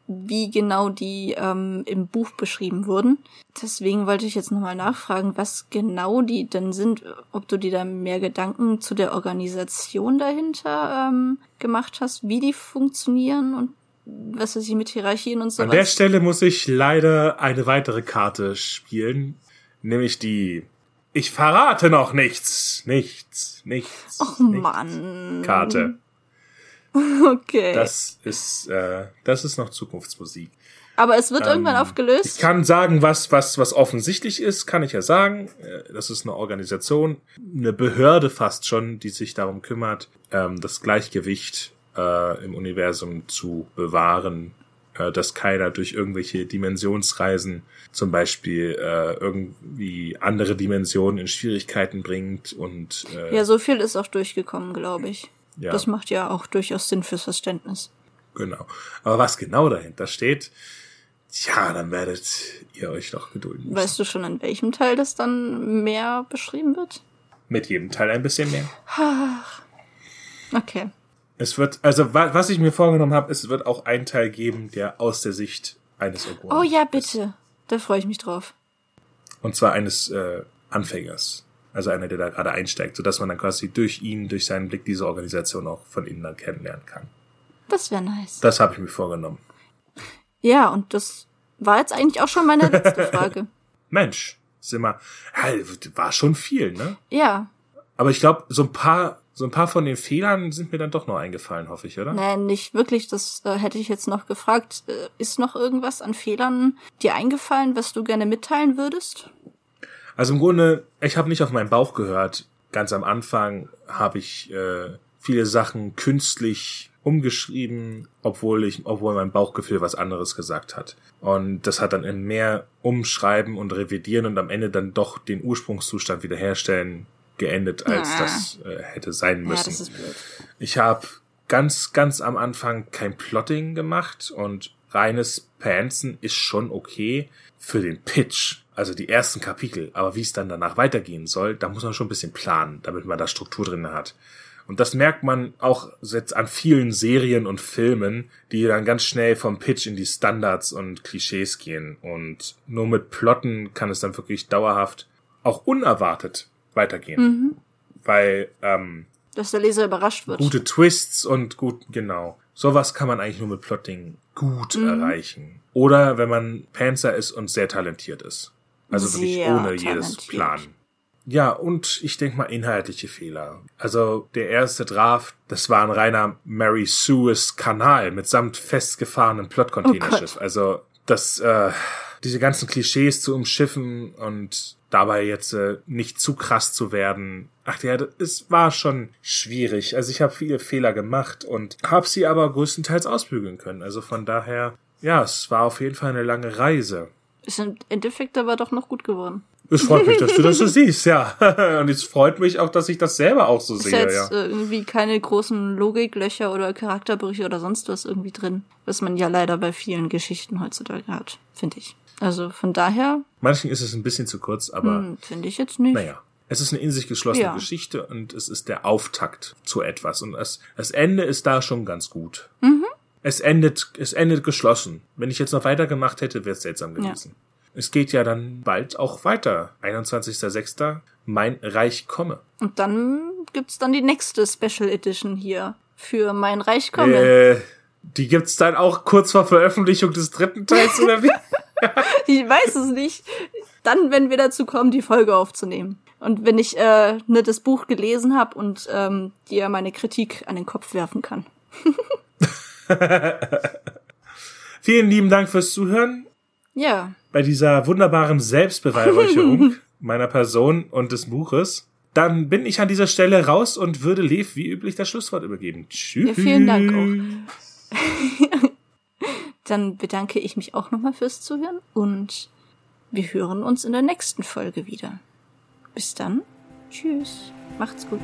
wie genau die ähm, im Buch beschrieben wurden. Deswegen wollte ich jetzt nochmal nachfragen, was genau die denn sind, ob du dir da mehr Gedanken zu der Organisation dahinter ähm, gemacht hast, wie die funktionieren und was weiß ich mit Hierarchien und so An der Stelle muss ich leider eine weitere Karte spielen, nämlich die Ich verrate noch nichts, nichts, nichts. Och nichts Mann. Karte. *laughs* Okay. Das ist, äh, das ist noch Zukunftsmusik. Aber es wird irgendwann Ich aufgelöst. kann sagen, was, was, was offensichtlich ist, kann ich ja sagen. Äh, Das ist eine Organisation, eine Behörde fast schon, die sich darum kümmert, ähm, das Gleichgewicht äh, im Universum zu bewahren, äh, dass keiner durch irgendwelche Dimensionsreisen zum Beispiel äh, irgendwie andere Dimensionen in Schwierigkeiten bringt und äh, Ja, so viel ist auch durchgekommen, glaube ich. Ja. Das macht ja auch durchaus Sinn fürs Verständnis. genau. Aber was genau dahinter steht, tja, dann werdet ihr euch noch gedulden. müssen. Weißt du schon, in welchem Teil das dann mehr beschrieben wird? Mit jedem Teil ein bisschen mehr. Okay. Es wird, also wa was ich mir vorgenommen habe, es wird auch einen Teil geben, der aus der Sicht eines Oguren. Oh ja, bitte. Da freue ich mich drauf. Und zwar eines äh, Anfängers. Also einer, der da gerade einsteigt, sodass man dann quasi durch ihn, durch seinen Blick diese Organisation auch von innen dann kennenlernen kann. Das wäre nice. Das habe ich mir vorgenommen. Ja, und das war jetzt eigentlich auch schon meine letzte *laughs* Frage. Mensch, sind wir, war schon viel, ne? Ja. Aber ich glaube, so ein paar, so ein paar von den Fehlern sind mir dann doch noch eingefallen, hoffe ich, oder? Nein, nicht wirklich. Das äh, hätte ich jetzt noch gefragt. Äh, ist noch irgendwas an Fehlern dir eingefallen, was du gerne mitteilen würdest? Also im Grunde, ich habe nicht auf meinen Bauch gehört. Ganz am Anfang habe ich äh, viele Sachen künstlich umgeschrieben, obwohl ich, obwohl mein Bauchgefühl was anderes gesagt hat. Und das hat dann in mehr Umschreiben und Revidieren und am Ende dann doch den Ursprungszustand wiederherstellen geendet, als Ah. das äh, hätte sein Ja, müssen. das ist blöd. Ich habe ganz, ganz am Anfang kein Plotting gemacht und reines Panzen ist schon okay für den Pitch, also die ersten Kapitel. Aber wie es dann danach weitergehen soll, da muss man schon ein bisschen planen, damit man da Struktur drin hat. Und das merkt man auch jetzt an vielen Serien und Filmen, die dann ganz schnell vom Pitch in die Standards und Klischees gehen. Und nur mit Plotten kann es dann wirklich dauerhaft, auch unerwartet weitergehen. Weil ähm, Dass der Leser überrascht wird. gute Twists und gut, genau. Sowas kann man eigentlich nur mit Plotting gut erreichen. Oder wenn man Panzer ist und sehr talentiert ist. Also wirklich Sehr ohne jedes talentiert. Plan. Ja, und ich denke mal inhaltliche Fehler. Also der erste Draft, das war ein reiner Mary Suez Kanal mitsamt festgefahrenem Oh Plot-Containerschiff. also das, äh, diese ganzen Klischees zu umschiffen und dabei jetzt äh, nicht zu krass zu werden. Ach ja, es war schon schwierig. Also ich habe viele Fehler gemacht und habe sie aber größtenteils ausbügeln können. Also von daher, ja, es war auf jeden Fall eine lange Reise. Ist im Endeffekt aber doch noch gut geworden. Es freut mich, dass du das so *laughs* siehst, ja. *laughs* Und es freut mich auch, dass ich das selber auch so Ist sehe, jetzt ja. äh, irgendwie keine großen Logiklöcher oder Charakterbrüche oder sonst was irgendwie drin, was man ja leider bei vielen Geschichten heutzutage hat, finde ich. Also von daher Manchen ist es ein bisschen zu kurz, aber hm, finde ich jetzt nicht. naja. Es ist eine in sich geschlossene Ja. Geschichte und es ist der Auftakt zu etwas. Und das, das Ende ist da schon ganz gut. Mhm. Es endet, es endet geschlossen. Wenn ich jetzt noch weitergemacht hätte, wäre es seltsam gewesen. Es geht ja dann bald auch weiter. 21.06. Mein Reich komme. Und dann gibt's dann die nächste Special Edition hier für mein Reich komme. Äh, die gibt's dann auch kurz vor Veröffentlichung des dritten Teils oder wie? *laughs* *laughs* Ich weiß es nicht. Dann, wenn wir dazu kommen, die Folge aufzunehmen. Und wenn ich äh, ne, das Buch gelesen habe und ähm, dir meine Kritik an den Kopf werfen kann. *laughs* Vielen lieben Dank fürs Zuhören Ja, bei dieser wunderbaren Selbstbeweihräucherung *laughs* meiner Person und des Buches. Dann bin ich an dieser Stelle raus und würde Lev wie üblich das Schlusswort übergeben. Tschüss. Ja, vielen Dank auch. Dann bedanke ich mich auch nochmal fürs Zuhören und wir hören uns in der nächsten Folge wieder. Bis dann. Tschüss. Macht's gut.